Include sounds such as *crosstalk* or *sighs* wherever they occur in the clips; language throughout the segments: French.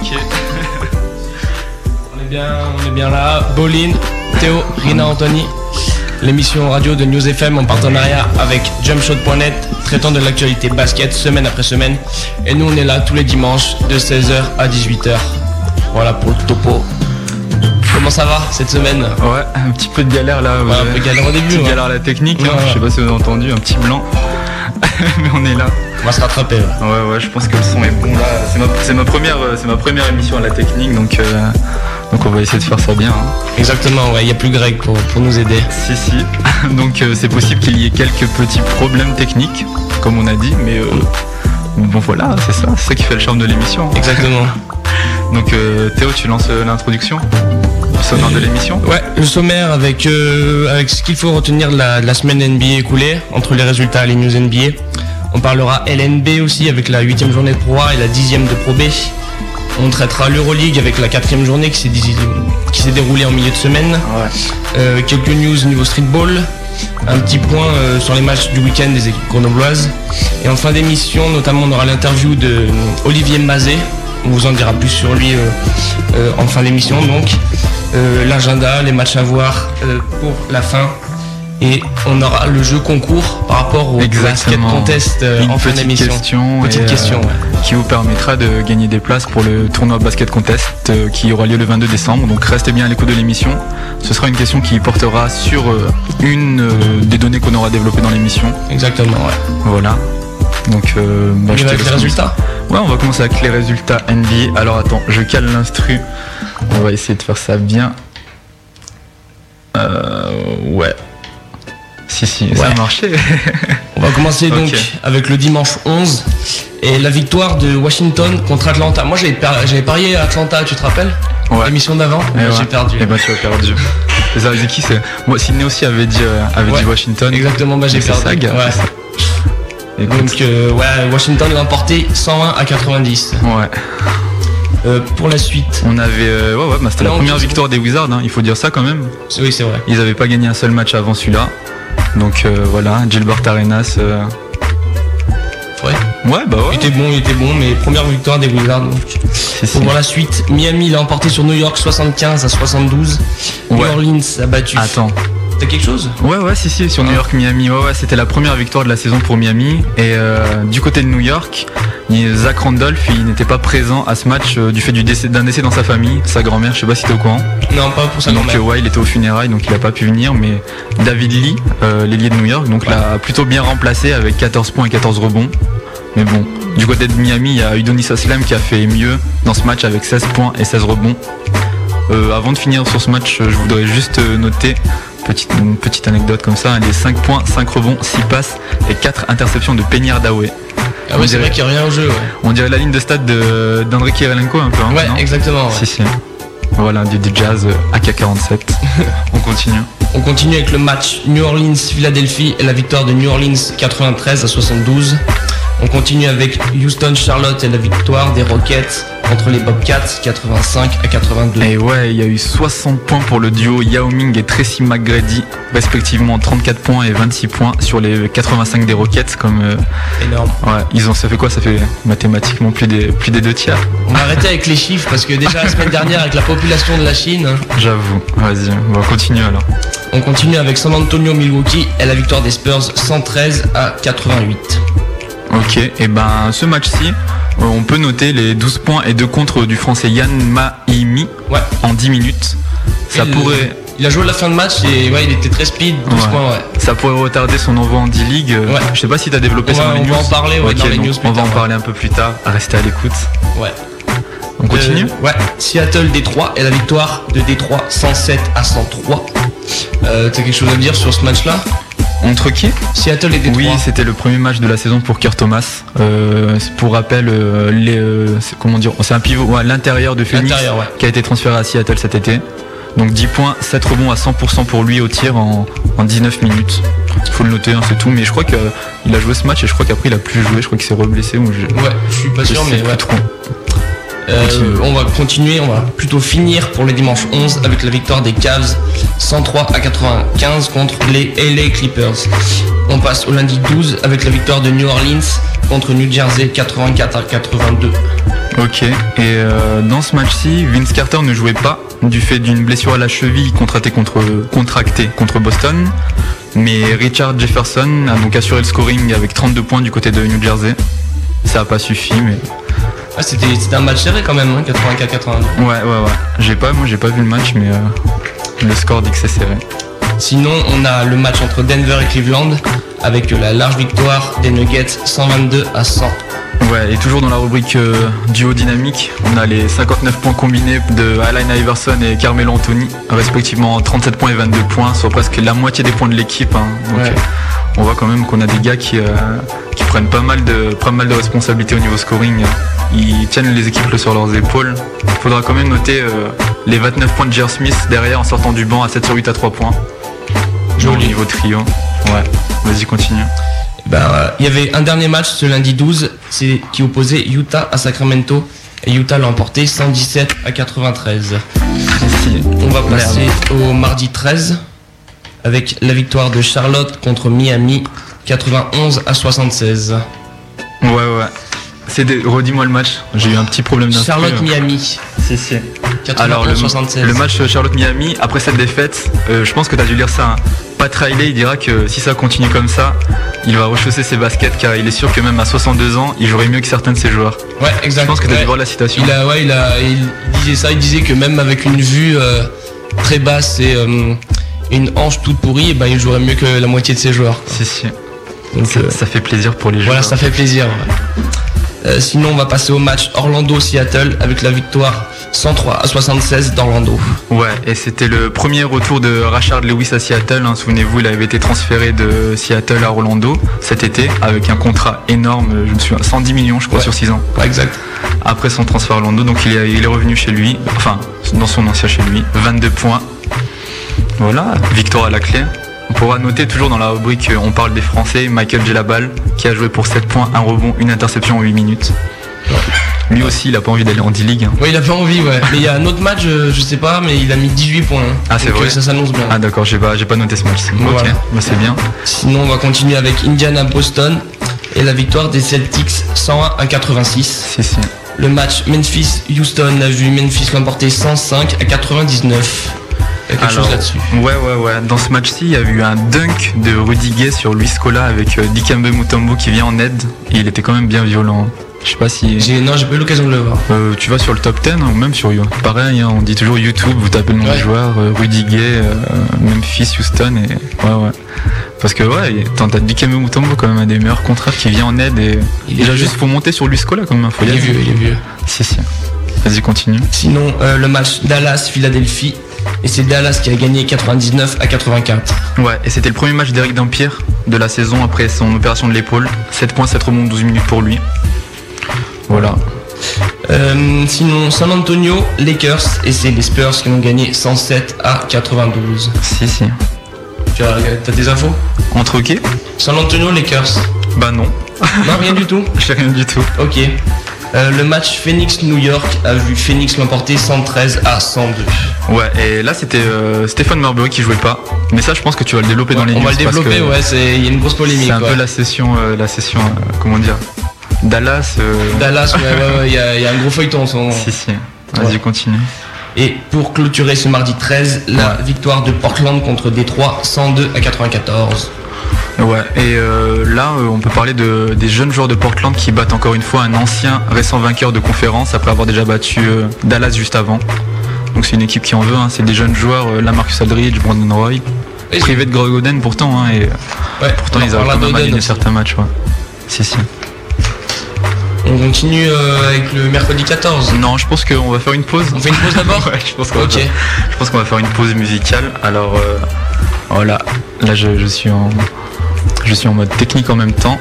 Ok. *laughs* On est bien, on est bien là. Bolin, Théo, Rina Anthony. L'émission radio de News FM en partenariat avec jumpshot.net, traitant de l'actualité basket semaine après semaine. Et nous, on est là tous les dimanches de 16h à 18h. Voilà pour le topo. Comment ça va cette semaine? Ouais, un petit peu de galère là. Ouais, un peu galère au début. Petite ouais. galère à la technique, hein. Ouais, je sais pas si vous avez entendu, un petit blanc. *laughs* Mais on est là. On va se rattraper. ouais. Ouais, ouais, je pense que le son est bon là. C'est ma, c'est ma première, euh, c'est ma première émission à la technique, donc, euh, donc on va essayer de faire ça bien. hein. Exactement, ouais. Il n'y a plus Greg pour, pour nous aider. Si, si. *laughs* Donc euh, c'est possible qu'il y ait quelques petits problèmes techniques, comme on a dit, mais euh, bon voilà, c'est ça, c'est ça qui fait le charme de l'émission. Exactement. *laughs* Donc Théo, tu lances l'introduction au sommaire de l'émission? Ouais, le sommaire avec, avec ce qu'il faut retenir de la, de la semaine NBA écoulée, entre les résultats et les news NBA. On parlera LNB aussi avec la huitième journée de Pro A et la dixième de Pro B. On traitera l'Euroleague avec la quatrième journée qui s'est déroulée en milieu de semaine. Ouais. Euh, quelques news niveau streetball. Un petit point euh, sur les matchs du week-end des équipes grenobloises. Et en fin d'émission, notamment, on aura l'interview de euh, Olivier Mazet. On vous en dira plus sur lui en fin d'émission. Donc, l'agenda, les matchs à voir pour la fin. Et on aura le jeu concours par rapport au basket contest euh, Une en fin d'émission. question, Petite et, euh, question, ouais. qui vous permettra de gagner des places pour le tournoi basket contest euh, qui aura lieu le 22 décembre. Donc restez bien à l'écoute de l'émission. Ce sera une question qui portera sur une des données qu'on aura développées dans l'émission. Exactement, ouais. Voilà. Donc bah, je avec laisse les résultats Ouais, on va commencer avec les résultats NBA. Alors attends, je cale l'instru. On va essayer de faire ça bien. Euh, ouais. Si, si, ça a marché. *laughs* On va commencer donc avec le dimanche 11 et la victoire de Washington contre Atlanta. Moi j'avais par- j'avais parié Atlanta, tu te rappelles? Ouais. L'émission d'avant? Eh ouais. J'ai perdu. Eh ben tu as perdu. *laughs* Les c'est qui c'est? Moi, Sydney aussi avait dit, euh, avait dit Washington. Exactement, bah j'ai perdu. Ouais. Donc euh, ouais, Washington l'a emporté 101 à 90. ouais. Euh, pour la suite, On avait, euh, ouais, ouais, bah, c'était la première victoire des Wizards. hein, il faut dire ça quand même. oui c'est vrai. Ils avaient pas gagné un seul match avant celui-là. Donc euh, voilà, Gilbert Arenas. euh, Ouais. Ouais, bah Il ouais. était bon, il était bon, mais première victoire des Wizards. Pour voir la suite, Miami l'a emporté sur New York 75 à 72. New. Orleans a battu. Attends. T'as quelque chose Ouais, ouais, si, si, sur New Ah. York, Miami. Ouais, ouais, c'était la première victoire de la saison pour Miami. Et euh, du côté de New York, Zach Randolph, il n'était pas présent à ce match euh, du fait du décès- d'un décès dans sa famille, sa grand-mère, je sais pas si t'es au courant. Non, pas pour ça. donc, euh, ouais, il était au funérailles, donc il a pas pu venir. Mais David Lee, euh, l'ailier de New York, donc l'a plutôt bien remplacé avec 14 points et 14 rebonds. Mais bon, du côté de Miami, il y a Udonis Aslem qui a fait mieux dans ce match avec 16 points et 16 rebonds. Euh, avant de finir sur ce match, je voudrais juste noter petite, petite anecdote comme ça, les 5 points, 5 rebonds, 6 passes et 4 interceptions de Peñar Dawé. Ah ouais, c'est vrai qu'il revient au jeu. Ouais, On dirait la ligne de stade de- d'André Kirilenko un peu. hein, ouais exactement. ouais. Si, si. Voilà, du, du jazz euh, AK-47. *laughs* On continue. On continue avec le match New Orleans-Philadelphie et la victoire de New Orleans 93 à 72. On continue avec Houston-Charlotte et la victoire des Rockets contre les Bobcats 85 à 82. Et ouais, il y a eu 60 points pour le duo Yao Ming et Tracy McGrady, respectivement 34 points et 26 points sur les 85 des Rockets. Comme euh, Énorme. ouais, ils ont, ça fait quoi? Ça fait mathématiquement plus des, plus des deux tiers? On va arrêter avec les chiffres parce que déjà la *laughs* semaine dernière avec la population de la Chine, hein, J'avoue. Vas-y, on va continuer alors. on continue avec San Antonio Milwaukee et la victoire des Spurs 113 à 88. Ok, et ben ce match-ci, on peut noter les 12 points et 2 contre du français Yann Mahimi Ouais. en 10 minutes. Ça Il- pourrait, Il a joué à la fin de match et ouais, il était très speed, 12 Ouais. points, ouais. ça pourrait retarder son envoi en D-League. Euh, Ouais. Je sais pas si tu as développé ça dans les on news. va en parler, ouais, Ok, dans les donc news plus on va en parler un peu plus tard. Restez à l'écoute. Ouais. On continue Euh, Ouais, Seattle Détroit et la victoire de Détroit 107 à 103. Euh, T'as quelque chose à me dire sur ce match-là? Entre qui Seattle et Détroit. Oui, c'était le premier match de la saison pour Kurt Thomas. Euh, pour rappel, euh, les, euh, c'est- comment dire, c'est un pivot ouais, à l'intérieur de Phoenix ouais. qui a été transféré à Seattle cet été. Donc 10 points, 7 rebonds à 100% pour lui au tir en, en 19 minutes. Faut le noter, hein, c'est tout. Mais je crois qu'il a joué ce match et je crois qu'après il a plus joué. Je crois qu'il s'est reblessé ou je, Ouais, je suis pas je sûr, mais plus ouais. trop. Euh, on va continuer, on va plutôt finir pour le dimanche 11 avec la victoire des Cavs 103 à 95 contre les LA Clippers. On passe au lundi 12 avec la victoire de New Orleans contre New Jersey 84 à 82. Ok, et euh, dans ce match-ci, Vince Carter ne jouait pas du fait d'une blessure à la cheville contractée contre, contractée contre Boston. Mais Richard Jefferson a donc assuré le scoring avec 32 points du côté de New Jersey. Ça n'a pas suffi, mais. Ah, c'était, un match serré quand même, 84-82. Hein, ouais, ouais, ouais. J'ai pas, moi j'ai pas vu le match, mais euh, le score dit que c'est serré. Sinon, on a le match entre Denver et Cleveland avec la large victoire des Nuggets 122 à 100. Ouais, et toujours dans la rubrique euh, duo dynamique, on a les 59 points combinés de Allen Iverson et Carmelo Anthony, respectivement 37 points et 22 points, soit presque la moitié des points de l'équipe. Hein. Euh, on voit quand même qu'on a des gars qui, euh, qui prennent pas mal, de, pas mal de responsabilités au niveau scoring. Ils tiennent les équipes sur leurs épaules. Il faudra quand même noter les 29 points de Jer Smith derrière en sortant du banc à 7 sur 8 à 3 points. Au niveau trio. Ouais, vas-y continue. Ben, il y avait un dernier match ce lundi 12 qui opposait Utah à Sacramento. Et Utah l'a emporté 117 à 93. On va passer au mardi 13 avec la victoire de Charlotte contre Miami 91 à 76. Ouais ouais. C'est redis-moi le match. J'ai eu un petit problème Charlotte Miami. Si si. Alors le, le match Charlotte Miami après cette défaite, euh, je pense que tu as dû lire ça. Hein. Pat Riley il dira que si ça continue comme ça, il va rechausser ses baskets car il est sûr que même à 62 ans, il jouerait mieux que certains de ses joueurs. Ouais, exact. Je pense que tu as dû voir la citation. Il, a, ouais, il, a, il disait ça, il disait que même avec une vue euh, très basse et euh, une hanche toute pourrie, et ben, il jouerait mieux que la moitié de ses joueurs. Si, si. Donc, ça, fait plaisir pour les joueurs. Voilà, ça fait plaisir. sinon, on va passer au match Orlando-Seattle avec la victoire 103 à 76 d'Orlando. Ouais, et c'était le premier retour de Rashard Lewis à Seattle. Hein. Souvenez-vous, il avait été transféré de Seattle à Orlando cet été avec un contrat énorme, je me souviens, 110 millions, je crois, sur 6 ans. exact. Après son transfert à Orlando, donc il est, revenu chez lui, enfin, dans son ancien chez lui, 22 points. Voilà, victoire à la clé. On pourra noter toujours dans la rubrique On parle des Français, Michael Gelabal, qui a joué pour 7 points, un rebond, une interception en 8 minutes. Lui aussi, il a pas envie d'aller en D-League. Hein. Oui, il a pas envie, ouais. Mais il y a un autre match, euh, je sais pas, mais il a mis 18 points. Hein. Ah, c'est vrai. Euh, ça s'annonce bien. Ah, d'accord, j'ai pas, pas noté ce match. Ok, bah, c'est bien. Sinon, on va continuer avec Indiana-Boston et la victoire des Celtics 101 à 86. Si, si. Le match Memphis-Houston a vu Memphis l'emporter 105 à 99. Il y a quelque chose là-dessus. Ouais, ouais, ouais. Dans ce match-ci, il y a eu un dunk de Rudy Gay sur Luis Scola avec euh, Dikembe Mutombo qui vient en aide. Et il était quand même bien violent. Je sais pas si. Non, j'ai pas eu l'occasion de le voir. Euh, tu vas sur le top 10 ou même sur YouTube. Pareil, hein, on dit toujours YouTube, vous tapez le nom du joueur, euh, Rudy Gay, euh, Memphis, Houston, et ouais, ouais. Parce que ouais, t'as Dikembe Mutombo quand même un des meilleurs contrats qui vient en aide et il déjà juste faut monter sur Luscola quand même. il est vieux, il est vieux. Si, si. Vas-y, continue. Sinon, le match Dallas-Philadelphie. Et c'est Dallas qui a gagné 99 à 84. Ouais, et c'était le premier match d'Eric Dampierre de la saison après son opération de l'épaule. 7 points, 7 remontes, 12 minutes pour lui. Voilà. Euh, sinon, San Antonio, Lakers, et c'est les Spurs qui ont gagné 107 à 92. Si, si. Tu as, des infos? Entre qui? San Antonio, Lakers. Bah non. Non, rien du tout *laughs* J'ai rien du tout. Ok. Euh, le match Phoenix-New York a vu Phoenix l'emporter 113 à 102. Ouais, et là c'était euh, Stéphane Marbury qui jouait pas. Mais ça, je pense que tu vas le développer dans les On va le développer, ouais, il y a une grosse polémique. C'est un peu la session, la session, comment dire, Dallas. Euh, Dallas, ouais, il y, a un gros feuilleton en ce moment. Si, si. Vas-y, continue. Et pour clôturer ce mardi 13, la victoire de Portland contre Détroit, 102 à 94. Ouais, et euh, là, euh, on peut parler de, des jeunes joueurs de Portland qui battent encore une fois un ancien récent vainqueur de conférence après avoir déjà battu Dallas juste avant. Donc c'est une équipe qui en veut, hein. c'est des jeunes joueurs, là Marcus Aldridge, Brandon Roy, privé de Greg Oden pourtant, hein, et pourtant ils ont quand même gagné certains matchs. Ouais. Si, si. On continue euh, avec le mercredi 14 Non, je pense qu'on va faire une pause. On fait une pause d'abord *laughs* Ouais, je pense qu'on va, va, faire une pause musicale. Alors, euh, voilà, là je, suis en, je suis en mode technique en même temps.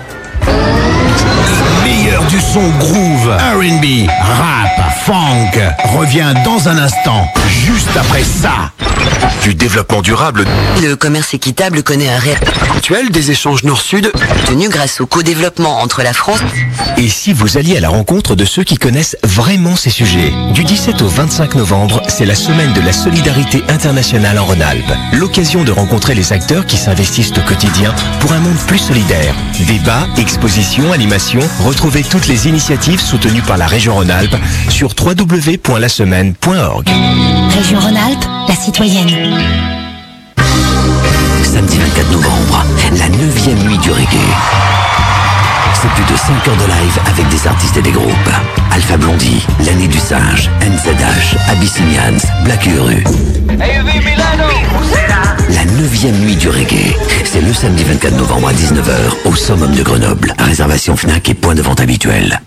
Meilleur du son groove, RB, rap, funk revient dans un instant, juste après ça. Du développement durable. Le commerce équitable connaît un réel Actuel des échanges nord-sud. tenu grâce au co-développement entre la France Et si vous alliez à la rencontre de ceux qui connaissent vraiment ces sujets? Du 17 au 25 novembre, c'est la semaine de la solidarité internationale en Rhône-Alpes. L'occasion de rencontrer les acteurs qui s'investissent au quotidien pour un monde plus solidaire. Débats, expositions, animations, retrouvez toutes les initiatives soutenues par la région Rhône-Alpes sur www.lasemaine.org. Région Rhône-Alpes, la citoyenne. Samedi 24 novembre, la 9 nuit du reggae. C'est plus de 5 heures de live avec des artistes et des groupes. Alpha Blondie, L'année du singe, NZH, Abyssinians, Black Uru. La 9 nuit du reggae. C'est le samedi 24 novembre à 19h au Summum de Grenoble. Réservation FNAC et point de vente habituel.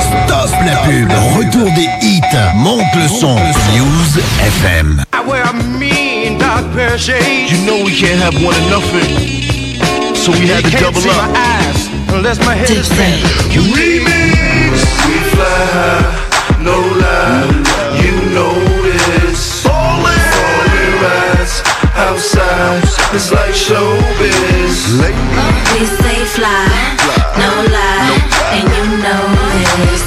Fini la pub. Stop la pub. Retour des hits. Monte le son. News FM. You know we can't have one and nothing. So we had to double up. Remix. We fly high, no lie. You know this. Falling. Falling rides outside. It's like showbiz. We stay fly, no lie, and you know this.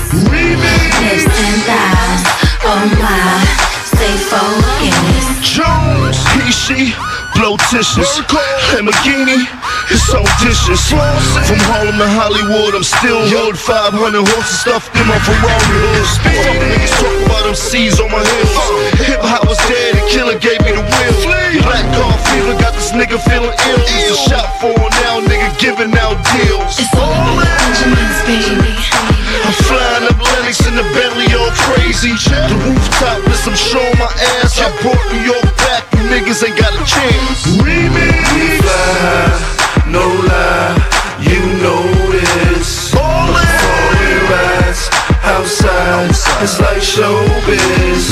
Lips and thighs, oh my, stay focused. Jones, he, she, blow tissues. Lamborghini, it's so dishes. From Harlem to Hollywood, I'm still hood. 500 horses stuffed in my Ferrari hood. Fuck niggas talk about them C's on my heels. Uh. Hip hop was dead, the killer gave me the will. Black car fever got this nigga feeling ill. It's a shot for now, nigga giving out deals. It's all Benjamins, baby. I'm flying up Lennox in the Bentley all crazy. The rooftop list, I'm showing my ass. I brought New York niggas ain't got a chance. Remix. We fly high, no lie, you know this. Falling, falling rides outside, it's like showbiz.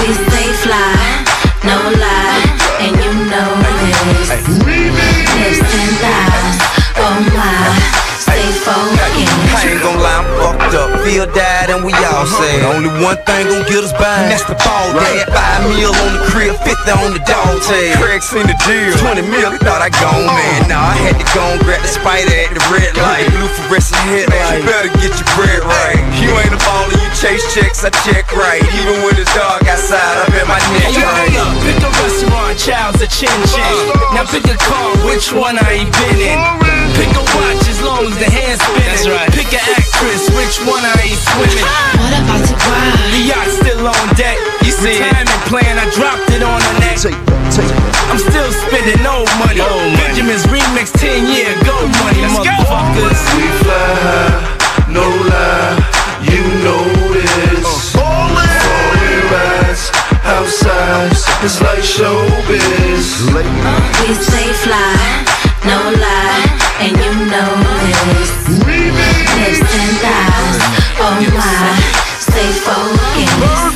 We stay fly, no lie, and you know this. Lips and thighs, oh my, stay focused. I ain't gon' lie, I'm fucked up. Feel died and we all uh-huh. sad. Only one thing gon' get us by, and that's the ball right. Five mil on the crib, 50 on the dog tag. Craig seen the deal. 20 mil, he thought I gone, uh-huh. man. Nah, I had to go and grab the spider at the red light. Blue fluorescent headlight. You better get your bread right. You ain't a baller, you chase checks, I check right. Even when it's dark outside, I bet my neck right. Pick a restaurant, child's a chin chin. Now pick a car, which one I ain't been in. Pick a watch as long as the hand's spinning. That's right. Pick an actress, which one I ain't swimming. What about to grind? The yacht still on deck. You see Retirement plan, I dropped it on the neck. I'm still spending no money. Benjamin's remix 10 year go money, motherfuckers. We fly high, no lie, you know this. Uh. Falling, falling rides outside, it's like showbiz. We stay fly, no lie, and you know this. Lips and thighs, oh my, stay focused.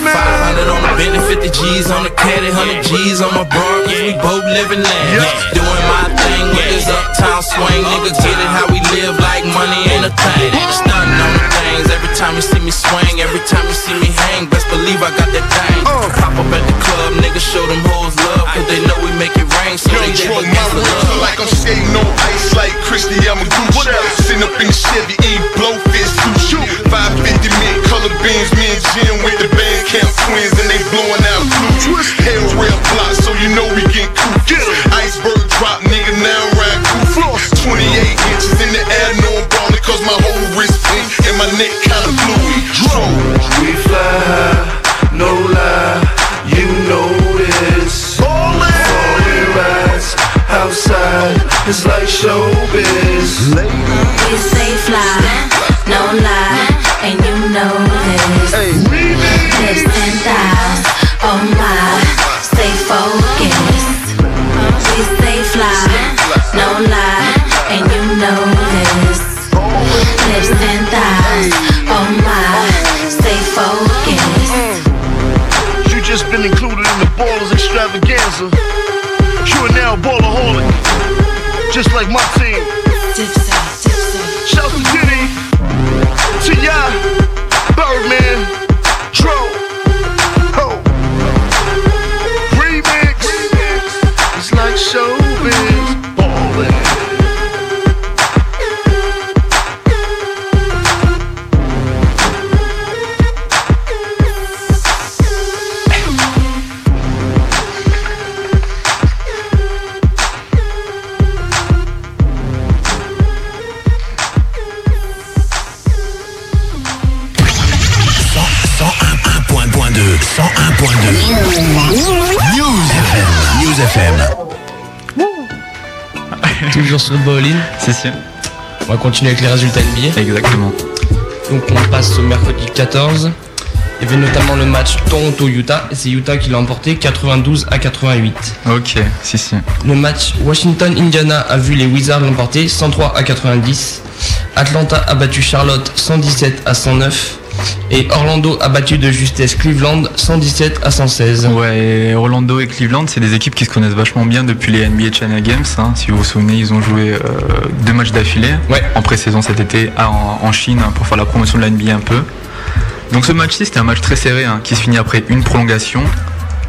500 on the Bentley, 50 G's on the caddy, 100 G's on my bar, cause we both living land. Doing my thing with this uptown swing, nigga, get it how we live like money ain't a thing. Stunting on the things, every time you see me swing, every time you see me hang, best believe I got that thing. Uh. Pop up at the club, nigga, show them hoes love, cause they know we make it rain, so they give Drunk the my wrist love. like I'm skating on ice like Christy Yamaguchi. Sitting up in the Chevy, eating blowfish sushi. 550 mint color beans, me and Jim with the band camp twins, and they blowing out clues. Hell rail block, so you know we get kooky. Iceberg drop, nigga, now ride goofy. 28 inches in the air, no I'm ballin' cause my whole wrist pink and my neck kinda fluid. We fly high, no lie, you know this. Falling, falling rides outside, it's like showbiz. We stay fly, no lie, and you know this. Lips and thighs, oh my, stay focused. We stay fly, no lie, and you know this. Lips and thighs, oh my, stay focused. You just been included in the Ballers Extravaganza. You are now a ballaholic, just like my team. Shout to Diddy, to ya, Birdman. Si. On va continuer avec les résultats NBA. Exactement. Donc on passe au mercredi 14. Il y avait notamment le match Toronto-Utah et c'est Utah qui l'a emporté 92 à 88. Ok, si si. Le match Washington-Indiana a vu les Wizards l'emporter 103 à 90. Atlanta a battu Charlotte 117 à 109. Et Orlando a battu de justesse Cleveland 117 à 116. Ouais, Orlando et Cleveland, c'est des équipes qui se connaissent vachement bien depuis les NBA China Games. hein. Si vous vous souvenez, ils ont joué euh, deux matchs d'affilée Ouais. en pré-saison cet été à- en, en Chine hein, pour faire la promotion de la NBA un peu. Donc ce match-ci, c'était un match très serré hein, qui se finit après une prolongation.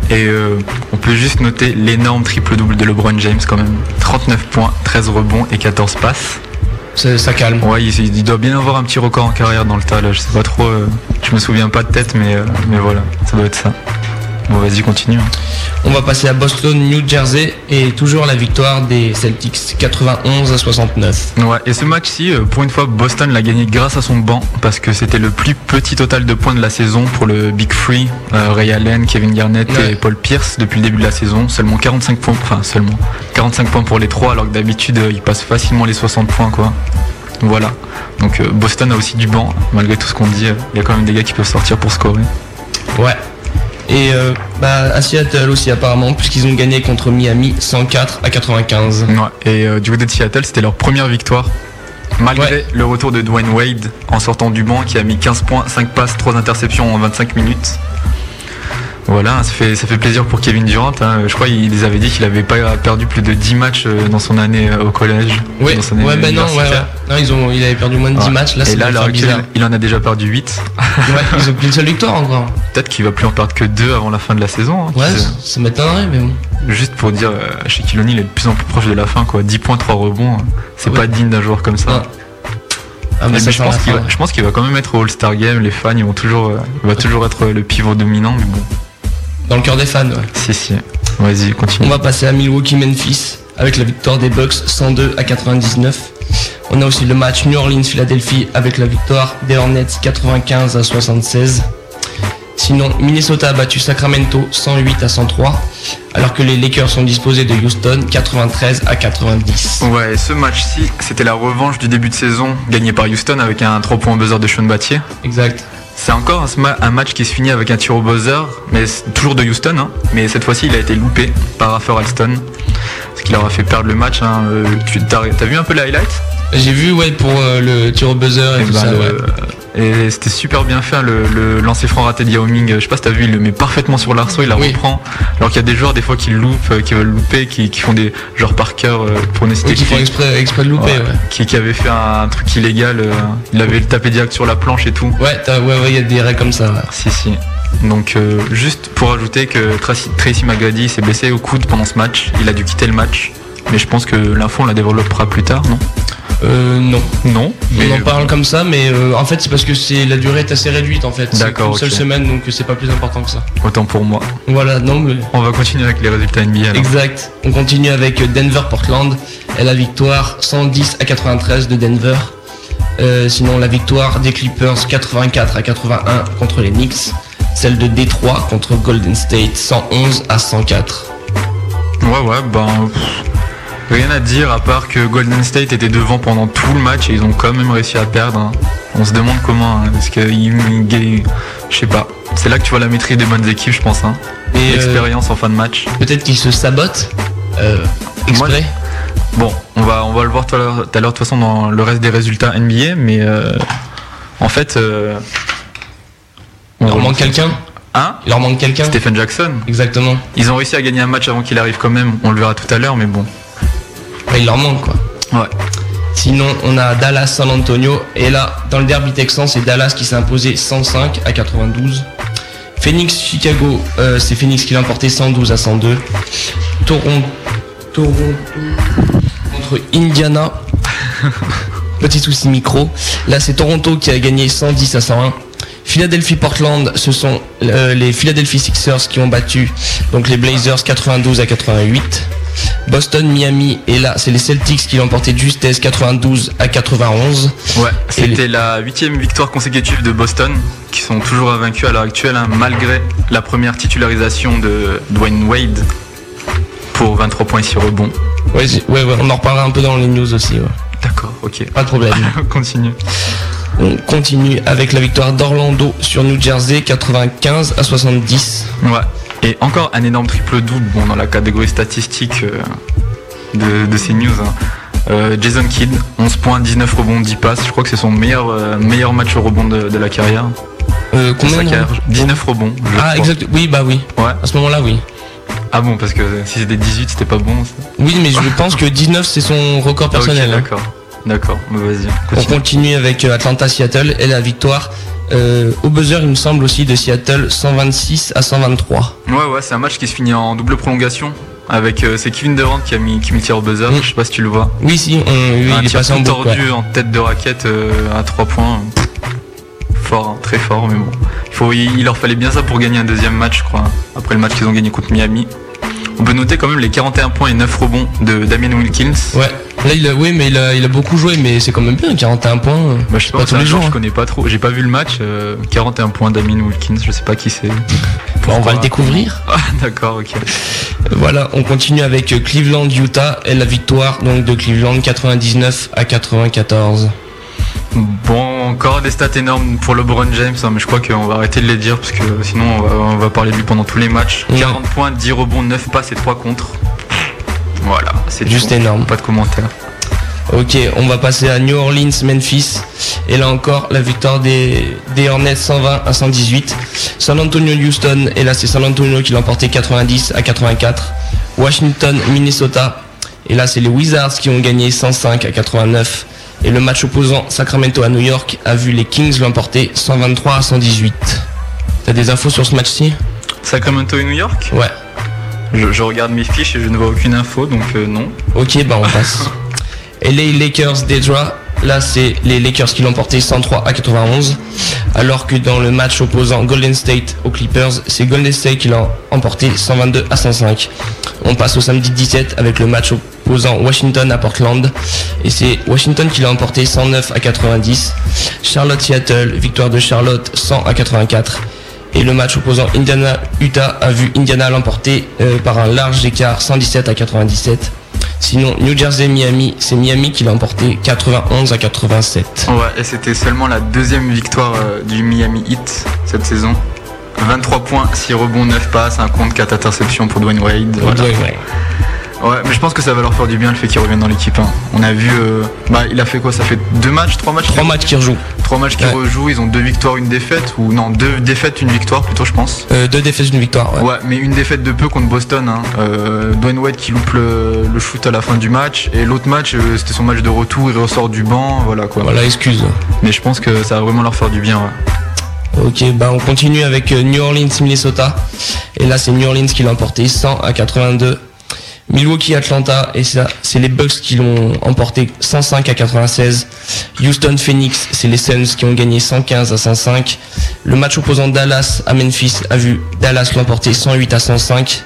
Et euh, on peut juste noter l'énorme triple-double de LeBron James quand même. 39 points, 13 rebonds et 14 passes. Ça, calme. Ouais, il, il doit bien avoir un petit record en carrière dans le tas là. Je sais pas trop, euh, je me souviens pas de tête, mais, euh, mais voilà, ça doit être ça. Bon, vas-y, continue. hein. On va passer à Boston, New Jersey et toujours la victoire des Celtics 91 à 69. Ouais, et ce match-ci, euh, pour une fois, Boston l'a gagné grâce à son banc, parce que c'était le plus petit total de points de la saison pour le Big Free, euh, Ray Allen, Kevin Garnett Ouais. et Paul Pierce depuis le début de la saison. Seulement 45 points, enfin seulement 45 points pour les trois, alors que d'habitude euh, ils passent facilement les 60 points, quoi. Voilà. Donc Boston a aussi du banc, malgré tout ce qu'on dit. Il y a quand même des gars qui peuvent sortir pour scorer. Ouais. Et euh, bah, à Seattle aussi apparemment, puisqu'ils ont gagné contre Miami 104 à 95. Ouais, et euh, du côté de Seattle, c'était leur première victoire. Malgré Ouais. le retour de Dwayne Wade en sortant du banc qui a mis 15 points, 5 passes, 3 interceptions en 25 minutes. Voilà, ça fait, ça fait plaisir pour Kevin Durant. hein. Je crois qu'il les avait dit qu'il avait pas perdu plus de 10 matchs euh, dans son année euh, au collège. Ouais, année ouais, bah non, ouais, ouais. Non, ils ont, il avait perdu moins de 10 Ouais. matchs, là Et c'est là, à l'heure bizarre. actuelle, il en a déjà perdu 8. Ouais, ils ont qu'une seule victoire encore. Peut-être qu'il va plus en perdre que 2 avant la fin de la saison. hein, Ouais, ça, m'étonnerait, mais bon. Juste pour dire, euh, Shaquille O'Neal est de plus en plus proche de la fin. Quoi. 10 points, 3 rebonds, hein. c'est Ouais. pas digne d'un joueur comme ça. Non. Ah, mais je, pense qu'il va, ouais. je pense qu'il va quand même être au All-Star Game. Les fans, ils vont toujours, il va toujours être le pivot dominant. Mais bon, Dans le cœur des fans, ouais. si, si. Vas-y, continue. On va passer à Milwaukee-Memphis avec la victoire des Bucks 102 à 99. On a aussi le match New Orleans-Philadelphie avec la victoire des Hornets 95 à 76. Sinon, Minnesota a battu Sacramento 108 à 103, alors que les Lakers sont disposés de Houston 93 à 90. Ouais, ce match-ci, c'était la revanche du début de saison gagné par Houston avec un 3 points buzzer de Sean Battier. Exact. C'est encore un, match qui se finit avec un tir au buzzer, mais toujours de Houston. hein. mais cette fois-ci, il a été loupé par Raffer Alston, ce qui leur a fait perdre le match. hein. Euh, vu un peu les highlights J'ai vu ouais pour euh, le tir au buzzer et, Et tout ben, ça. le- ouais. Et c'était super bien fait, le, le lancer franc raté de Yao Ming. Je sais pas si t'as vu, il le met parfaitement sur l'arceau, il la Oui. reprend. Alors qu'il y a des joueurs des fois qui le loupent, euh, qui veulent louper, qui, qui font des genre par cœur euh, pour ne Oui, qui font exprès, exprès de louper. Ouais, Ouais, Qui, qui avait fait un, truc illégal, euh, il avait tapé direct sur la planche et tout. ouais, t'as- ouais, ouais, il y a des règles comme ça. ouais. Si si. Donc euh, juste pour ajouter que Tracy, Tracy McGrady s'est blessé au coude pendant ce match, il a dû quitter le match. Mais je pense que l'info on la développera plus tard, non? Euh, non. Non. On en parle comme ça, mais euh, en fait c'est parce que c'est la durée est assez réduite en fait. C'est D'accord, Une seule semaine, donc c'est pas plus important que ça. Autant pour moi. Voilà, non mais On va continuer avec les résultats NBA. alors. exact. On continue avec Denver-Portland et la victoire 110 à 93 de Denver. Euh, sinon la victoire des Clippers 84 à 81 contre les Knicks. Celle de Détroit contre Golden State 111 à 104. Ouais ouais ben pff, rien à dire à part que Golden State était devant pendant tout le match et ils ont quand même réussi à perdre. hein. On se demande comment, hein, parce que je sais pas. C'est là que tu vois la maîtrise des bonnes équipes, je pense. Hein. Et euh, L'expérience en fin de match. peut-être qu'ils se sabotent euh, exprès. Bon, on va, on va le voir tout à l'heure, de toute façon, dans le reste des résultats NBA, mais euh, en fait. euh, Il on leur relance- manque quelqu'un. Hein? Il leur manque quelqu'un. Stephen Jackson. Exactement. Ils ont réussi à gagner un match avant qu'il arrive quand même, on le verra tout à l'heure, mais bon. Il leur manque quoi. Ouais. Sinon, on a Dallas San Antonio. Et là, dans le derby texan, c'est Dallas qui s'est imposé 105 à 92. Phoenix Chicago, euh, c'est Phoenix qui l'a emporté 112 à 102. Toronto, Toronto contre Indiana. *laughs* Petit souci micro. Là, c'est Toronto qui a gagné 110 à 101. Philadelphie Portland, ce sont euh, les Philadelphia Sixers qui ont battu donc les Blazers 92 à 88. Boston, Miami, et là c'est les Celtics qui l'ont emporté de justesse 92 à 91. Ouais, c'était la huitième victoire consécutive de Boston, qui sont toujours invaincus à l'heure actuelle, hein, malgré la première titularisation de Dwayne Wade pour 23 points 6 rebonds. Ouais, j'ai- ouais, ouais, on en reparlera un peu dans les news aussi. ouais. D'accord, ok. Pas de problème. *laughs* Continue. On continue avec la victoire d'Orlando sur New Jersey 95 à 70. Ouais. Et encore un énorme triple-double bon, dans la catégorie statistique euh, de, de ces news. hein. Euh, Jason Kidd, 11 points, 19 rebonds, 10 passes. Je crois que c'est son meilleur, euh, meilleur match au rebond de, de la carrière. Euh, combien sa de- carrière. 19 rebonds. Ah exact. Oui bah oui. Ouais. À ce moment-là oui. Ah bon, parce que si c'était 18, c'était pas bon. ça. Oui mais je pense que 19 c'est son record Ah, personnel. hein. D'accord. Bah, vas-y. On continue. avec euh, Atlanta-Seattle et la victoire euh, au buzzer il me semble aussi de Seattle 126 à 123. Ouais, ouais, c'est un match qui se finit en double prolongation. Avec euh, c'est Kevin Durant qui a mis, qui met le tir au buzzer. Je sais pas si tu le vois. Oui si on- oui, un il est tir passé en ouais. en tête de raquette euh, à 3 points. Fort, hein, très fort, mais bon. Il, faut, il, il leur fallait bien ça pour gagner un deuxième match, je crois. Après le match qu'ils ont gagné contre Miami. On peut noter quand même les 41 points et 9 rebonds de Damien Wilkins. Ouais. Là il a oui mais il a, il a beaucoup joué mais c'est quand même bien 41 points. Bah, je sais pas, pas tous les jours. que hein. je connais pas trop. J'ai pas vu le match. euh, 41 points Damien Wilkins, je sais pas qui c'est. Bon, on va le découvrir. *laughs* Ah, d'accord, ok. Voilà, on continue avec euh, Cleveland Utah et la victoire donc de Cleveland 99 à 94. Bon, encore des stats énormes pour LeBron James, hein, mais je crois qu'on va arrêter de les dire parce que sinon on va, on va parler de lui pendant tous les matchs. Ouais. 40 points, 10 rebonds, 9 passes et 3 contre. Voilà, c'est Juste énorme. Pas de commentaires. Ok, on va passer à New Orleans, Memphis. Et là encore, la victoire des, des Hornets 120 à 118. San Antonio, Houston. Et là, c'est San Antonio qui l'a emporté 90 à 84. Washington, Minnesota. Et là, c'est les Wizards qui ont gagné 105 à 89. Et le match opposant Sacramento à New York a vu les Kings l'emporter 123 à 118. T'as des infos sur ce match-ci? Sacramento et New York? Ouais. je, je regarde mes fiches et je ne vois aucune info, donc euh, non. Ok, bah on passe. *laughs* LA Lakers Detroit. Là, c'est les Lakers qui l'ont porté 103 à 91. Alors que dans le match opposant Golden State aux Clippers, c'est Golden State qui l'a emporté 122 à 105. On passe au samedi 17 avec le match opposant Washington à Portland. Et c'est Washington qui l'a emporté 109 à 90. Charlotte-Seattle, victoire de Charlotte 100 à 84. Et le match opposant Indiana-Utah a vu Indiana l'emporter euh, par un large écart 117 à 97. Sinon, New Jersey-Miami, c'est Miami qui l'a emporté 91 à 87. Ouais, et c'était seulement la deuxième victoire euh, du Miami Heat cette saison. 23 points, 6 rebonds, 9 passes, un compte, 4 interceptions pour Dwayne Wade. Voilà. Ouais, ouais. Ouais, mais je pense que ça va leur faire du bien le fait qu'il revienne dans l'équipe. hein. On a vu, euh, bah, il a fait quoi? Ça fait deux matchs, trois matchs Trois matchs qui rejouent. Trois matchs qui Ouais. rejouent. Ils ont deux victoires, une défaite ou non, deux défaites, une victoire plutôt, je pense. Euh, deux défaites, une victoire. Ouais. Ouais, mais une défaite de peu contre Boston. Hein. Euh, Dwayne Wade qui loupe le, le shoot à la fin du match et l'autre match, euh, c'était son match de retour. Il ressort du banc, voilà quoi. Voilà, excuse. Mais je pense que ça va vraiment leur faire du bien. Ouais. Ok, bah on continue avec euh, New Orleans, Minnesota. Et là, c'est New Orleans qui l'a emporté 100 à 82. Milwaukee, Atlanta. Et ça, c'est les Bucks qui l'ont emporté 105 à 96. Houston, Phoenix, c'est les Suns qui ont gagné 115 à 105. Le match opposant Dallas à Memphis a vu Dallas l'emporter 108 à 105.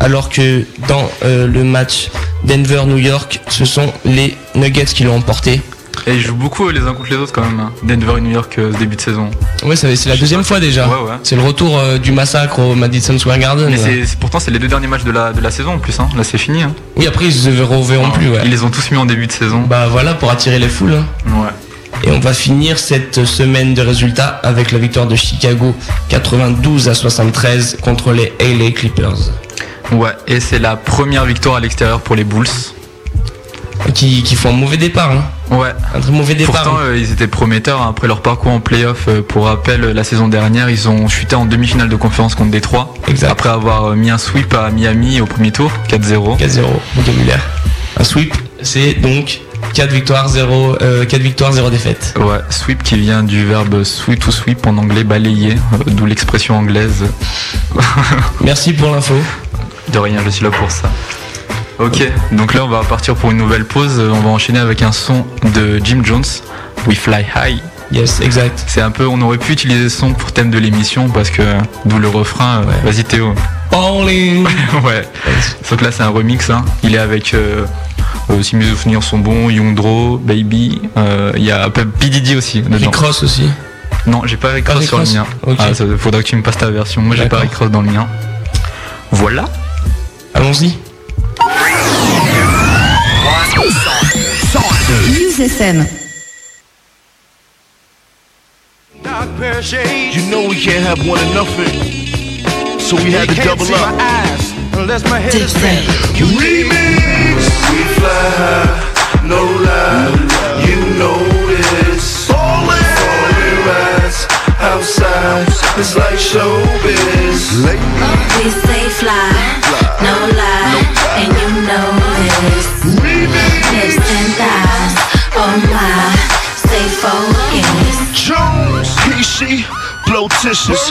Alors que dans euh, le match Denver-New York, ce sont les Nuggets qui l'ont emporté. Et ils jouent beaucoup les uns contre les autres quand même. Denver et New York euh, ce début de saison. Ouais, c'est la deuxième fois déjà. Ouais, ouais. C'est le retour euh, du massacre au Madison Square Garden. Mais pourtant c'est les deux derniers matchs de la, de la saison en plus. Hein. Là c'est fini. Hein. Oui, après ils se reverront plus. Ouais. Ils les ont tous mis en début de saison. Bah voilà pour attirer les foules. hein. Ouais. Et on va finir cette semaine de résultats avec la victoire de Chicago 92 à 73 contre les LA Clippers. Ouais, et c'est la première victoire à l'extérieur pour les Bulls. Qui, qui font un mauvais départ. hein. Ouais. Un très mauvais départ. Pourtant, euh, ils étaient prometteurs hein, après leur parcours en playoff. euh, pour rappel, la saison dernière, ils ont chuté en demi-finale de conférence contre Détroit. Exact. Après avoir euh, mis un sweep à Miami au premier tour, 4-0. 4-0, vocabulaire. Un sweep, c'est donc 4 victoires, 0, euh, 4 victoires, 0 défaite. Ouais, sweep qui vient du verbe sweep to sweep en anglais balayer, euh, d'où l'expression anglaise. Merci pour l'info. De rien, je suis là pour ça. Ok, donc là on va partir pour une nouvelle pause. On va enchaîner avec un son de Jim Jones, We Fly High. Yes, exact. C'est un peu, on aurait pu utiliser ce son pour thème de l'émission parce que d'où le refrain. euh, Vas-y Théo. *laughs* Ouais. Sauf que là c'est un remix. Hein. Il est avec, euh, euh, si mes souvenirs sont bons, Youngdro, Baby. euh, Il y a P Diddy aussi dedans. Rick Ross aussi. Non, j'ai pas Rick Pas Ross Rick sur le mien. Ok. Ah, ça, faudra que tu me passes ta version. Moi j'ai pas. Rick Ross dans le mien. Voilà. Allons-y. News FM. You know we can't have one and nothing. So we had to double up. Remix. We fly high, no lie. Blotitious,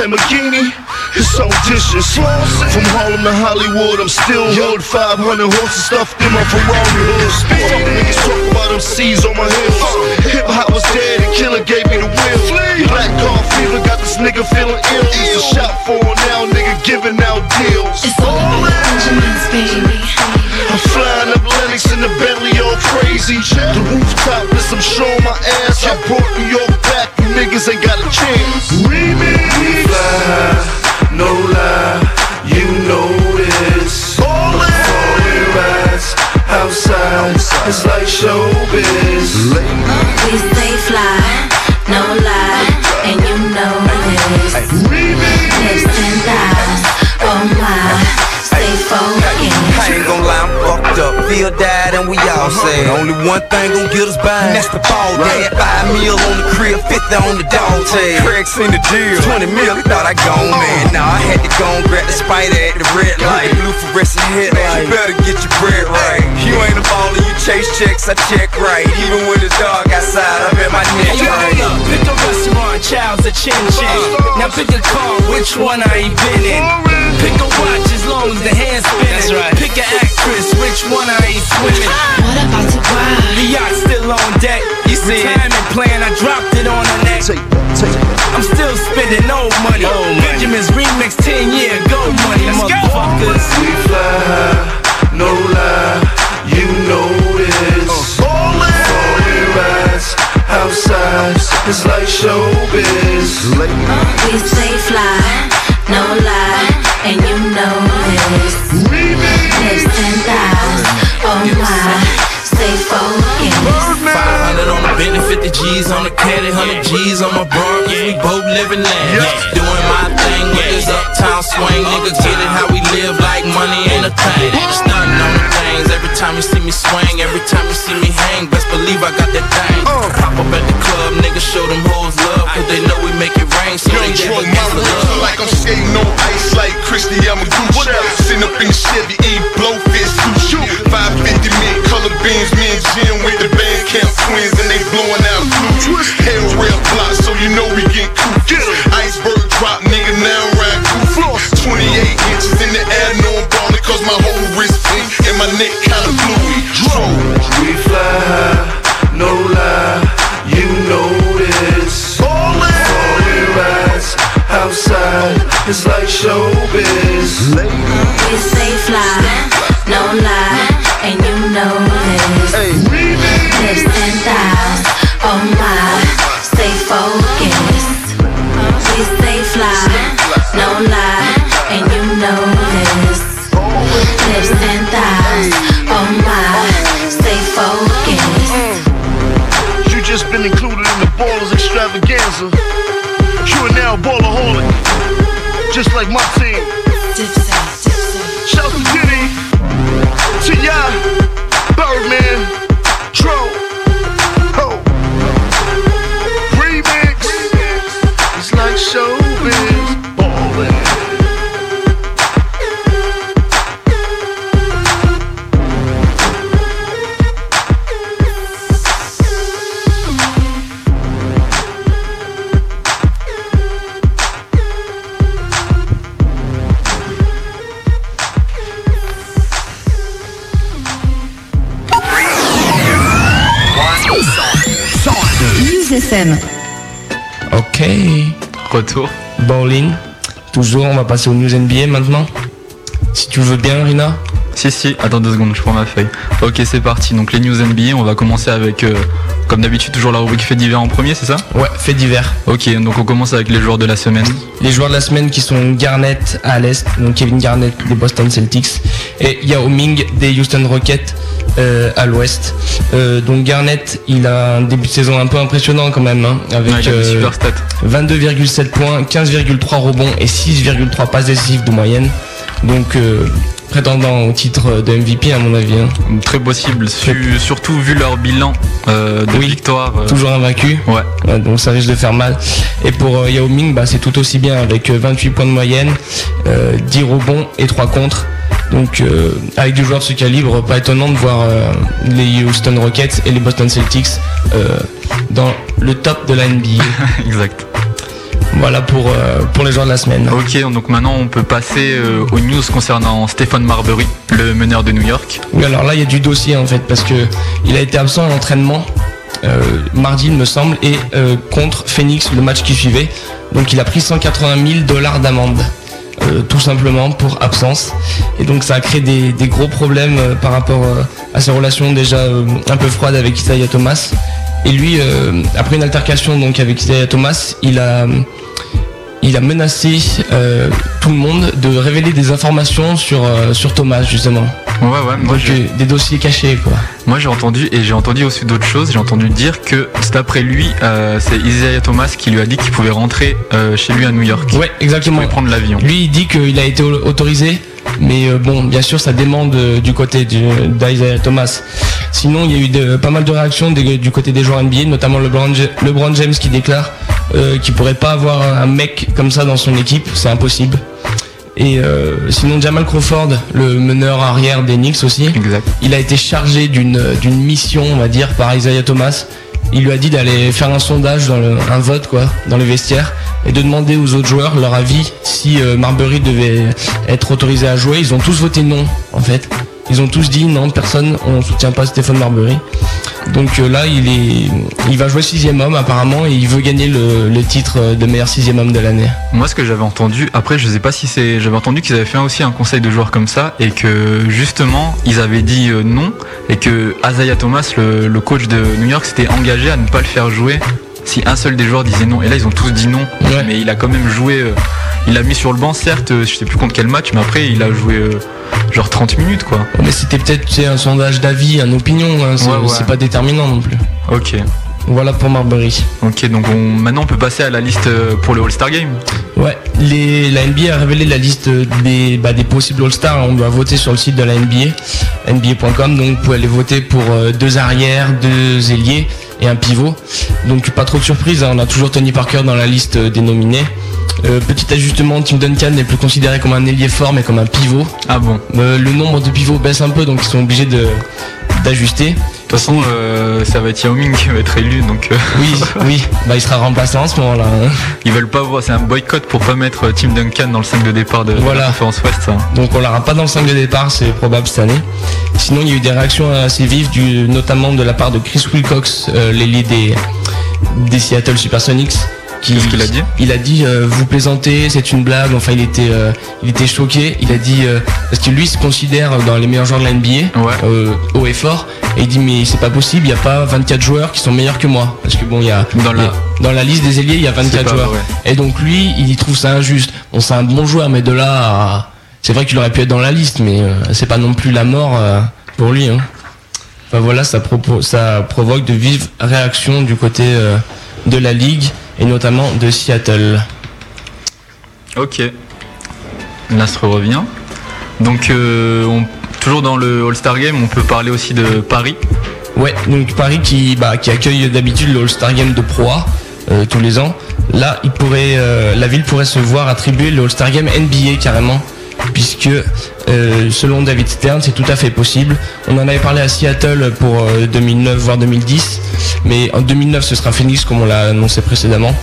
Lamborghini, it's so dishes. From Harlem to Hollywood, I'm still hood. 500 horses stuffed in my Ferrari hood. Fuck niggas talk about them C's on my heels. Hip hop was dead and Killer gave me the will. Black car fever got this nigga feeling ill. Used to shop for now nigga giving out deals. It's all Benjamins, baby. I'm flying up Lennox in the Bentley all crazy. The rooftop is I'm showing my ass. I brought New York niggas ain't got a chance. Remix. We fly high, no lie. You know this. Falling rides outside. It's like showbiz. We fucked up. Feel died and we all uh-huh. sad. Only one thing gon' get us by, and that's the ball dad. Five mil on the crib, 50 on the dog tag. Craig in the deal. 20 mil, he thought I gone uh-huh. man. Nah, I had to go and grab the spider at the red light. Blue fluorescent headlight. You better get your bread right. You ain't a baller, you chase checks, I check right. Even when it's dark outside, I bet my neck Hey, right. hold up. Pick a restaurant, child's a chin chin. Now pick a car, which one I ain't been in. Pick a watch as long as the hand's spinning. Pick an actress, which one I ain't swimming. What about to buy? The yacht still on deck. You see Retirement plan, I dropped it on the neck. I'm still spending old money. Benjamin's remix 10 year ago money, Let's motherfuckers. We fly high, no lie. You know this. Uh. Falling rides outside. It's like showbiz. We stay fly, no lie, and you know this. Lips and thighs, oh my, stay focused. 500 on the Bentley, 50 G's on the caddy, 100 G's on my cause we both living land. Doing my thing with this uptown swing, nigga, get it how we live like money ain't a thing. Stunting on the things, every time you see me swing, every time you see me hang, best believe I got that thing. Oh. Pop up at the club, nigga, show them hoes love, cause they know we make it rain, so Young they a gangsta my love. like I'm skating on ice like Christy Yamaguchi. Sitting up in the Chevy, eat blowfish sushi. 550 mint color beans, me and Jim with the band camp twins, and they blowing out blue. Hell rail block, so you know we get cool. Iceberg drop, nigga, now ride goofy. 28 inches in the air, no I'm ballin', cause my whole wrist pink and my neck kinda bluey. Troll. We fly high, no lie, you know this. Falling rides outside, it's like showbiz. We stay fly, no lie, and you know oh my, stay focused. We stay fly, no lie, and you know this. Lips and thighs, oh my, stay focused. You just been included in the Ballers extravaganza. You are now ballaholic, just like my team. Shout passer aux news NBA maintenant? Si tu veux bien, Rina. Si, si, attends deux secondes, je prends ma feuille. Ok, c'est parti. Donc les news NBA, on va commencer avec, euh, comme d'habitude, toujours la rubrique fait divers en premier, c'est ça Ouais, fait divers. Ok, donc on commence avec les joueurs de la semaine. Les joueurs de la semaine qui sont Garnett à l'est, donc Kevin Garnett des Boston Celtics, et Yao Ming des Houston Rockets euh, à l'ouest. Euh, donc Garnett, il a un début de saison un peu impressionnant quand même, hein, avec Ouais, il a des euh, super stats. 22,7 points, 15,3 rebonds et 6,3 passes décisives de moyenne. Donc euh, prétendant au titre de MVP à mon avis. hein. Très possible, su- surtout vu leur bilan euh, de victoire. euh, Toujours invaincu. Ouais. Ouais, donc ça risque de faire mal. Et pour euh, Yao Ming, bah, c'est tout aussi bien avec euh, 28 points de moyenne, euh, 10 rebonds et 3 contres. Donc avec des joueurs de ce calibre, pas étonnant de voir les Houston Rockets et les Boston Celtics dans le top de la NBA. *laughs* exact. Voilà pour, euh, pour les joueurs de la semaine. Ok, donc maintenant on peut passer euh, aux news concernant Stephen Marbury, le meneur de New York. Oui, alors là, il y a du dossier en fait, parce que il a été absent à l'entraînement euh, mardi, il me semble, et contre Phoenix, le match qui suivait. Donc, il a pris 180 000 dollars d'amende, euh, tout simplement pour absence. Et donc, ça a créé des, gros problèmes euh, par rapport euh, à ses relations déjà un peu froides avec Isaiah Thomas. Et lui, après une altercation donc avec Isaiah Thomas, il a il a menacé euh, tout le monde de révéler des informations sur, euh, sur Thomas justement. Ouais, ouais, moi Donc, euh, des dossiers cachés quoi. Moi j'ai entendu et j'ai entendu aussi d'autres choses. J'ai entendu dire que c'est après lui, euh, c'est Isaiah Thomas qui lui a dit qu'il pouvait rentrer chez lui à New York. Ouais, exactement. Il pouvait prendre l'avion. Lui, il dit qu'il a été au- autorisé, mais euh, bon, bien sûr, ça demande euh, du côté d'Isaiah Thomas. Sinon, il y a eu de- pas mal de réactions des- du côté des joueurs NBA, notamment LeBron, Ja- LeBron James qui déclare euh, qu'il pourrait pas avoir un mec comme ça dans son équipe, c'est impossible. Et euh, sinon, Jamal Crawford, le meneur arrière des Knicks aussi, il a été chargé d'une mission, on va dire, par Isaiah Thomas. Il lui a dit d'aller faire un sondage, dans un vote quoi, dans les vestiaires, et de demander aux autres joueurs leur avis si euh, Marbury devait être autorisé à jouer. Ils ont tous voté non, en fait. Ils ont tous dit non, personne, on soutient pas Stéphane Marbury. Donc euh, là, il est, il va jouer sixième homme apparemment, et il veut gagner le, titre de meilleur sixième homme de l'année. Moi, ce que j'avais entendu, après, je sais pas si c'est, j'avais entendu qu'ils avaient fait aussi un conseil de joueurs comme ça et que justement, ils avaient dit euh, non et que Isaiah Thomas, le, le coach de New York, s'était engagé à ne pas le faire jouer si un seul des joueurs disait non. Et là, ils ont tous dit non, mais il a quand même joué. euh, il a mis sur le banc, certes, euh, je sais plus contre quel match, mais après, il a joué euh, genre 30 minutes, quoi. Mais c'était peut-être tu sais, un sondage d'avis, un opinion, hein, c'est Ouais, ouais. c'est pas déterminant non plus. Ok. Voilà pour Marbury. Ok, donc on, maintenant on peut passer à la liste pour le All-Star Game. Ouais, les, la NBA a révélé la liste des, bah, des possibles All-Stars. On doit voter sur le site de la NBA, NBA.com. Donc vous pouvez aller voter pour deux arrières, deux ailiers et un pivot. Donc pas trop de surprise, hein, on a toujours Tony Parker dans la liste euh, des nominés. Euh, petit ajustement, Tim Duncan n'est plus considéré comme un ailier fort mais comme un pivot. Ah bon? Euh, Le nombre de pivots baisse un peu donc ils sont obligés de d'ajuster. De toute façon, euh, ça va être Yao Ming qui va être élu, donc. euh, Oui, *laughs* oui, bah il sera remplacé en ce moment-là. hein. Ils veulent pas voir, c'est un boycott pour pas mettre euh, Tim Duncan dans le 5 de départ de, Voilà. la conférence Ouest. ça. Donc on l'aura pas dans le 5 de départ, c'est probable cette année. Sinon il y a eu des réactions assez vives, du, notamment de la part de Chris Wilcox, euh, l'ailier des, des Seattle Supersonics. Qui, Qu'est-ce qu'il a dit Il a dit euh, vous plaisantez, c'est une blague. Enfin il était, euh, il était choqué. Il a dit euh, parce que lui se considère dans les meilleurs joueurs de la NBA, euh, haut et fort. Et il dit mais c'est pas possible, il n'y a pas 24 joueurs qui sont meilleurs que moi. Parce que bon il y a Dans la- dans la liste des ailiers il y a C'est 24 pas joueurs. vrai. Et donc lui, il y trouve ça injuste. Bon, c'est un bon joueur, mais de là, à- c'est vrai qu'il aurait pu être dans la liste, mais euh, c'est pas non plus la mort euh, pour lui. Hein. Enfin voilà, ça, ça provoque de vives réactions du côté euh, de la ligue et notamment de Seattle. Ok. L'astre revient. Donc, euh, on- toujours dans le All-Star Game, on peut parler aussi de Paris. Ouais, donc Paris qui, bah, qui accueille d'habitude le All-Star Game de Pro A euh, tous les ans. Là, il pourrait, euh, la ville pourrait se voir attribuer le All-Star Game NBA carrément, puisque euh, selon David Stern, c'est tout à fait possible. On en avait parlé à Seattle pour euh, 2009 voire 2010, mais en 2009 ce sera Phoenix comme on l'a annoncé précédemment.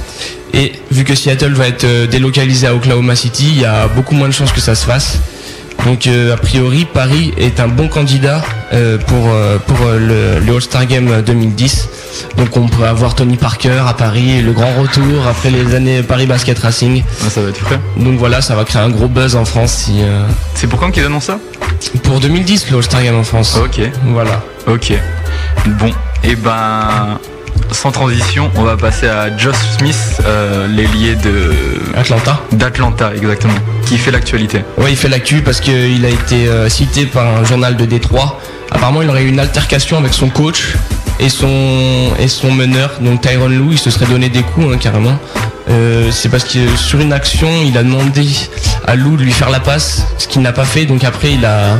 Et vu que Seattle va être euh, délocalisé à Oklahoma City, il y a beaucoup moins de chances que ça se fasse. Donc euh, a priori, Paris est un bon candidat euh, pour, euh, pour le, le All-Star Game 2010. Donc on pourrait avoir Tony Parker à Paris, le grand retour après les années Paris Basket Racing. Ah, ça va être frais. Donc voilà, ça va créer un gros buzz en France. Si, C'est pour quand qu'ils annoncent ça? Pour 2010, le All-Star Game en France. Ok. Voilà. Ok. Bon, et ben sans transition, on va passer à Josh Smith, euh, l'ailier de Atlanta. d'Atlanta exactement, qui fait l'actualité. Ouais, il fait l'actu parce qu'il a été euh, cité par un journal de Détroit. Apparemment, il aurait eu une altercation avec son coach et son, et meneur, donc Tyron Lou. Il se serait donné des coups, hein, carrément. Euh, c'est parce que sur une action, il a demandé à Lou de lui faire la passe, ce qu'il n'a pas fait. Donc après, il a,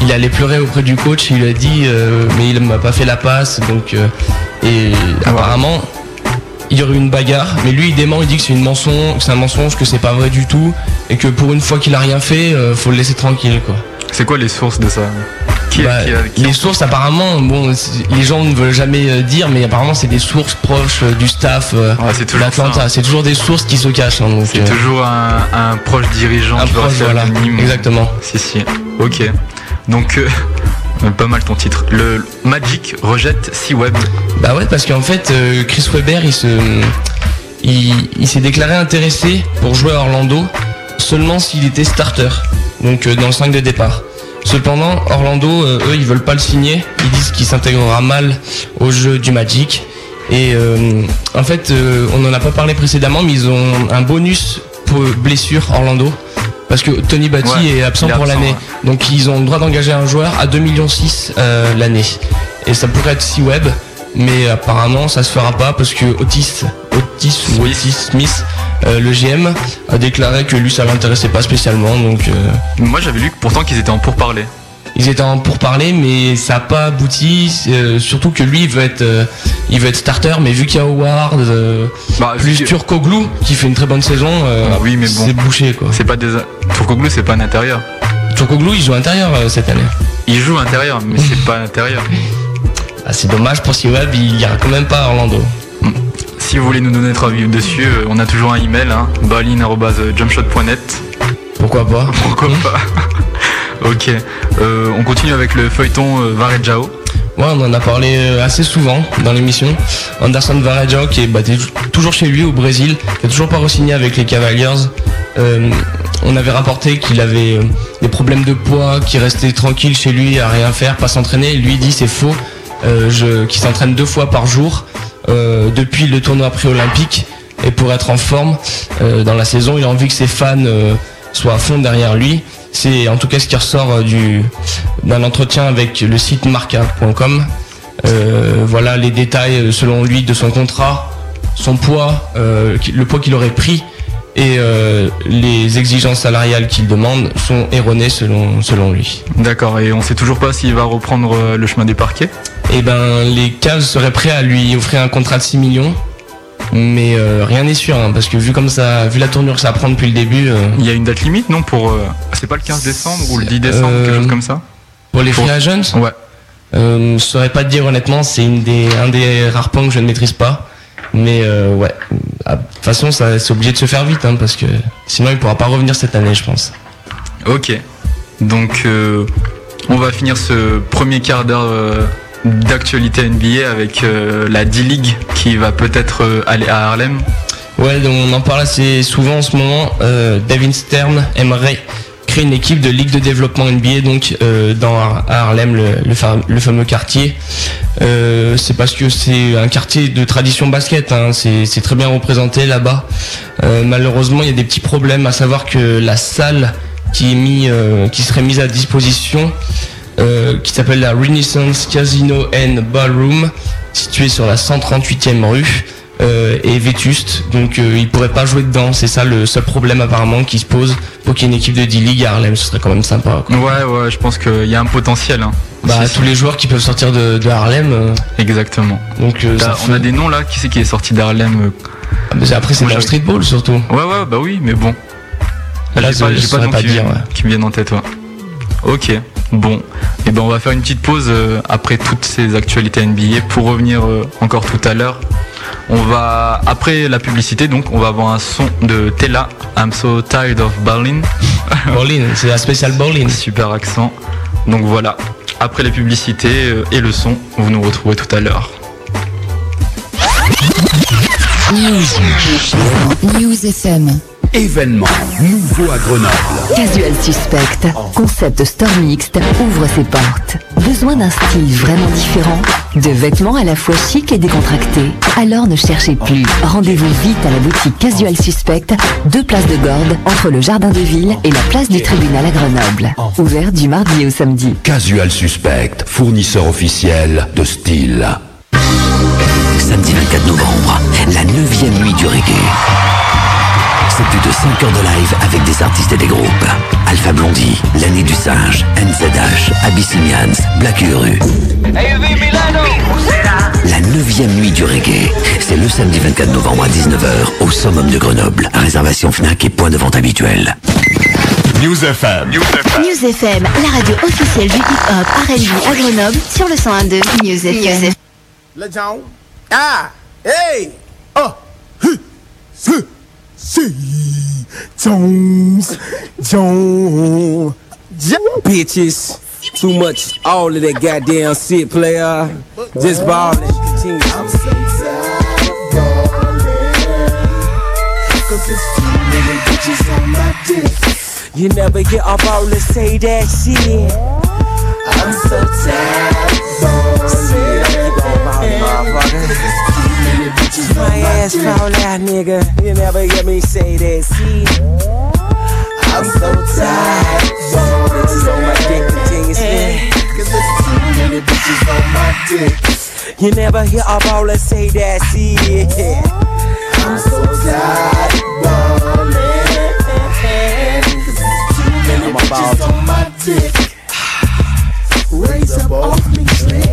il est allé pleurer auprès du coach. Il lui a dit, euh, mais il m'a pas fait la passe. Donc, euh, et apparemment, il y aurait eu une bagarre, mais lui il dément, il dit que c'est une mensonge, que c'est un mensonge, que c'est pas vrai du tout, et que pour une fois qu'il a rien fait, faut le laisser tranquille. C'est quoi les sources de ça qui, Bah, qui a- qui- les sources apparemment, bon, les gens ne veulent jamais euh, dire, mais apparemment c'est des sources proches euh, du staff euh, c'est toujours d'Atlanta. C'est toujours des sources qui se cachent. hein, C'est euh, toujours un, un proche dirigeant Un qui proche, voilà, exactement. Si, si. Ok. Donc, euh, *laughs* pas mal ton titre. Le Magic rejette C-Web. Bah ouais, parce qu'en fait, Chris Webber, il se, il, il s'est déclaré intéressé pour jouer à Orlando seulement s'il était starter, donc euh, dans le 5 de départ. Cependant, Orlando, euh, eux, ils veulent pas le signer. Ils disent qu'il s'intégrera mal au jeu du Magic. Et euh, en fait, euh, on n'en a pas parlé précédemment, mais ils ont un bonus pour blessure Orlando. Parce que Tony Batty Ouais, est absent pour l'année. ouais. Donc ils ont le droit d'engager un joueur à 2,6 millions euh, l'année. Et ça pourrait être C-Web, mais apparemment ça se fera pas parce que Otis, Otis ou Otis Smith, euh, le GM, a déclaré que lui ça l'intéressait pas spécialement. Donc euh, Moi, j'avais lu que pourtant qu'ils étaient en pourparlers. ils étaient en pourparler, mais ça n'a pas abouti. euh, surtout que lui il veut être, il veut être starter, mais vu qu'il y a Howard, euh, plus Turkoglu qui fait une très bonne saison, Ah oui, mais bon. c'est bouché quoi. C'est pas des. Turkoglu, c'est pas un intérieur. Turkoglu il joue intérieur cette année. Il joue intérieur, mais c'est pas intérieur. *laughs* Ah, c'est dommage pour C-Web, il ira quand même pas à Orlando. Si vous voulez nous donner votre avis dessus, euh, on a toujours un email, hein, balin.jumpshot.net. Pourquoi pas *laughs* Pourquoi pas *laughs* Ok, Euh, on continue avec le feuilleton euh, Varejao. Ouais, on en a parlé euh, assez souvent dans l'émission. Anderson Varejao qui est bah, toujours chez lui au Brésil, qui a toujours pas re-signé avec les Cavaliers. On avait rapporté qu'il avait des problèmes de poids, qu'il restait tranquille chez lui à rien faire, pas s'entraîner. Lui dit c'est faux, je, qu'il s'entraîne deux fois par jour euh, depuis le tournoi pré-olympique. Et pour être en forme euh, dans la saison, il a envie que ses fans euh, soient à fond derrière lui. C'est en tout cas ce qui ressort euh, du d'un entretien avec le site marca.com. Euh, voilà les détails euh, selon lui de son contrat, son poids, euh, qui- le poids qu'il aurait pris et euh, les exigences salariales qu'il demande sont erronées selon selon lui. D'accord, et on sait toujours pas s'il va reprendre euh, le chemin des parquets. Et ben les Cavs seraient prêts à lui offrir un contrat de 6 millions. Mais euh, rien n'est sûr, hein, parce que vu comme ça, vu la tournure que ça prend depuis le début, euh, Il y a une date limite, non Pour c'est pas le 15 décembre ou le 10 décembre, quelque chose comme ça? pour les free agents, Ouais. Euh, je saurais pas te dire honnêtement, c'est une des, un des rares points que je ne maîtrise pas. Mais ouais, de toute façon, ça, c'est obligé de se faire vite, hein, parce que sinon il pourra pas revenir cette année, je pense. Ok. Donc, euh, on va finir ce premier quart d'heure euh, d'actualité NBA avec euh, la D-League qui va peut-être aller à Harlem. Ouais, donc on en parle assez souvent en ce moment. David Stern aimerait créer une équipe de ligue de développement NBA donc euh, dans Harlem, le, le fa- le fameux quartier. Euh, c'est parce que c'est un quartier de tradition basket. hein. C'est très bien représenté là-bas. Euh, malheureusement, il y a des petits problèmes, à savoir que la salle qui est qui serait mise à disposition, qui s'appelle la Renaissance Casino and Ballroom, située sur la 138e rue, euh, est vétuste. Donc euh, il pourrait pas jouer dedans. C'est ça le seul problème apparemment qui se pose pour qu'il y ait une équipe de D-League à Harlem. Ce serait quand même sympa. quoi. Ouais, ouais, je pense qu'il y a un potentiel. hein. Bah tous les joueurs qui peuvent sortir de, de Harlem. euh, Exactement. donc euh, on a des noms là, qui c'est qui est sorti d'Harlem Ah, mais après c'est le streetball surtout. Ouais, ouais, bah oui, mais bon. Là, j'ai pas, je- pas pas qui, dire, ouais. qui me viennent en tête, ouais. Ok, bon. Et ben on va faire une petite pause après toutes ces actualités NBA pour revenir encore tout à l'heure On va après la publicité, donc on va avoir un son de Tella. I'm so tired of Berlin. *laughs* Berlin, c'est la spéciale Berlin. Super accent. Donc voilà. Après les publicités euh, et le son, vous nous retrouvez tout à l'heure. News. News FM. Événement nouveau à Grenoble. Casual Suspect, concept store mixte, ouvre ses portes. Besoin d'un style vraiment différent? De vêtements à la fois chic et décontractés? Alors ne cherchez plus. Rendez-vous vite à la boutique Casual Suspect, deux places de Gordes, entre le Jardin de Ville et la place du Tribunal à Grenoble. Ouvert du mardi au samedi. Casual Suspect, fournisseur officiel de style. Samedi 24 novembre, la 9 nuit du reggae. C'est plus de 5 heures de live avec des artistes et des groupes. Alpha Blondie, L'année du singe, NZH, Abyssinians, Black Uru. La 9 nuit du reggae, c'est le samedi 24 novembre à 19h au Summum de Grenoble. Réservation FNAC et point de vente habituel. News FM. News FM, la radio officielle du hip-hop R&B à Grenoble sur le 101.2 News FM. Le John. Ah! Hey! Oh! Huh! Huh! See, Jones, Jones, bitches. Too much, all of that goddamn shit, player. Just ballin'. I'm so tired of too many bitches on my dick. You never get off all and say that shit. I'm so tired of ballin'. My ass fall out, nigga. You never hear me say that shit. I'm so tired. Bitches on my dick continuously. Cause there's too many bitches on my dick. You never hear a baller say that shit. I'm so tired. I'm about on my dick. *sighs* Raise up off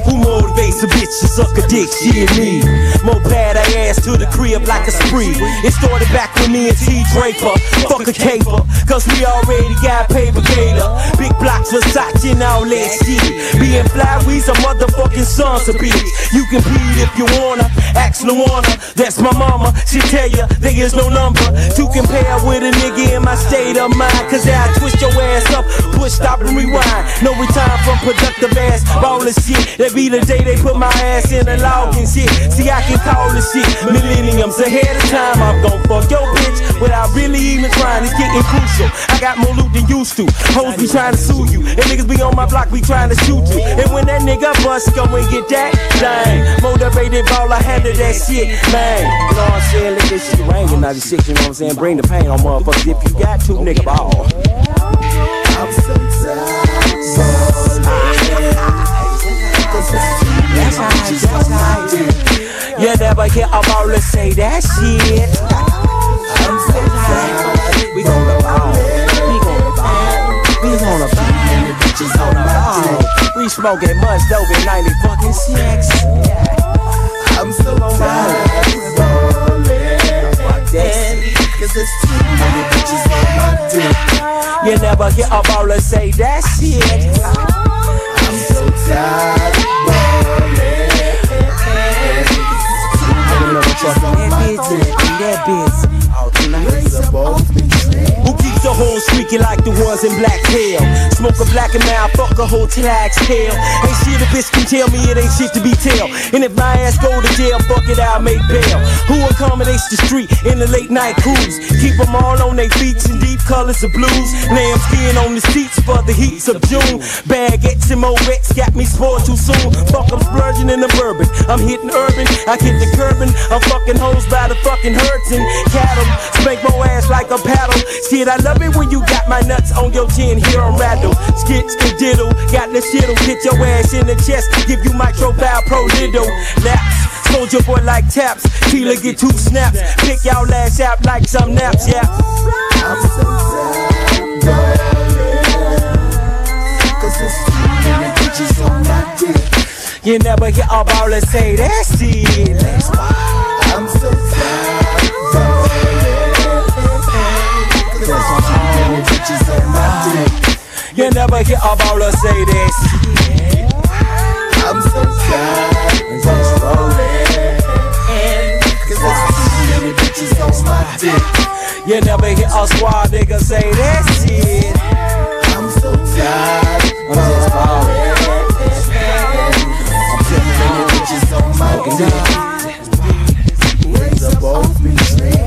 Who motivates a bitch to suck a dick? She and me. More bad ass to the crib like a spree. It started back with me and T Draper. Fuck a caper, cause we already got paper gator. Big blocks, Versace and all that shit. Being fly, we's a motherfucking sons of bitch. You can pee if you wanna. Ask Luana, that's my mama. She tell ya there is no number to compare with a nigga in my state of mind. Cause I twist your ass up, push, stop, and rewind. No return from productive ass, ballin' shit. That be the day they put my ass in a log and shit. See, I can call the shit millenniums ahead of time. I'm gon' fuck your bitch without really even trying. It's getting crucial. I got more loot than used to. Hoes be trying to sue you, and niggas be on my block, be trying to shoot you. And when that nigga bust, go and get that thing. Motivated baller, handle that shit, man. You know what I'm saying? Let this shit rain in 96, you know what I'm saying? Bring the pain on motherfuckers if you got to, nigga ball. I'm so right. You never hear a baller say that shit. I'm so tired. We gonna ball. We gonna ball. We gonna ball. Bitches on the ball. We smoking much dope in 90 fucking six. I'm so tired. Bitches. You never hear a baller say that shit. I'm so tired. Fuck that bitch and that bitch. Out tonight is a the whole squeaky like the ones in Black Tail? Smoke a black and mouth, fuck a whole tax tail. Ain't shit a bitch can tell me it ain't shit to be tell. And if my ass go to jail, fuck it, I'll make bail. Who accommodates the street in the late night cruise? Keep them all on their feet in deep colors of blues. Lamb skin on the seats for the heats of June. Bag Baguettes and Morettes got me spoiled too soon. Fuck, I'm splurging in the bourbon. I'm hitting urban, I hit the curbing. I'm fucking hoes by the fucking herds and cattle. Spank my ass like a paddle. Shit, I love it when you got my nuts on your chin. Here I'm rattle. Skit, skiddiddle. Got the shit'll hit your ass in the chest. Give you micro valve pro little. Laps. Soldier boy like taps. Teela get two snaps. Pick y'all ass out like some naps, yeah. I'm so. Cause there's too many bitches on my dick. You never hear a baller say. That's why. I'm so tired. You never hear a baller say this. I'm so shy and so lonely. Bitches on my dick. You never hear a squad nigga say that shit. I'm so tired, I'm just falling. I'm too many bitches on my oh, dick.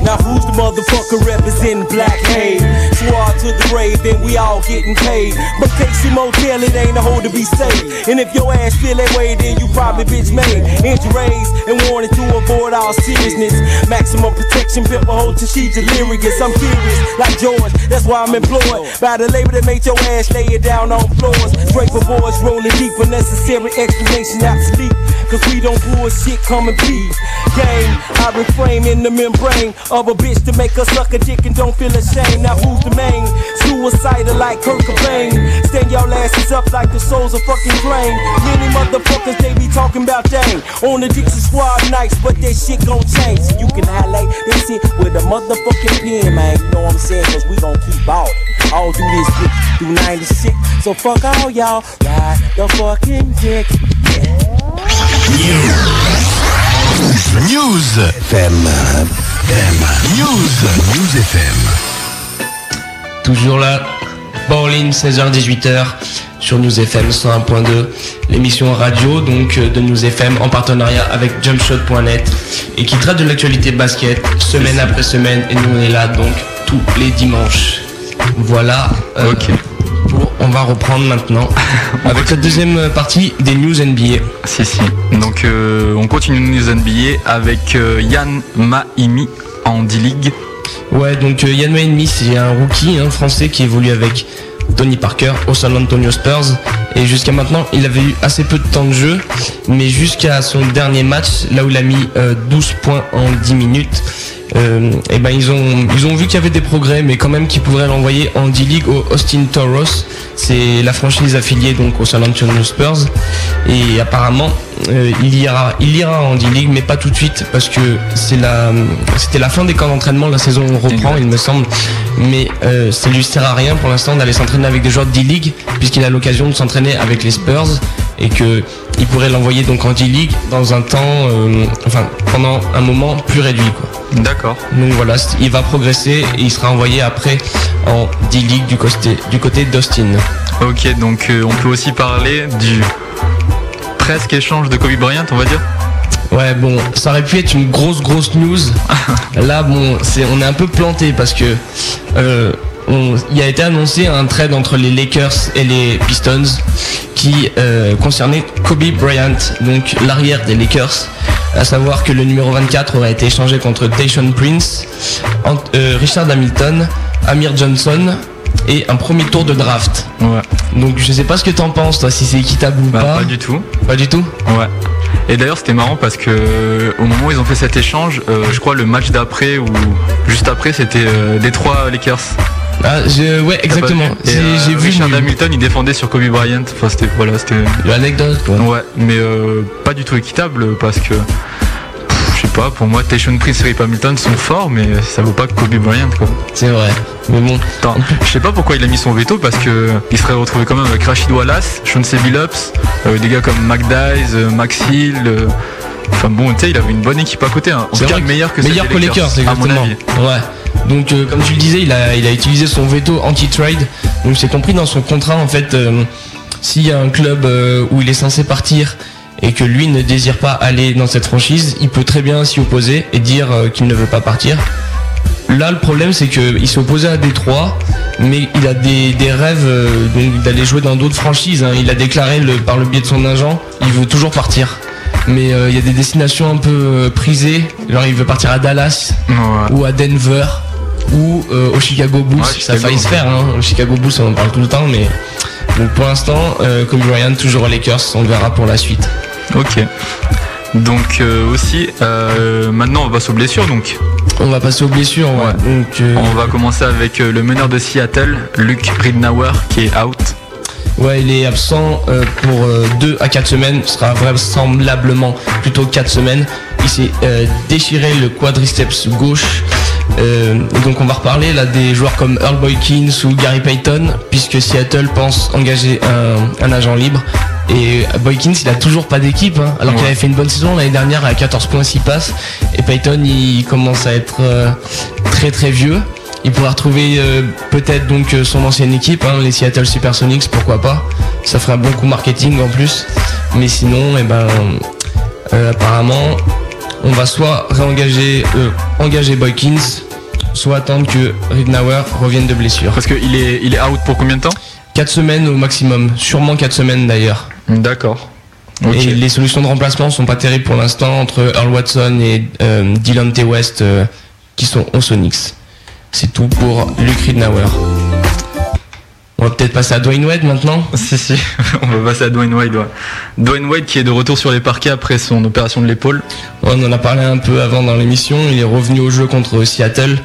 Now who's the motherfucker representing Black Haze? Swore to the grave, then we all getting paid. But Casey Motel, it ain't a hole to be safe. And if your ass feel that way, then you probably bitch made. Injuries and wanted to avoid all seriousness. Maximum protection, pimp a hoe till she delirious. I'm curious, like George, that's why I'm employed by the labor that made your ass lay it down on floors. Draper boys rolling deep, unnecessary explanation obsolete. Cause we don't bullshit, come and peace. Game, I refrain in the membrane a bitch to make her suck a dick and don't feel ashamed. Now who's the main? Suicidal like Kurt Cobain. Stand y'all asses up like the souls of fucking drain. Many motherfuckers they be talking about dang. On the Dixie Squad nights, but that shit gon' change. So you can highlight this shit with a motherfucking pen, man. You know what I'm saying? Cause we gon' keep all, all through this shit, through 96. So fuck all y'all, ride the fucking dick. News FM. FM. News. News FM. Toujours là, Pauline, 16h-18h sur News FM 101.2, l'émission radio donc euh, de News FM en partenariat avec jumpshot.net et qui traite de l'actualité basket semaine après semaine et nous on est là donc tous les dimanches. Voilà. euh, pour- on va reprendre maintenant *laughs* avec la deuxième partie des news NBA. Si, si. Donc, euh, on continue nos NBA avec euh, Yann Mahimi en D-League. Ouais, donc euh, Yann Maenmi, c'est un rookie hein, français qui évolue avec Tony Parker au San Antonio Spurs. Et jusqu'à maintenant, il avait eu assez peu de temps de jeu. Mais jusqu'à son dernier match, là où il a mis euh, 12 points en 10 minutes, et ben ils ont, ils ont vu qu'il y avait des progrès, mais quand même qu'ils pourraient l'envoyer en D-League au Austin Toros. C'est la franchise affiliée donc au San Antonio Spurs. Et apparemment, euh, il ira, il ira en D-League, mais pas tout de suite parce que c'est la, c'était la fin des camps d'entraînement. La saison reprend, il me semble. Mais euh, ça lui sert à rien pour l'instant d'aller s'entraîner avec des joueurs de D-League puisqu'il a l'occasion de s'entraîner avec les Spurs et que il pourrait l'envoyer donc en D-League dans un temps, euh, enfin pendant un moment plus réduit. Quoi. D'accord. Donc voilà, il va progresser et il sera envoyé après en D-League du côté, du côté d'Austin. Ok, donc euh, on peut aussi parler du presque échange de Kobe Bryant, on va dire? Ouais bon, ça aurait pu être une grosse grosse news. *laughs* Là bon, c'est on est un peu planté parce que euh, il a été annoncé un trade entre les Lakers et les Pistons qui euh, concernait Kobe Bryant, donc l'arrière des Lakers. À savoir que le numéro 24 aurait été échangé contre Tayshaun Prince, Ant- euh, Richard Hamilton, Amir Johnson et un premier tour de draft. Ouais. Donc je sais pas ce que t'en penses toi, si c'est équitable ou Bah, pas. pas du tout. Pas du tout Ouais. Et d'ailleurs c'était marrant parce que euh, au moment où ils ont fait cet échange, euh, je crois le match d'après ou juste après c'était Détroit Lakers. Ah, je- ouais, exactement. Et, J'ai- euh, vu Richard Hamilton, il défendait sur Kobe Bryant. Enfin, c'était voilà, c'était l'anecdote. Quoi. Ouais, mais euh, pas du tout équitable parce que je sais pas. Pour moi, Tayshaun Prince et Rip Hamilton sont forts, mais ça vaut pas que Kobe Bryant quoi. C'est vrai. Mais bon, Attends, je sais pas pourquoi il a mis son veto parce que il serait retrouvé quand même avec Rachid Wallace, Chauncey Billups, euh, des gars comme Dice, euh, Max Hill. euh, Enfin bon, tu sais, il avait une bonne équipe à côté. hein. En tout cas, meilleur que meilleur que des Lakers, à mon avis. Ouais. Donc euh, comme tu le disais, il a, il a utilisé son veto anti-trade. Donc c'est compris dans son contrat en fait. euh, S'il y a un club euh, où il est censé partir et que lui ne désire pas aller dans cette franchise, il peut très bien s'y opposer et dire qu'il ne veut pas partir. Là, le problème, c'est qu'il s'est opposé à Détroit, mais il a des, rêves d'aller jouer dans d'autres franchises. hein. Il a déclaré par le biais de son agent, il veut toujours partir. Mais euh, il y a des destinations un peu euh, prisées, genre il veut partir à Dallas ou à Denver ou euh, au Chicago Bulls. Ouais, Ça a failli se faire, hein. au Chicago Bulls, on en parle tout le temps, mais donc pour l'instant, euh, Kobe Bryant toujours aux Lakers, on verra pour la suite. Ok. Donc euh, aussi, maintenant on va aux blessures. Donc On va passer aux blessures. ouais. Donc, on va commencer avec le meneur de Seattle, Luke Ridnour, qui est out. Ouais, il est absent euh, pour 2 à 4 semaines. Ce sera vraisemblablement plutôt 4 semaines. Il s'est euh, déchiré le quadriceps gauche. Euh, et donc on va reparler là des joueurs comme Earl Boykins ou Gary Payton, puisque Seattle pense engager un, un agent libre. Et Boykins, il a toujours pas d'équipe, hein, alors qu'il avait fait une bonne saison l'année dernière à 14 points 6 passes. Et Payton, il commence à être euh, très très vieux. Il pourra retrouver euh, peut-être donc euh, son ancienne équipe, hein, les Seattle Supersonics, pourquoi pas. Ça ferait un bon coup marketing en plus. Mais sinon, eh ben, euh, apparemment, on va soit réengager, euh, engager Boykins, soit attendre que Ridnauer revienne de blessure. Parce qu'il est, il est out pour combien de temps? 4 semaines au maximum, sûrement 4 semaines d'ailleurs. D'accord. Et les solutions de remplacement sont pas terribles pour l'instant entre Earl Watson et euh, Dylan T. West euh, qui sont aux Sonics. C'est tout pour Luke Ridnauer. On va peut-être passer à Dwayne Wade maintenant? Si, si, *laughs* on va passer à Dwayne Wade. ouais. Dwayne Wade qui est de retour sur les parquets après son opération de l'épaule. On en a parlé un peu avant dans l'émission. Il est revenu au jeu contre Seattle.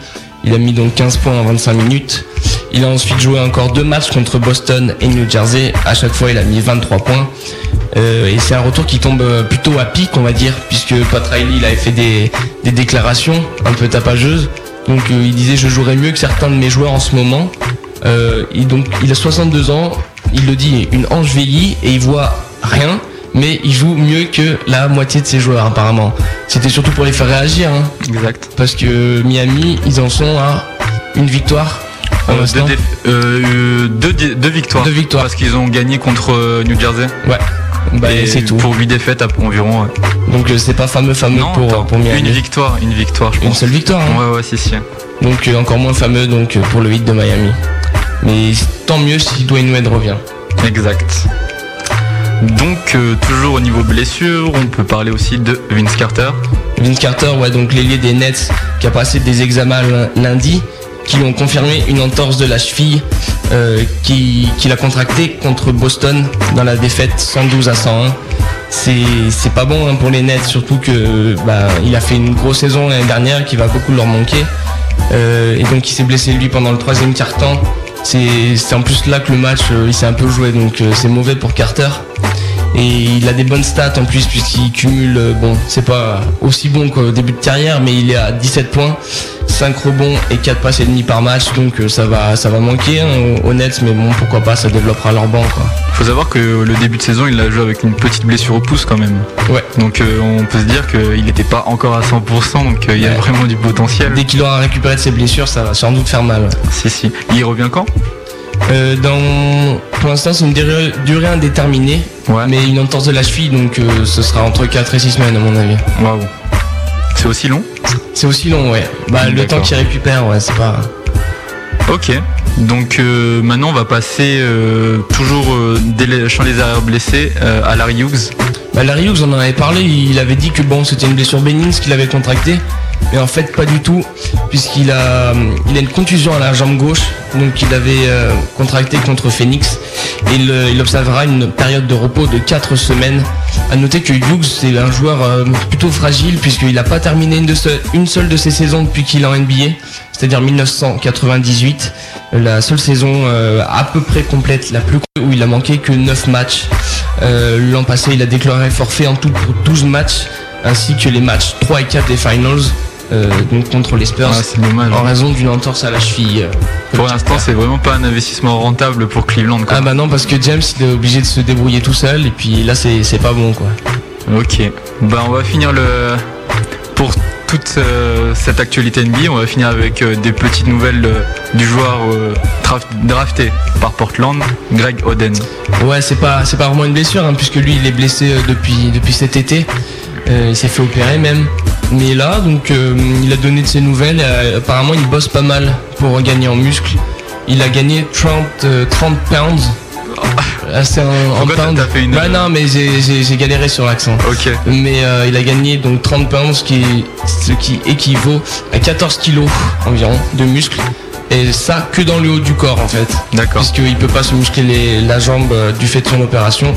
Il a mis donc 15 points en 25 minutes. Il a ensuite joué encore deux matchs contre Boston et New Jersey. À chaque fois, il a mis 23 points. Euh, et c'est un retour qui tombe plutôt à pic, on va dire, puisque Pat Riley il avait fait des, des déclarations un peu tapageuses. Donc euh, il disait je jouerais mieux que certains de mes joueurs en ce moment. Euh, il, donc, il a 62 ans, il le dit, une hanche vieillie et il voit rien, mais il joue mieux que la moitié de ses joueurs apparemment. C'était surtout pour les faire réagir. hein. Exact. Parce que Miami, ils en sont à une victoire. Euh, deux, euh, deux victoires. Deux victoires. Parce qu'ils ont gagné contre New Jersey. Ouais. Bah, Et c'est tout. Pour 8 défaites à- environ. Donc euh, c'est pas fameux fameux Non, pour, attends, pour Miami. une victoire, une victoire, je Une pense. seule victoire. hein. Ouais, ouais, si, si. Donc euh, encore moins fameux donc euh, pour le hit de Miami. Mais tant mieux si Dwayne Wade revient. Exact. Donc, euh, toujours au niveau blessure, on peut parler aussi de Vince Carter. Vince Carter, ouais, donc l'ailier des Nets qui a passé des examens lundi, qui ont confirmé une entorse de la cheville euh, qui- qu'il a contracté contre Boston dans la défaite 112 à 101. C'est pas bon hein, pour les Nets, surtout que bah, a fait une grosse saison l'année dernière qui va beaucoup leur manquer. Euh, et donc il s'est blessé lui pendant le troisième quart temps. C'est en plus là que le match euh, s'est un peu joué, donc c'est mauvais pour Carter. Et il a des bonnes stats en plus puisqu'il cumule, euh, bon, c'est pas aussi bon qu'au début de carrière, mais il est à 17 points, 5 rebonds et 4 passes et demi par match, donc euh, ça va, ça va manquer hein, aux Nets, mais bon, pourquoi pas, ça développera leur banc quoi. Faut savoir que le début de saison, il l'a joué avec une petite blessure au pouce quand même. Ouais. Donc, euh, on peut se dire qu'il n'était pas encore à 100%, donc euh, il y a Ouais. vraiment du potentiel. Dès qu'il aura récupéré de ses blessures, ça va sans doute faire mal. Si, si. Il revient quand? Euh, dans, pour l'instant, c'est une durée, durée indéterminée, Ouais. mais une entorse de la cheville, donc euh, ce sera entre 4 et 6 semaines à mon avis. Waouh. C'est aussi long? C'est aussi long, ouais. Bah, le temps qu'il récupère, ouais, c'est pas. Ok. Donc euh, maintenant on va passer toujours dès les champs les arrières blessés à Larry Hughes. Bah, Larry Hughes, on en avait parlé, il avait dit que bon, c'était une blessure bénigne ce qu'il avait contracté, mais en fait pas du tout, puisqu'il a, il a une contusion à la jambe gauche, donc il avait euh, contracté contre Phoenix, et il, observera une période de repos de 4 semaines. À noter que Hughes c'est un joueur euh, plutôt fragile, puisqu'il n'a pas terminé une, seule de ses saisons depuis qu'il est en NBA, c'est-à-dire 1998, la seule saison euh, à peu près complète, la plus où il a manqué que 9 matchs. Euh, L'an passé, il a déclaré forfait en tout pour 12 matchs, ainsi que les matchs 3 et 4 des finals, euh, donc contre les Spurs, Ah, c'est dommage. en raison d'une entorse à la cheville. euh, Pour l'instant c'est vraiment pas un investissement rentable pour Cleveland. Quoi. Ah bah non, parce que James, il est obligé de se débrouiller tout seul, et puis là, c'est c'est pas bon, quoi. Ok. Bah on va finir le pour toute euh, cette actualité NBA, on va finir avec euh, des petites nouvelles euh, du joueur euh, draf- drafté par Portland, Greg Oden. Ouais, c'est pas, c'est pas vraiment une blessure, hein, puisque lui, il est blessé euh, depuis, depuis cet été. Euh, il s'est fait opérer même. Mais là, donc, euh, il a donné de ses nouvelles. Euh, apparemment, il bosse pas mal pour gagner en muscle. Il a gagné 30, euh, 30 pounds. Ah, c'est en, en Pourquoi t'as fait une- Bah non, mais j'ai- j'ai j'ai galéré sur l'accent. Ok. Mais euh, il a gagné donc 30 pounds, ce qui, ce qui équivaut à 14 kilos environ de muscles. Et ça que dans le haut du corps en fait. D'accord. Puisqu'il peut pas se muscler les- la jambe euh, du fait de son opération.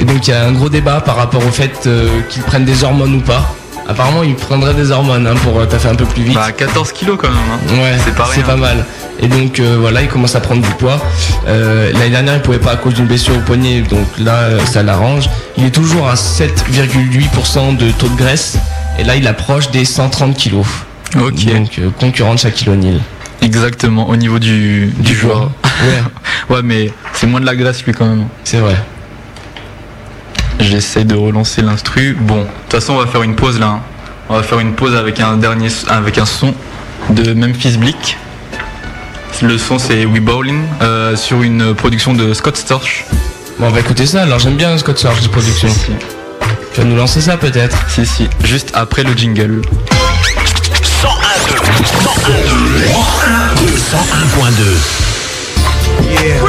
Et donc il y a un gros débat par rapport au fait euh, qu'il prenne des hormones ou pas. Apparemment il prendrait des hormones hein, pour euh, taffer un peu plus vite. Bah 14 kilos quand même. hein. Ouais, c'est pas rien. mal. Et donc euh, voilà, il commence à prendre du poids. Euh, L'année dernière, il pouvait pas à cause d'une blessure au poignet, donc là, ça l'arrange. Il est toujours à 7,8% de taux de graisse. Et là, il approche des 130 kilos. Ok. Donc euh, concurrent de Shaquille O'Neal. Exactement, au niveau du, du, Du joueur. Ouais, *laughs* Ouais mais c'est moins de la graisse lui quand même. c'est vrai. J'essaie de relancer l'instru. Bon, de toute façon, on va faire une pause là. hein. On va faire une pause avec un dernier, avec un son de Memphis Bleak. Le son c'est We Bowling euh, sur une production de Scott Storch. Bon, on va écouter ça. Alors j'aime bien Scott Storch de production. Tu vas nous lancer ça peut-être? Si, si, juste après le jingle. 101.2 Yeah.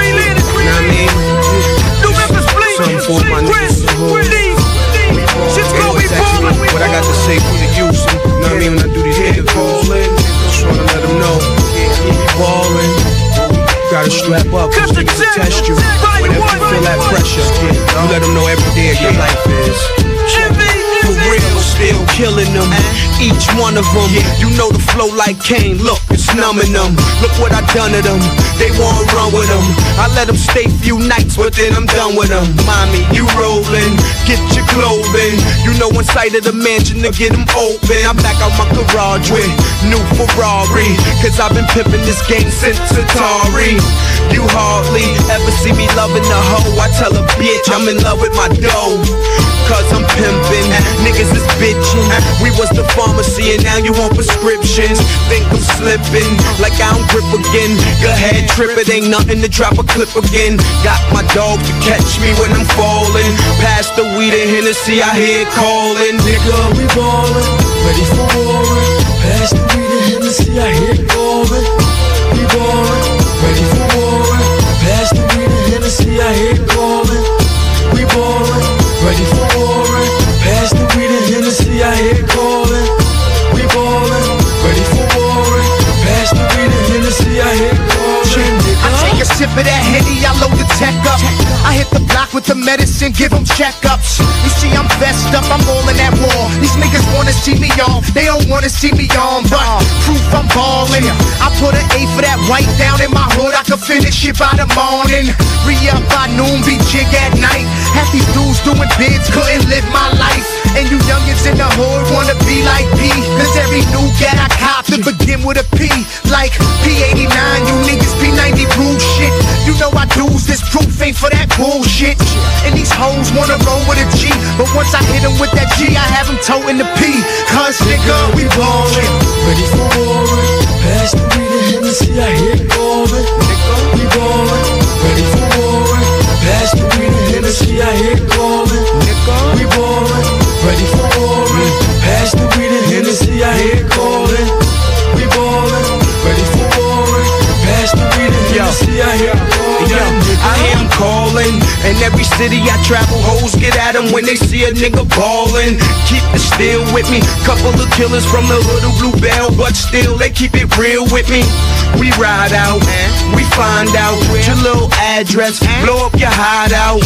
What I got to say for the youth. Know what I mean? When I do these interviews, just wanna let them know. We ballin'. Gotta strap up, cause niggas will test you. Whenever you feel that pressure, you let them know every day of your life is. For real, still killing them. Each one of them. You know the flow like Kane. Look, it's numbing them. Look what I done to them. They won't run with them. I let them stay few nights, but then I'm done with them. Mommy, you rolling. Get your clothing. You know one side of the mansion to get them open. I'm back out my garage with new Ferrari. Cause I've been pimping this game since Atari. You hardly ever see me loving a hoe. I tell a bitch I'm in love with my dough. Cause I'm pimping, niggas is bitching. We was the pharmacy and now you want prescriptions. Think I'm slipping, like I don't grip again. Go ahead, trip it, ain't nothing to drop a clip again. Got my dog to catch me when I'm falling. Pass the weed and Hennessy, I hear calling. Nigga, we ballin', ready for warring. Pass the weed and Hennessy, I hear calling. Of that Henny, I load the tech up. I hit the block with the medicine, give them checkups. You see, I'm vest up, I'm all in that war. These niggas wanna see me on, they don't wanna see me on. But proof I'm ballin'. I put an A for that white down in my hood, I could finish it by the morning. Re up by noon, be jig at night. Half these dudes doing bids, couldn't live my life. And you youngins in the hood wanna be like P. Cause every new gat I cop to begin with a P. Like P89, you niggas P90 proof shit. You know I do's this proof ain't for that bullshit. And these hoes wanna roll with a G. But once I hit them with that G, I have them toting the P. Cause nigga, we ballin'. Ready for warring. Pass the weed and Hennessy, I hear it we ballin'. Ready for warring. Pass the weed and Hennessy, I hear it. I calling, and every city I travel, hoes get at 'em when they see a nigga ballin'. Keep it still with me, couple of killers from the hood of Blue Bell, but still they keep it real with me. We ride out, we find out your little address, blow up your hideout.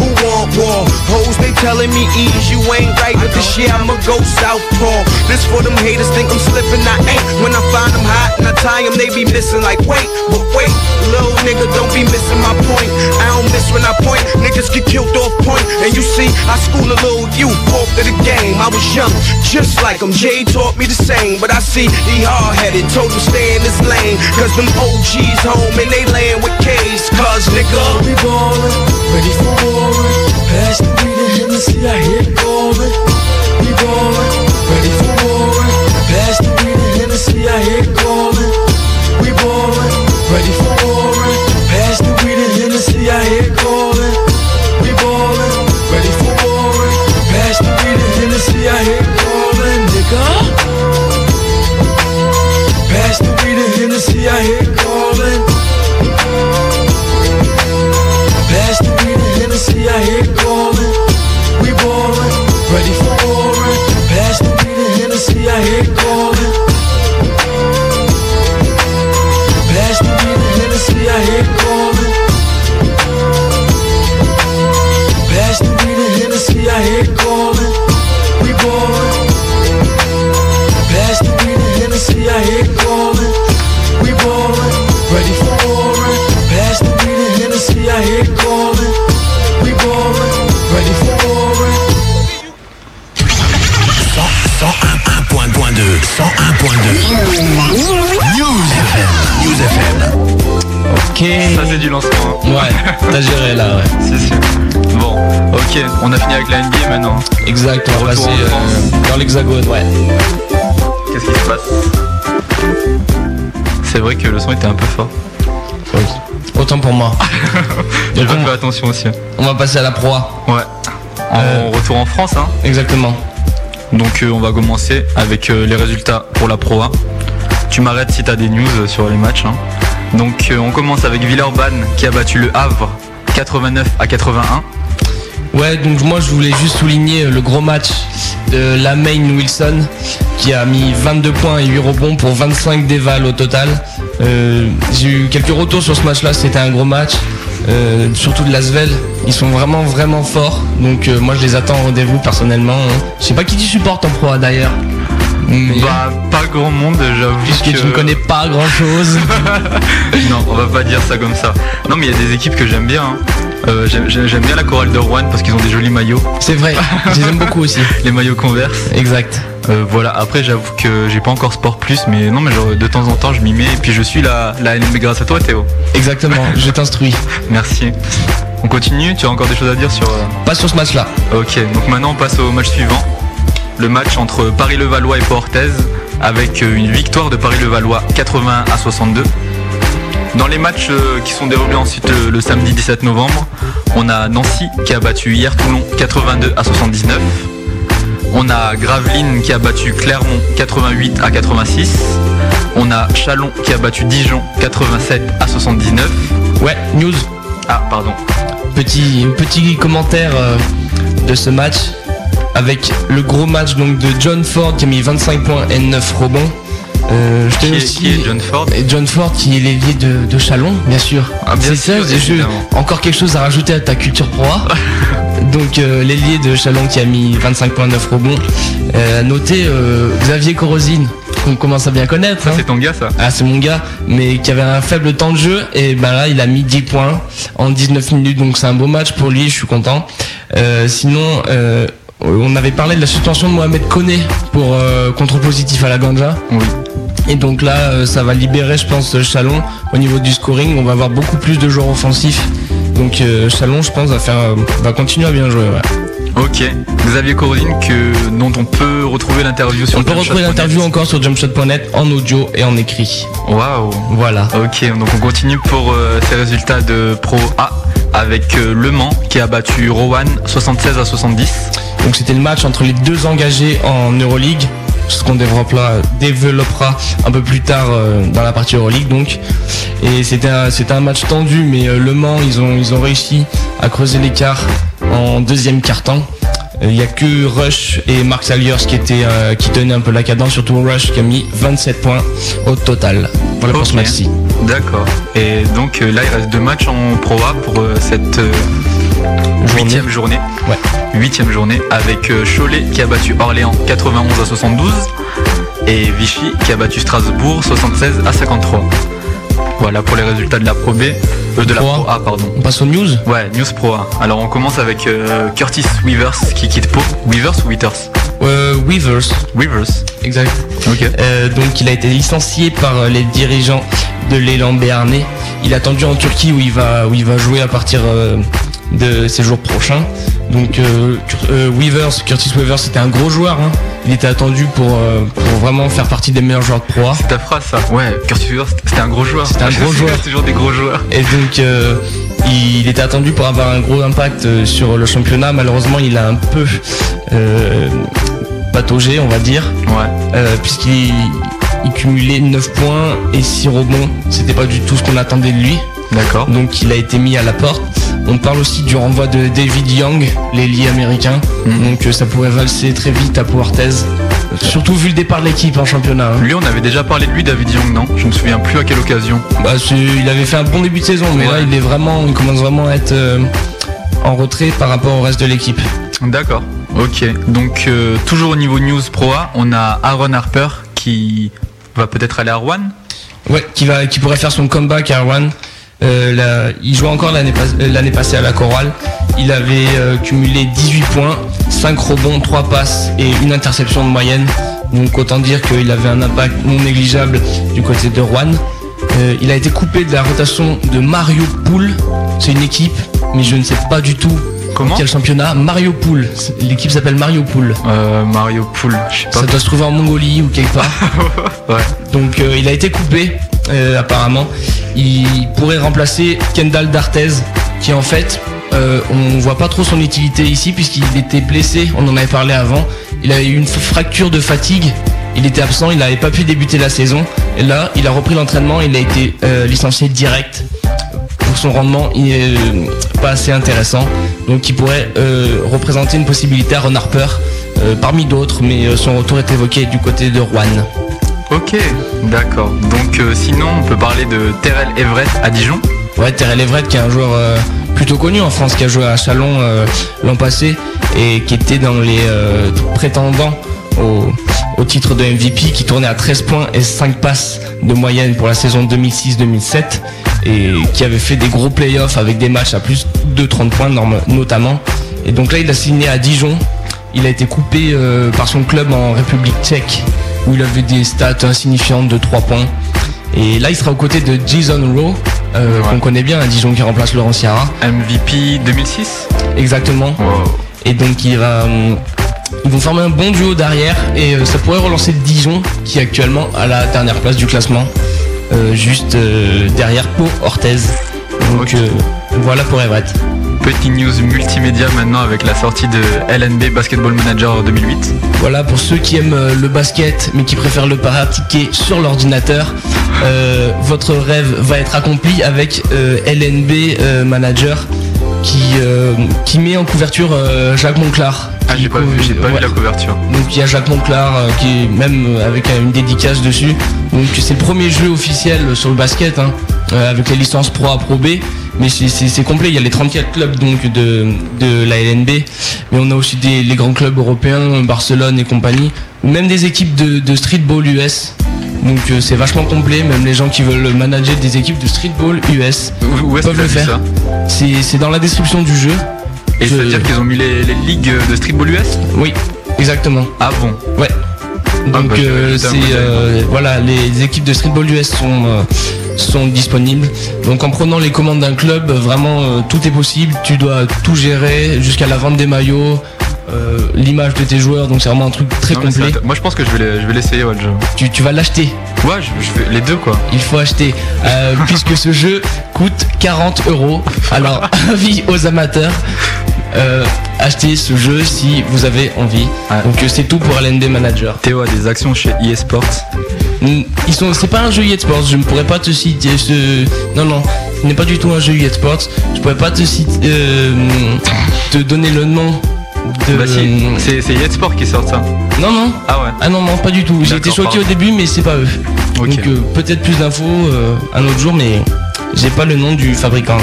Who want war? Hoes they telling me ease, you ain't right, but this year I'ma go southpaw. This for them haters think I'm slipping, I ain't. When I find them hot and I tie 'em, they be missing like wait, but wait, little nigga don't be missing my point. I don't miss when I point, niggas get killed off point. And you see, I school a little youth off to the game. I was young, just like him. Jay taught me the same, but I see he hard headed, told him stay in his lane. Cause them OGs home and they layin' with K's. Cause nigga, we ballin', ready for warring. Pass the weed and Hennessy, I hear it calling. We ballin', ready for warring. Pass the weed and Hennessy, I hear it Exact, on va passer euh, dans l'hexagone, ouais. Qu'est-ce qui se passe? C'est vrai que le son était un peu fort. Autant pour moi. *laughs* J'ai pas fait attention aussi. On va passer à la proie. Ouais. En retour en France, hein. Exactement. Donc euh, on va commencer avec euh, les résultats pour la Pro A. Tu m'arrêtes si tu as des news euh, sur les matchs. hein. Donc euh, on commence avec Villeurbanne qui a battu le Havre 89 à 81. Ouais, donc moi je voulais juste souligner le gros match de la main Wilson qui a mis 22 points et 8 rebonds pour 25 dévals au total. Euh, J'ai eu quelques retours sur ce match-là, c'était un gros match. Euh, surtout de Lasvel, ils sont vraiment vraiment forts. Donc euh, moi je les attends au rendez-vous personnellement. Je sais pas qui tu supportes en pro A, d'ailleurs. Mais- Bah pas grand monde j'avoue. Puisque que- tu ne connais pas grand chose. *laughs* non, on va pas dire ça comme ça. Non, mais il y a des équipes que j'aime bien. hein. Euh, j'aime- bien la chorale de Rouen parce qu'ils ont des jolis maillots. C'est vrai, je les aime *laughs* beaucoup aussi. Les maillots Converse. Exact. Euh, voilà, après j'avoue que j'ai pas encore Sport Plus, mais non, mais genre, de temps en temps je m'y mets et puis je suis la, la NMB grâce à toi Théo. Exactement, *laughs* je t'instruis. Merci. On continue, tu as encore des choses à dire sur... euh, Pas sur ce match-là. Ok, donc maintenant on passe au match suivant. Le match entre Paris-Levallois et Port-Orthez avec une victoire de Paris-Levallois 81 à 62. Dans les matchs euh, qui sont déroulés ensuite le, le samedi 17 novembre, on a Nancy qui a battu hier Toulon 82 à 79. On a Gravelines qui a battu Clermont 88 à 86. On a Chalon qui a battu Dijon 87 à 79. Ouais, news. Ah, pardon. Petit, petit commentaire euh, de ce match avec le gros match donc de John Ford qui a mis 25 points et 9 rebonds. Euh, je Qui est- aussi qui est John Ford Et John Ford qui est l'ailier de, de Chalon, bien sûr. Ah, C'est ça, je- encore quelque chose à rajouter à ta culture pro. *laughs* Donc euh, l'ailier de Chalon qui a mis 25 points 9 rebonds. Euh, noter euh, Xavier Corosine, qu'on commence à bien connaître. hein. C'est ton gars ça Ah c'est mon gars, mais qui avait un faible temps de jeu et ben là il a mis 10 points en 19 minutes donc c'est un beau match pour lui, je suis content. Euh, sinon on avait parlé de la suspension de Mohamed Koné pour contre-positif à la ganja. Oui. Et donc là euh, ça va libérer je pense Chalon au niveau du scoring, on va avoir beaucoup plus de joueurs offensifs. Donc euh, Chalon je pense va faire euh, va continuer à bien jouer. ouais. Ok. Xavier Corosine que, dont on peut retrouver l'interview sur On peut retrouver l'interview encore sur jumpshot.net en audio et en écrit. Waouh. Voilà. Ok, donc on continue pour euh, ces résultats de Pro A avec euh, Le Mans qui a battu Rowan 76 à 70. Donc c'était le match entre les deux engagés en Euroleague, ce qu'on développera, développera un peu plus tard euh, dans la partie Euroleague donc. Et c'était un, c'était un match tendu, mais euh, Le Mans ils ont, ils ont réussi à creuser l'écart en deuxième quart-temps. Euh, Il n'y a que Rush et Mark Saliers qui étaient euh, qui tenaient un peu la cadence, surtout Rush qui a mis 27 points au total. Voilà pour ce match-ci. D'accord. Et donc euh, là il reste deux matchs en Pro A pour euh, cette huitième journée. Ouais. Huitième journée avec euh, Cholet qui a battu Orléans 91 à 72 et Vichy qui a battu Strasbourg 76 à 53. Voilà pour les résultats de la Pro B, euh, de la Pro A. Pro A pardon. On passe aux news Ouais, News Pro A. Alors on commence avec euh, Curtis Weavers qui quitte Pau. Weavers ou Withers Euh, Weavers. Weavers. Exact. Ok. Euh, donc il a été licencié par les dirigeants de l'élan béarnais. Il est attendu en Turquie où il va, où il va jouer à partir de ces jours prochains. Donc euh, euh, Weavers, Curtis Weavers c'était un gros joueur. hein. Il était attendu pour, euh, pour vraiment faire partie des meilleurs joueurs de Pro A. C'est ta phrase ça Ouais, Curtis Weavers c'était un gros joueur. C'était un gros *laughs* joueur. toujours des gros joueurs. Et donc euh, il était attendu pour avoir un gros impact euh, sur le championnat. Malheureusement il a un peu euh, pataugé on va dire. Ouais. Puisqu'il il cumulait 9 points et 6 rebonds. C'était pas du tout ce qu'on attendait de lui. D'accord. Donc il a été mis à la porte. On parle aussi du renvoi de David Young, l'ailier américain. Mhm. Donc euh, ça pourrait valser très vite à Puertez. Surtout vu le départ de l'équipe en championnat. hein. Lui on avait déjà parlé de lui, David Young, non? Je me souviens plus à quelle occasion. Bah, il avait fait un bon début de saison, mais Ouais. là il est vraiment, il commence vraiment à être euh, en retrait par rapport au reste de l'équipe. D'accord. Ok. Donc euh, toujours au niveau News Pro A, on a Aaron Harper qui va peut-être aller à Rouen? Ouais, qui va, qui pourrait faire son comeback à Rouen. Euh, il jouait encore l'année pas- euh, l'année passée à la chorale. Il avait euh, cumulé 18 points, 5 rebonds, 3 passes et une interception de moyenne. Donc autant dire qu'il avait un impact non négligeable du côté de Rouen. Euh, il a été coupé de la rotation de Mario Poul. C'est une équipe, mais je ne sais pas du tout Comment quel championnat. Mario. C'est- L'équipe s'appelle Mario. Euh, Mario Poul, je sais pas. Ça doit se trouver en Mongolie ou quelque part. *laughs* Ouais. Donc euh, il a été coupé. Euh, apparemment. Il pourrait remplacer Kendall Dartez, qui en fait, euh, on voit pas trop son utilité ici puisqu'il était blessé. On en avait parlé avant. Il a eu une fracture de fatigue. Il était absent, il n'avait pas pu débuter la saison. Et là, il a repris l'entraînement. Il a été euh, licencié direct pour son rendement il est euh, pas assez intéressant. Donc il pourrait représenter une possibilité à Ron Harper parmi d'autres, mais son retour est évoqué du côté de Rouen. Ok, d'accord. Donc euh, sinon, on peut parler de Terrell Everett à Dijon. Ouais, Terrell Everett qui est un joueur euh, plutôt connu en France, qui a joué à Chalon euh, l'an passé et qui était dans les prétendants au, titre de MVP, qui tournait à 13 points et 5 passes de moyenne pour la saison 2006-2007 et qui avait fait des gros playoffs avec des matchs à plus de 30 points notamment. Et donc là, il a signé à Dijon. Il a été coupé par son club en République tchèque où il avait des stats insignifiantes de 3 points. Et là, il sera aux côtés de Jason Rowe, euh, qu'on connaît bien à Dijon, qui remplace Laurent Ciara. MVP 2006 Exactement. Et donc, il va, hum, ils vont former un bon duo derrière et euh, ça pourrait relancer Dijon, qui est actuellement à la dernière place du classement, euh, juste euh, derrière Pau Orthez. Donc, euh, voilà pour Everett. Petit news multimédia maintenant avec la sortie de LNB Basketball Manager 2008. Voilà pour ceux qui aiment euh, le basket mais qui préfèrent le pratiquer sur l'ordinateur. euh, votre rêve va être accompli avec euh, LNB Manager qui, euh, qui met en couverture euh, Jacques Monclar. Ah, j'ai pas vu, j'ai pas vu la couverture. Donc il y a Jacques Monclar euh, qui est même avec une dédicace dessus. Donc c'est le premier jeu officiel sur le basket hein, avec les licences Pro A Pro B. Mais c'est- complet, il y a les 34 clubs donc de, de la LNB. Mais on a aussi des, les grands clubs européens, Barcelone et compagnie. Même des équipes de, de streetball US. Donc euh, c'est vachement complet, même les gens qui veulent manager des équipes de streetball US Où peuvent le faire. C'est dans la description du jeu. Et ça veut dire qu'ils ont mis les, les ligues de streetball US Oui, exactement. Ah bon? Ouais. Donc bah, vais euh, c'est euh, voilà, les équipes de streetball US sont sont disponibles. Donc en prenant les commandes d'un club, vraiment euh, tout est possible. Tu dois tout gérer jusqu'à la vente des maillots, euh, l'image de tes joueurs. Donc c'est vraiment un truc très Non, complet. Moi je pense que je vais les- je vais l'essayer ouais, le jeu. Tu, tu vas l'acheter. Ouais, je, je vais les deux quoi. Il faut acheter euh, *laughs* puisque ce jeu coûte 40 euros. Alors *laughs* avis aux amateurs. euh, achetez ce jeu si vous avez envie. Donc c'est tout pour LND Manager. Théo a des actions chez eSports. Ils sont, c'est pas un jeu eSports. Je ne pourrais pas te citer ce. Non non, ce n'est pas du tout un jeu eSports. Je pourrais pas te citer, euh, te donner le nom. De... Bah si, c'est c'est eSports qui sort ça. Non non. Ah ouais. Ah non non, pas du tout. J'ai été choqué au début, mais c'est pas eux. Donc euh, peut-être plus d'infos euh, un autre jour, mais j'ai pas le nom du fabricant.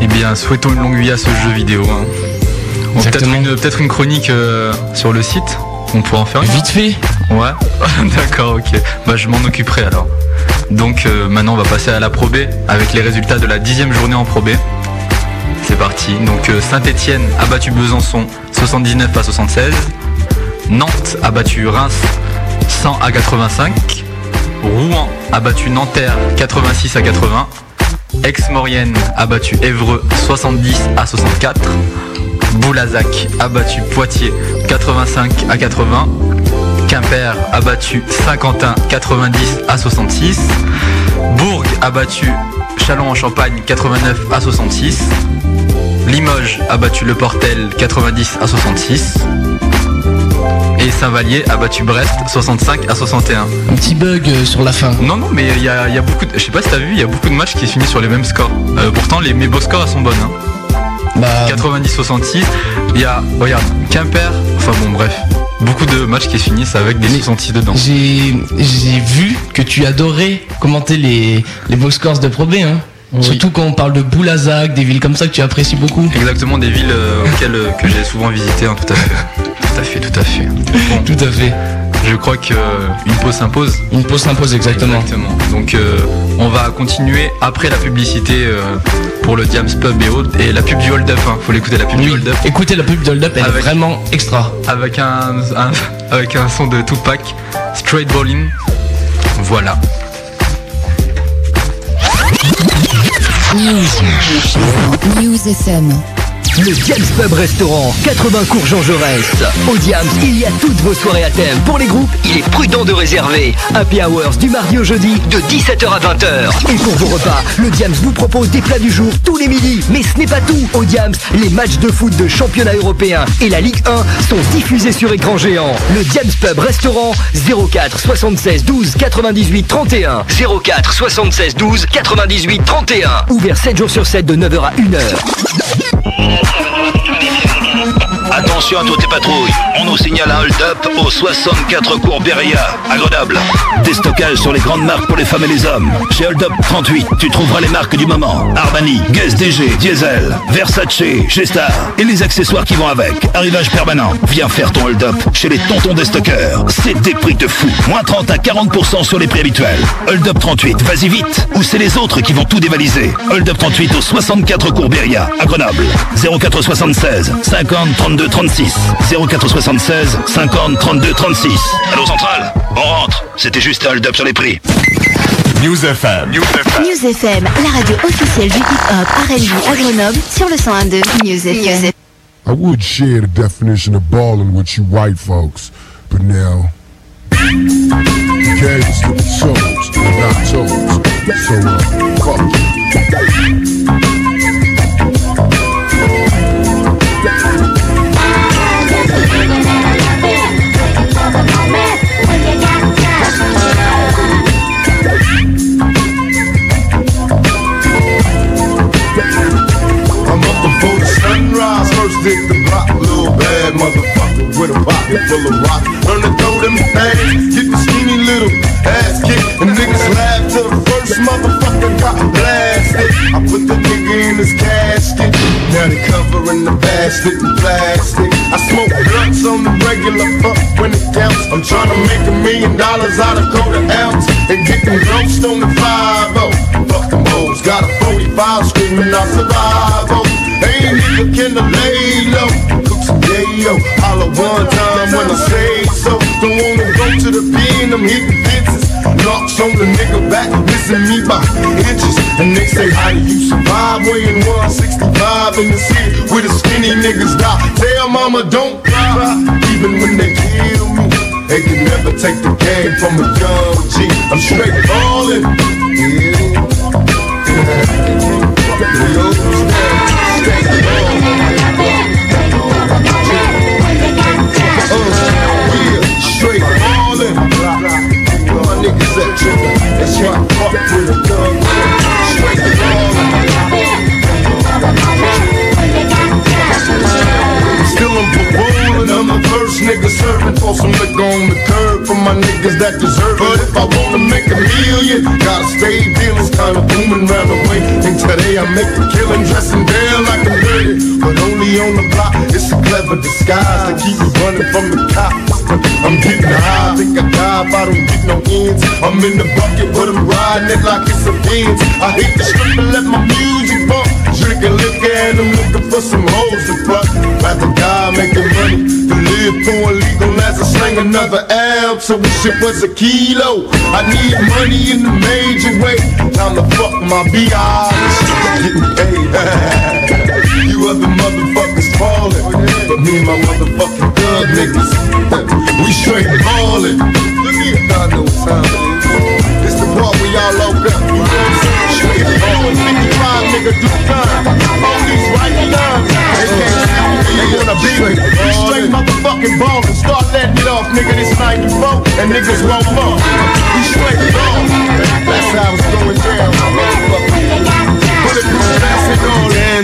Eh bien, souhaitons une longue vie à ce jeu vidéo. hein. Bon, Peut-être une, peut-être une chronique euh, sur le site. On pourra en faire une. Vite fait. Ouais. *laughs* D'accord, ok. Bah, je m'en occuperai alors. Donc euh, maintenant, on va passer à la Pro B avec les résultats de la dixième journée en Pro B. C'est parti. Donc Saint-Etienne a battu Besançon 79 à 76. Nantes a battu Reims 100 à 85. Rouen a battu Nanterre 86 à 80. Aix-Maurienne a battu Évreux 70 à 64. Boulazac a battu Poitiers 85 à 80. Quimper a battu Saint-Quentin 90 à 66. Bourg a battu Châlons-en-Champagne 89 à 66. Limoges a battu Le Portel 90 à 66. Et Saint-Vallier a battu Brest 65 à 61. Un petit bug euh, sur la fin. Non, non, mais il y a, il y a beaucoup de... Je sais pas si t'as vu, il y a beaucoup de matchs qui se finissent sur les mêmes scores. Euh, pourtant, les, mes beaux scores elles sont bonnes. hein. Bah, 90-66. Il y a, regarde, Quimper. Enfin bon, bref. Beaucoup de matchs qui se finissent avec des 66 dedans. J'ai j'ai vu que tu adorais commenter les, les box scores de Pro B. Hein. Surtout quand on parle de Boulazac, des villes comme ça que tu apprécies beaucoup. Exactement des villes euh, auxquelles euh, que j'ai souvent visité, hein, tout à fait. Tout à fait, tout à fait. Bon, *laughs* Tout à fait. Je crois que euh, une pause s'impose. Une pause s'impose exactement. Exactement. Donc euh, on va continuer après la publicité euh, pour le Diams Pub et autres. Et la pub du Hold Up, hein. faut l'écouter la pub du Hold Up. écoutez la pub de Hold Up, elle est vraiment extra. Avec un, un- avec un son de Tupac, Straight Ballin. Voilà. News. News FM. Le Diams Pub Restaurant, 80 cours Jean Jaurès. Au Diams, il y a toutes vos soirées à thème. Pour les groupes, il est prudent de réserver. Happy Hours du mardi au jeudi de 17h à 20h. Et pour vos repas, le Diams vous propose des plats du jour tous les midis. Mais ce n'est pas tout. Au Diams, les matchs de foot de championnat européen et la Ligue 1 sont diffusés sur écran géant. Le Diams Pub Restaurant, 04 76 12 98 31. 04 76 12 98 31. Ouvert 7 jours sur 7 de 9h à 1h. 7, 11, 22. Attention à toutes tes patrouilles. On nous signale un hold-up au 64 cours Beria, à Grenoble. Déstockage sur les grandes marques pour les femmes et les hommes. Chez Hold Up 38, tu trouveras les marques du moment. Armani, Guess DG, Diesel, Versace, G-Star et les accessoires qui vont avec. Arrivage permanent. Viens faire ton hold-up chez les tontons déstockeurs. C'est des prix de fou. Moins 30 à 40% sur les prix habituels. Hold Up 38, vas-y vite. Ou c'est les autres qui vont tout dévaliser. Hold Up 38 au 64 cours Beria, à Grenoble. 0476 50 32 36. 0476 50 32 36. Allô Centrale On rentre. C'était juste un hold-up sur les prix. News FM. News FM. News FM, la radio officielle du hip-hop R&B à Grenoble sur le 101.2 News FM. I would share the definition of balling with you white folks, but now the game is to the souls, not toes. So, uh, fuck you. With a pocket full of rock. Learn to throw them things, get the skinny little ass kicked, and niggas laugh till the first motherfucker got blasted. I put the nigga in his casket, now they covering the bastard in plastic. I smoke blunts on the regular, fuck when it counts. I'm trying to make a million dollars out of quarter ounce and get them ghosts on the 5 Fuck them hoes, got a 45 screaming survive. Oh, ain't nigga can lay low. Yayo, holla one time when I say so. Don't wanna go to the pen, I'm hitting fences. Knocks on the nigga back, missing me by inches. And they say, how do you survive? Weighing 165 in the city where the skinny niggas die. Tell mama don't cry, even when they kill me. They can never take the game from a young G. I'm straight ballin'. Yeah. Straight I fuck with a gun. Still I'm parolin'. I'm the first nigga serving for some liquor on the for my niggas that deserve it. But if I wanna make a million, gotta stay dealin'. Kinda booming round the way. And today I make a killing, dressing down like a dirty. But only on the block, it's a clever disguise to keep me running from the cops. I'm getting high, think I die if I don't get no ends. I'm in the bucket, but I'm riding it like it's a Benz. I hit the strip and let my music bump. Drinking liquor and I'm looking for some hoes to fuck. Rather die making money than live through illegal as I slang another album. So this shit was a kilo. I need money in a major way. Time to fuck my BI. Getting paid. you other motherfuckers falling. But me and my motherfucking thug niggas, we straight ballin'. Look here, I know what time it is. It's the part we all low up. You know what I'm saying? Straight ballin'. 55 nigga do time. Nigga. This 94 and niggas won't fuck. We straight ballin'. That's how it's going down. motherfucker. And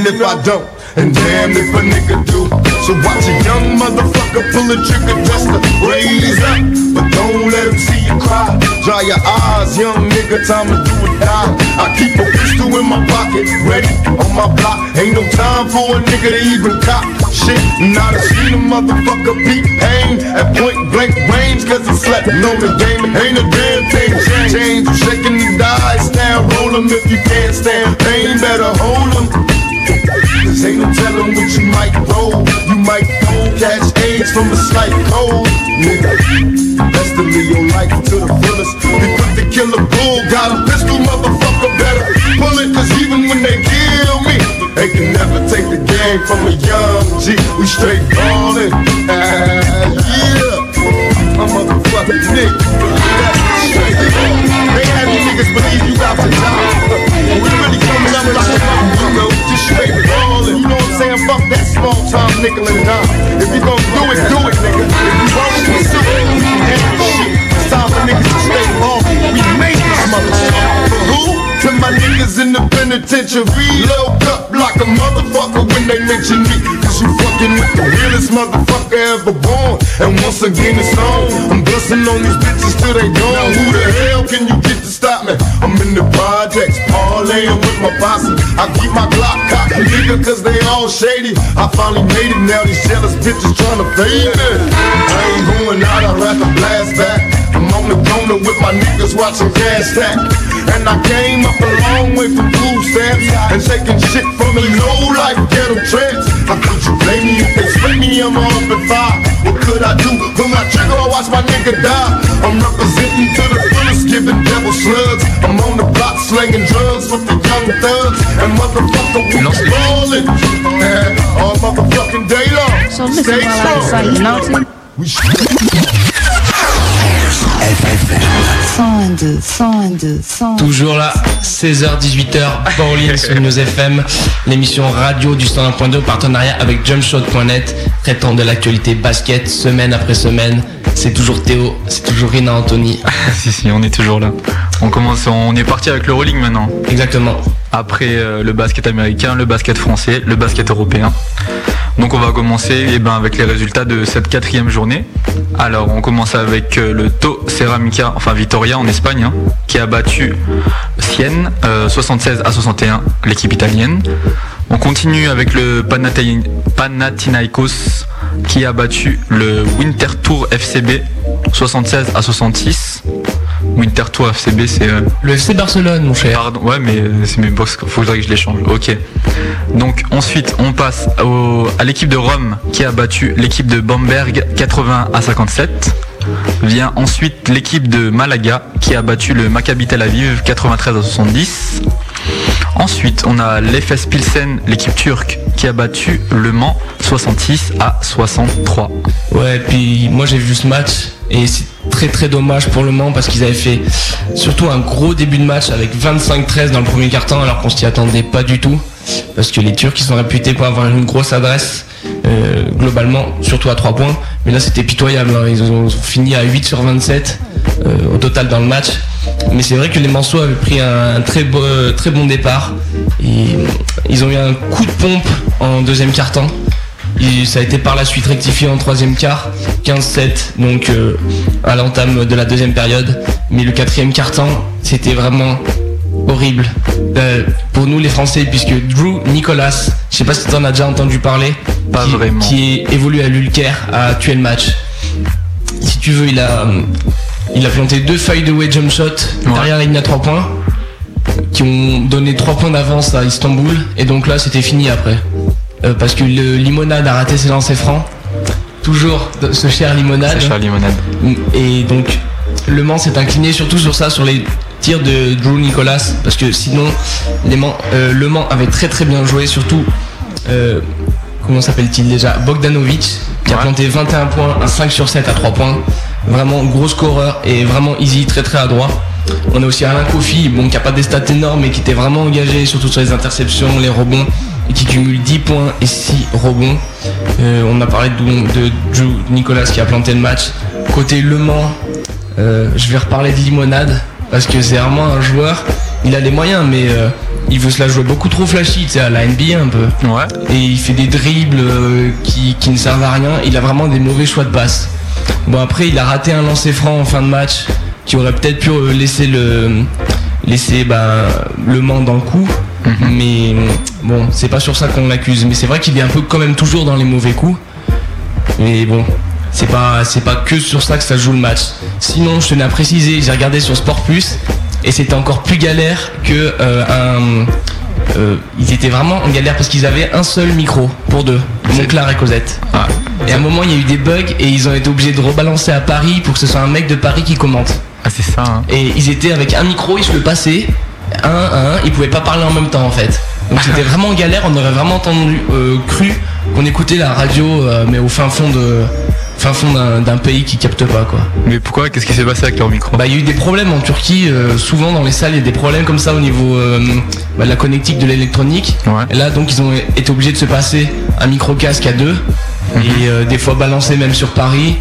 on. Damn if I don't. And damn if a nigga do. So watch a young motherfucker pull a trigger just to raise up. But don't let him see you cry. Dry your eyes, young nigga, time to do or die. I keep a pistol in my pocket, ready on my block. Ain't no time for a nigga to even cop shit. Not a seen a motherfucker beat pain at point blank range, cause he slept on the game. Ain't a damn thing changed. You shaking the dice, now roll 'em if you can't stand pain, better hold 'em. Cause ain't no telling what you might roll. You might roll, catch AIDS from a slight cold. Nigga, to live your life to the fullest. Be quick to kill a bull, got a pistol, motherfucker, better pull it. Cause even when they kill me, they can never take the game from a young G, we straight ballin'. yeah, I'm motherfucking ballin'. They have you niggas believe you about to die. We really coming up like a you know, time nickel and dime. If you gon' do it, do it, nigga. If you won't, pursue it. End the shit. It's time for niggas to stay ballin'. We made this motherfucker. Niggas in the penitentiary. Low up like a motherfucker when they mention me. Cause you fucking with the realest motherfucker ever born. And once again it's on. I'm bustin' on these bitches till they gone. Who the hell can you get to stop me? I'm in the projects, parlaying with my posse. I keep my Glock cocked, nigga, cause they all shady. I finally made it now, these jealous bitches tryna fade me. I ain't going out, I'd rather blast back. I'm on the corner with my niggas watching cash stack. And I came up a long way from food stamps and taking shit from the low like ghetto trance. How could you blame me if they split me? I'm off at five. What could I do? Pull my trigger or watch my nigga die? I'm representing to the fullest, giving devil slugs. I'm on the block slinging drugs with the young thugs. And motherfucker, we ballin'. And all motherfucking day long. So listen Stay while I recite the strong. notes. We 102, 102, 102. Toujours là, 16h-18h, Pauline sur News FM, l'émission radio du 101.2, partenariat avec jumpshot.net, traitant de l'actualité basket semaine après semaine. C'est toujours Théo, c'est toujours Rina Anthony. *laughs* si, si, on est toujours là. On commence, on est parti avec le rolling maintenant. Exactement. Après euh, le basket américain, le basket français, le basket européen. Donc on va commencer eh ben, avec les résultats de cette quatrième journée. Alors on commence avec euh, le To Ceramica, enfin Vitoria en Espagne, hein, qui a battu Sienne euh, 76 à 61, l'équipe italienne. On continue avec le Panathi- Panathinaikos qui a battu le Winter Tour FCB 76 à 66. Winter Tour FCB c'est euh, Le FC Barcelone, mon cher. Pardon, ouais, mais euh, c'est mes box. Faudrait que je les change. Ok. Donc ensuite, on passe au- à l'équipe de Rome qui a battu l'équipe de Bamberg 80 à 57. Vient ensuite l'équipe de Malaga qui a battu le Maccabi Tel Aviv 93 à 70. Ensuite, on a l'FS Pilsen, l'équipe turque, qui a battu Le Mans 66 à 63. Ouais, puis moi j'ai vu ce match et très très dommage pour le Mans parce qu'ils avaient fait surtout un gros début de match avec 25-13 dans le premier quart-temps alors qu'on s'y attendait pas du tout parce que les Turcs ils sont réputés pour avoir une grosse adresse euh, globalement, surtout à 3 points. Mais là c'était pitoyable, hein. ils ont fini à 8 sur 27 euh, au total dans le match. Mais c'est vrai que les Manceaux avaient pris un, très, beau, très bon départ. Et ils ont eu un coup de pompe en deuxième quart-temps. Ça a été par la suite rectifié en troisième quart, 15-7, donc euh, à l'entame de la deuxième période. Mais le quatrième quart-temps, c'était vraiment horrible Euh, pour nous les Français, puisque Drew Nicolas, je sais pas si tu en as déjà entendu parler, Pas qui, vraiment. qui est évolué à l'Ulker, a tué le match. Si tu veux, il a, il a planté deux feuilles de way jump shot derrière la ligne à 3 points, qui ont donné 3 points d'avance à Istanbul, et donc là c'était fini après. Euh, parce que le Limonade a raté ses lancers francs. Toujours ce cher Limonade. Ce cher Limonade. Et donc Le Mans s'est incliné surtout sur ça, sur les tirs de Drew Nicolas, parce que sinon les Mans- euh, Le Mans avait très très bien joué, surtout euh, comment s'appelle-t-il déjà? Bogdanovic qui a planté 21 points, un 5 sur 7 à 3 points. Vraiment gros scoreur et vraiment easy, très très adroit. On a aussi Alain Kofi, bon, qui a pas des stats énormes mais qui était vraiment engagé, surtout sur les interceptions, les rebonds, et qui cumule 10 points et 6 rebonds. Euh, on a parlé de, de Drew Nicolas qui a planté le match. Côté Le Mans, euh, je vais reparler de Limonade parce que c'est vraiment un joueur. Il a les moyens, mais euh, il veut se la jouer beaucoup trop flashy, tu sais, à la NBA un peu. Et il fait des dribbles qui, qui ne servent à rien. Il a vraiment des mauvais choix de passe. Bon après, il a raté un lancer franc en fin de match qui aurait peut-être pu laisser le laisser bah, le Mans dans le coup. Mais bon, c'est pas sur ça qu'on l'accuse. Mais c'est vrai qu'il est un peu quand même toujours dans les mauvais coups. Mais bon, c'est pas c'est pas que sur ça que ça joue le match. Sinon, je tenais à préciser, j'ai regardé sur Sport Plus et c'était encore plus galère que euh, un. euh, ils étaient vraiment en galère parce qu'ils avaient un seul micro pour deux, Monclar et Cosette. Et à un moment, il y a eu des bugs et ils ont été obligés de rebalancer à Paris pour que ce soit un mec de Paris qui commente. Ah, c'est ça. Et ils étaient avec un micro, ils se le passaient, un à un, ils pouvaient pas parler en même temps en fait. Donc c'était vraiment galère, on aurait vraiment entendu, euh, cru qu'on écoutait la radio, euh, mais au fin fond de fin fond d'un pays qui capte pas quoi. Mais pourquoi? Qu'est-ce qui s'est passé avec leur micro? Bah il y a eu des problèmes en Turquie, euh, souvent dans les salles il y a des problèmes comme ça au niveau euh, bah, de la connectique de l'électronique. Et là donc ils ont été obligés de se passer un micro casque à deux et euh, des fois balancer même sur Paris.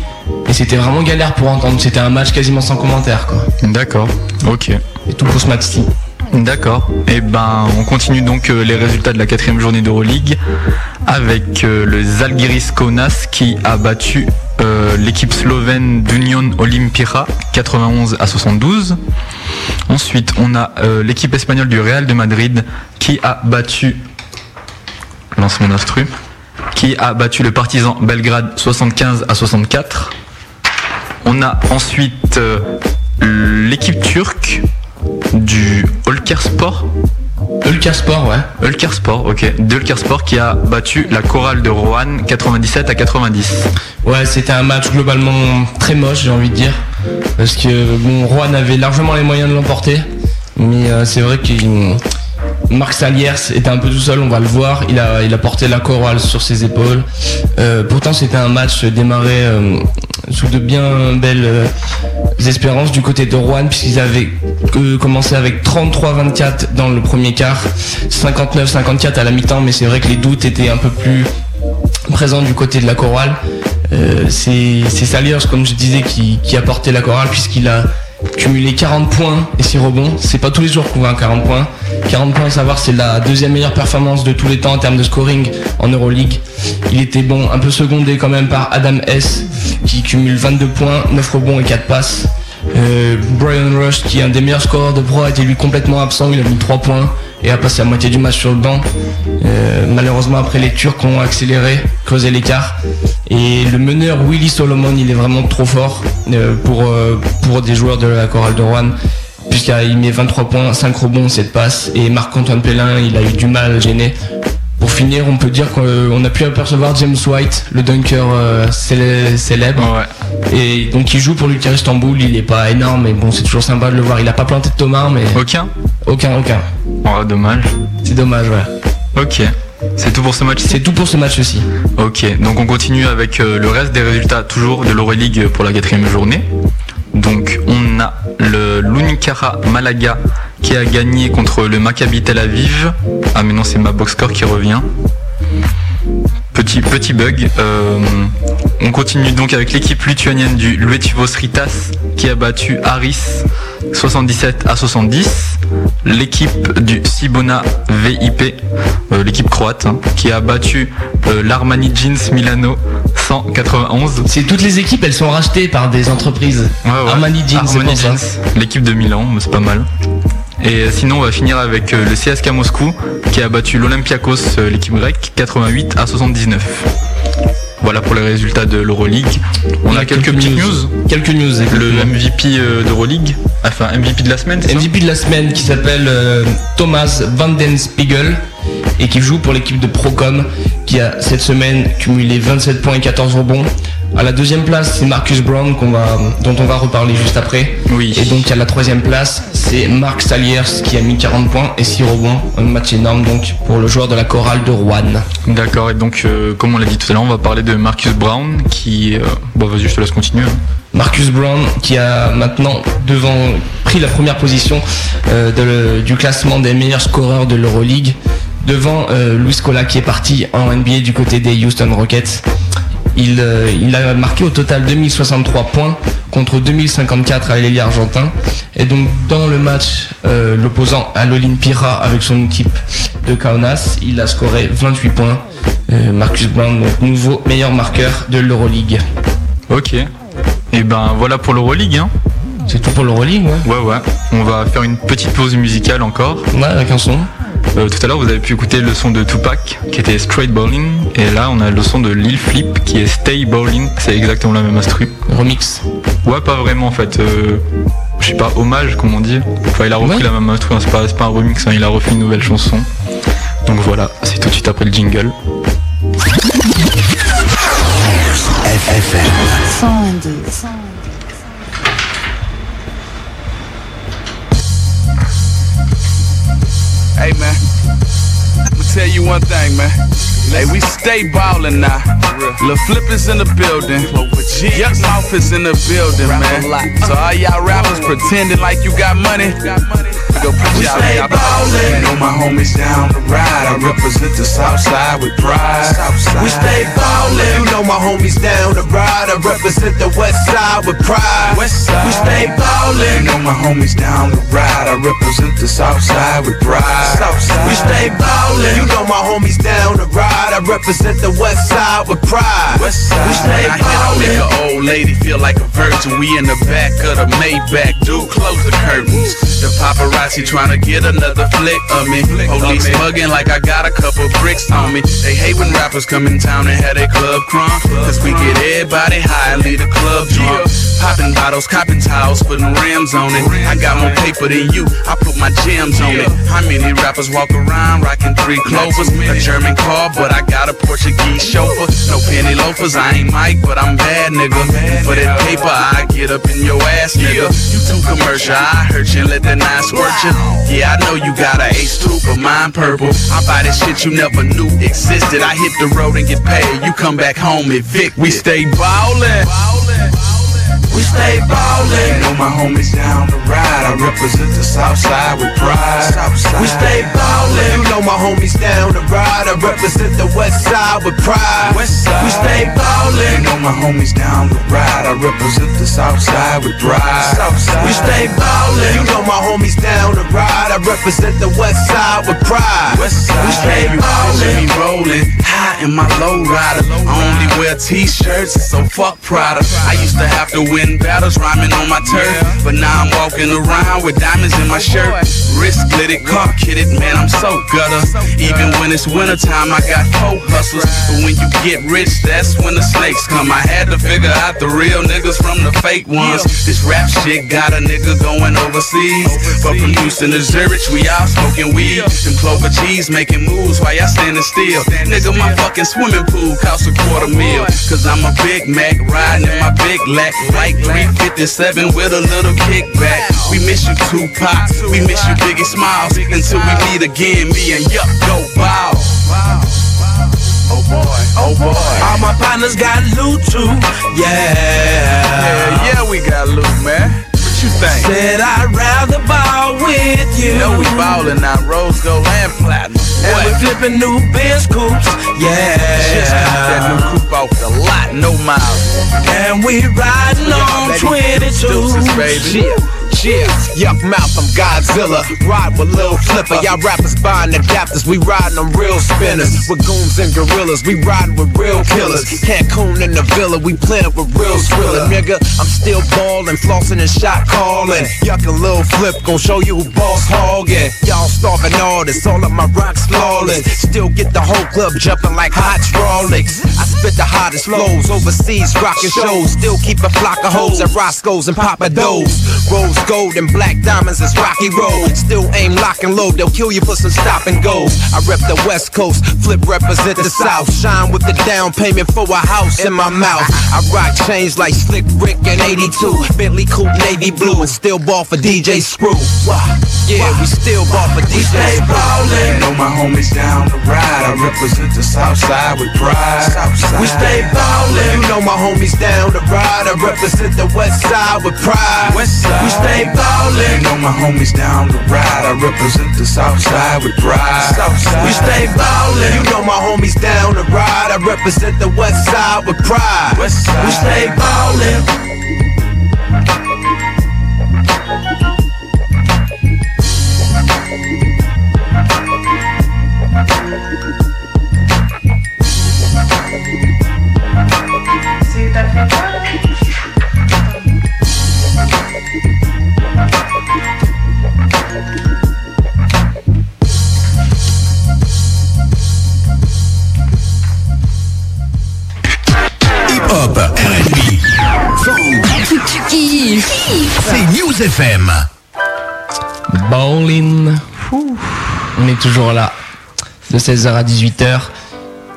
Et c'était vraiment galère pour entendre, c'était un match quasiment sans commentaire quoi. D'accord, ok. Et tout pour ce match-ci. D'accord. Et ben, on continue donc euh, les résultats de la quatrième journée d'Euroleague avec euh, le Zalgiris Kaunas qui a battu euh, l'équipe slovène d'Union Olimpira 91 à 72. Ensuite, on a l'équipe espagnole du Real de Madrid qui a battu lance mon qui a battu le Partizan Belgrade 75 à 64. On a ensuite l'équipe turque du Sport. Sport, ouais. Sport, ok. De Sport qui a battu la chorale de Roanne 97 à 90. Ouais, c'était un match globalement très moche, j'ai envie de dire. Parce que bon, Rouen avait largement les moyens de l'emporter. Mais euh, c'est vrai que Marc Saliers était un peu tout seul, on va le voir. Il a, il a porté la chorale sur ses épaules. Euh, pourtant, c'était un match démarré euh, sous de bien belles espérances du côté de Rouen, puisqu'ils avaient euh, commencé avec 33-24 dans le premier quart, 59-54 à la mi-temps. Mais c'est vrai que les doutes étaient un peu plus présent du côté de la chorale. Euh, c'est Saliers, comme je disais, qui, qui a porté la chorale puisqu'il a cumulé 40 points et 6 rebonds. C'est pas tous les jours qu'on voit un 40 points. 40 points, à savoir, c'est la deuxième meilleure performance de tous les temps en termes de scoring en Euroleague. Il était bon, un peu secondé quand même par Adam S, qui cumule 22 points, 9 rebonds et 4 passes. Euh, Brian Rush, qui est un des meilleurs scoreurs de pro, a été lui complètement absent. Il a mis 3 points et a passé la moitié du match sur le banc. Euh, malheureusement, après les Turcs ont accéléré, creusé l'écart. Et le meneur Willy Solomon, il est vraiment trop fort euh, pour, des joueurs de la chorale de Rouen. Puisqu'il met 23 points, 5 rebonds, 7 passes. Et Marc-Antoine Pellin, il a eu du mal à gêner. Finir, on peut dire qu'on a pu apercevoir James White, le dunker euh, célè- célèbre. Et donc il joue pour l'Ulker Istanbul, il est pas énorme, mais bon c'est toujours sympa de le voir. Il a pas planté de Thomas, mais... Aucun? Aucun, aucun. Oh, dommage. C'est dommage, ouais. Ok. C'est tout pour ce match C'est tout pour ce match aussi. Ok, donc on continue avec euh, le reste des résultats toujours de l'Euroleague pour la quatrième journée. Donc on a le l'Unicara Malaga qui a gagné contre le Maccabi Tel Aviv. Ah mais non c'est ma box score qui revient. Petit, petit bug. Euh, on continue donc avec l'équipe lituanienne du Luetivos Ritas qui a battu Aris 77 à 70. L'équipe du Sibona VIP, euh, l'équipe croate, hein, qui a battu euh, l'Armani Jeans Milano 191. C'est toutes les équipes, elles sont rachetées par des entreprises. Armani Jeans, Armani. Jeans, l'équipe de Milan, c'est pas mal. Et sinon, on va finir avec euh, le CSK Moscou qui a battu l'Olympiakos, euh, l'équipe grecque, 88 à 79. Voilà pour les résultats de l'Euroleague. On a quelques petites news. Quelques news. Le MVP euh, d'Euroleague, enfin MVP de la semaine, c'est ça MVP de la semaine qui s'appelle euh, Thomas Vandenspiegel et qui joue pour l'équipe de Procom qui a cette semaine cumulé 27 points et 14 rebonds. À la deuxième place, c'est Marcus Brown va, dont on va reparler juste après. Oui. Et donc à la troisième place, c'est Marc Saliers qui a mis 40 points et 6 rebonds. Un match énorme donc pour le joueur de la chorale de Rouen. D'accord, et donc euh, comme on l'a dit tout à l'heure, on va parler de Marcus Brown qui... euh, bon vas-y, je te laisse continuer. hein. Marcus Brown qui a maintenant devant pris la première position euh, de le- du classement des meilleurs scoreurs de l'Euroleague devant Luis Scola qui est parti en NBA du côté des Houston Rockets. Il, euh, il a marqué au total 2063 points contre 2054 à l'Eli argentin. Et donc dans le match, euh, l'opposant à l'Olimpira avec son équipe de Kaunas, il a scoré 28 points. Euh, Marcus Brown, donc nouveau meilleur marqueur de l'Euroleague. Ok. Et ben voilà pour l'Euroleague. Hein. C'est tout pour l'Euroleague, ouais. Ouais, ouais. On va faire une petite pause musicale encore. Ouais, avec un son. Euh, tout à l'heure, vous avez pu écouter le son de Tupac qui était Straight Bowling. Et là, on a le son de Lil Flip qui est Stay Bowling. C'est exactement la même instru. Remix. Ouais, pas vraiment en fait. Euh, je sais pas, hommage, comme on dit. Enfin, il a repris la même instru. hein. C'est pas, un remix, hein. il a refait une nouvelle chanson. Donc voilà, c'est tout de suite après le jingle. FFM. 102. Hey man, I'ma tell you one thing, man. Hey, we stay ballin' now. Lil Flip is in the building. Yuck Mouth is in the building, man. So all y'all rappers pretending like you got money. Go put We y'all stay y'all- Know my homies down the ride. I represent the south side with pride. We stay ballin'. You know my homies down the ride. I represent the west side with pride. We stay ballin'. You know my homies down the ride. I represent the south side with pride. We stay ballin'. You know my homies down the ride. I represent the west side with pride. We stay I hit a ballin'. nigga, old lady feel like a virgin. We in the back of the Maybach, dude, close the curtains. The paparazzi trying to get another flick of me. Police mugging like I got a couple bricks on me. They hate when rappers come in town and have their club crunk. Cause we get everybody high and leave the club drunk. Popping bottles, copping towels, putting rims on it. I got more paper than you, I put my gems on it. How many rappers walk around rocking three clovers? A German car, but I got a Portuguese chauffeur. No penny loafers, I ain't Mike, but I'm bad, nigga. For that paper, I get up in your ass, nigga. You too commercial, I hurt you let that nine squirt Yeah, I know you got a ace too, but mine purple. I buy this shit you never knew existed. I hit the road and get paid. You come back home evicted. We stay ballin'. We stay ballin'. You know my homies down the ride. I represent the south side with pride. We stay ballin'. You know my homies down the ride. I represent the west side with pride. We stay ballin'. You know my homies down the ride. I represent the south side with pride. We stay ballin'. You know my homies down the ride. I represent the west side with pride. We stay You ballin'. me rolling high in my low rider. I only wear t-shirts, so fuck Prada. I used to have to win battles rhyming on my turf, but now I'm walking around with diamonds in my shirt. Wrist glitted, car kitted, man, I'm so gutter. Even when it's wintertime, I got four hustlers. But when you get rich, that's when the snakes come. I had to figure out the real niggas from the fake ones. This rap shit got a nigga going overseas. But from Houston to Zurich, we all smoking weed. Them clover cheese making moves while y'all standing still. Nigga, my fucking swimming pool costs a quarter mil. Cause I'm a Big Mac riding in my big lack. Like 357 with a little kickback. We miss you, Tupac. We miss you, Biggie Smiles. Until we meet again, me and Yup go bow. Oh boy, oh boy. All my partners got loot too. Yeah. Yeah, yeah, we got loot, man. What you think? Said I'd rather ball with you. You know we ballin' now, rose gold and platinum. And we What? flipping new Benz coupes. yeah. Just got that new coupe off the lot, no miles. And we ridin' on 22. Deuces, baby. Yeah, yuck mouth, I'm Godzilla. Ride with Lil Flipper. Y'all rappers buying adapters. We riding on real spinners. With goons and gorillas. We riding with real killers. Cancun in the villa. We playing with real thriller. Nigga, I'm still ballin', flossing and shot calling. Yuck and Lil Flip gon' show you who boss hogging. Y'all starving artists. All of my rocks flawless. Still get the whole club jumping like hot. I spit the hottest flows overseas, rocking shows. Still keep a flock of hoes at Roscoe's and Papa Do's. Rose gold and black diamonds is Rocky Road. Still aim lock and load, they'll kill you for some stop and goes. I rep the West Coast, flip represent the South. Shine with the down payment for a house in my mouth. I rock chains like Slick Rick and 82. Bentley Coupe Navy Blue and still ball for DJ Screw. Yeah, we still ball for DJ Screw. You know my homies down the ride. I represent the South Side with pride. We stay ballin'. You know my homies down the ride. I represent the West Side with pride. We stay ballin'. You know my homies down the ride. I represent the South Side with pride. We stay ballin'. You know my homies down the ride. I represent the West Side with pride. West side. We stay ballin'. Hip-hop, R&B, c'est News FM. Bowling. On est toujours là. De 16h à 18h.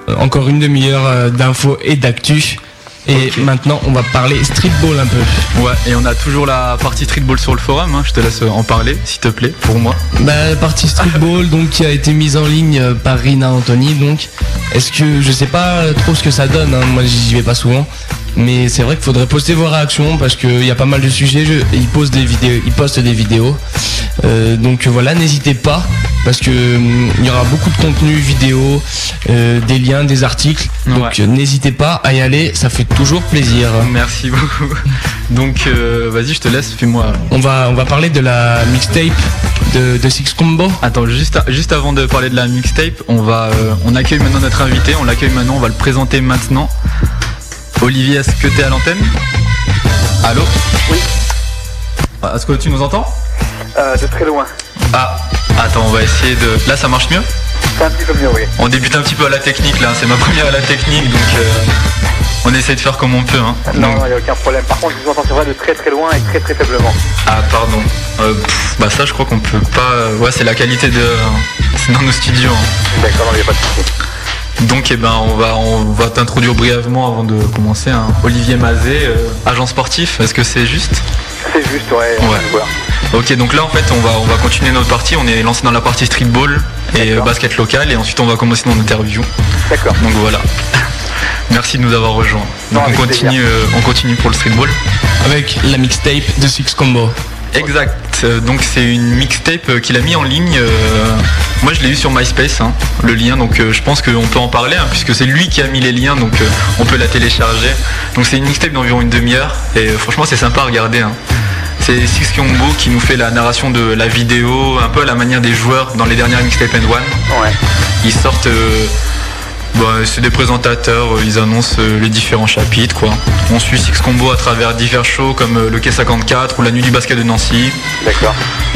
Euh, Encore une demi-heure euh, d'infos et d'actu. Et maintenant, on va parler streetball un peu. Ouais, et on a toujours la partie streetball sur le forum. hein. Je te laisse en parler, s'il te plaît, pour moi. Bah, la partie streetball donc qui a été mise en ligne euh, par Rina Anthony donc est-ce que je sais pas trop ce que ça donne hein. moi j'y vais pas souvent mais c'est vrai qu'il faudrait poster vos réactions parce qu'il y a pas mal de sujets je- ils posent des vidéos ils postent des vidéos Euh, donc voilà n'hésitez pas parce que hum, il y aura beaucoup de contenu vidéo euh, des liens des articles donc n'hésitez pas à y aller ça fait toujours plaisir Merci beaucoup. *laughs* Donc, euh, vas-y, je te laisse, fais-moi. on va on va parler de la mixtape de, de Six Combo Attends, juste, juste avant de parler de la mixtape, on va, on accueille maintenant notre invité. On l'accueille maintenant, on va le présenter maintenant. Olivier, est-ce que t'es à l'antenne Allô Oui. Est-ce que tu nous entends Euh, de très loin. Ah, attends, on va essayer de. Là, ça marche mieux C'est un petit peu mieux, oui. On débute un petit peu à la technique là, c'est ma *laughs* première à la technique donc euh, on essaie de faire comme on peut. Hein. Non, il n'y a aucun problème. Par contre, je vous entends vrai de très très loin et très très faiblement. Ah pardon. Euh, pff, bah ça je crois qu'on peut pas. euh, Ouais c'est la qualité de. C'est dans nos studios. hein. D'accord, il n'y a pas de souci. Donc eh ben on va on va t'introduire brièvement avant de commencer. hein. Olivier Mazet, euh, agent sportif, est-ce que c'est juste? C'est juste, ouais. Ouais. Voilà. Ok donc là en fait on va on va continuer notre partie, on est lancé dans la partie streetball et euh, basket local et ensuite on va commencer notre interview. D'accord. Donc voilà. *laughs* Merci de nous avoir rejoints. Donc on continue euh, on continue pour le streetball. avec la mixtape de Six Combo Exact. Euh, Donc c'est une mixtape euh, qu'il a mis en ligne. euh, Moi je l'ai eu sur MySpace, hein, le lien. Donc je pense qu'on peut en parler hein, puisque c'est lui qui a mis les liens. Donc on peut la télécharger. Donc c'est une mixtape d'environ une demi-heure et franchement c'est sympa à regarder. hein. C'est Six Kyombo qui nous fait la narration de la vidéo, un peu à la manière des joueurs dans les dernières mixtape and one. Ouais. Ils sortent. euh, bah, c'est des présentateurs, euh, ils annoncent euh, les différents chapitres quoi. On suit Six Combo à travers divers shows comme euh, le K54 ou la nuit du basket de Nancy. D'accord.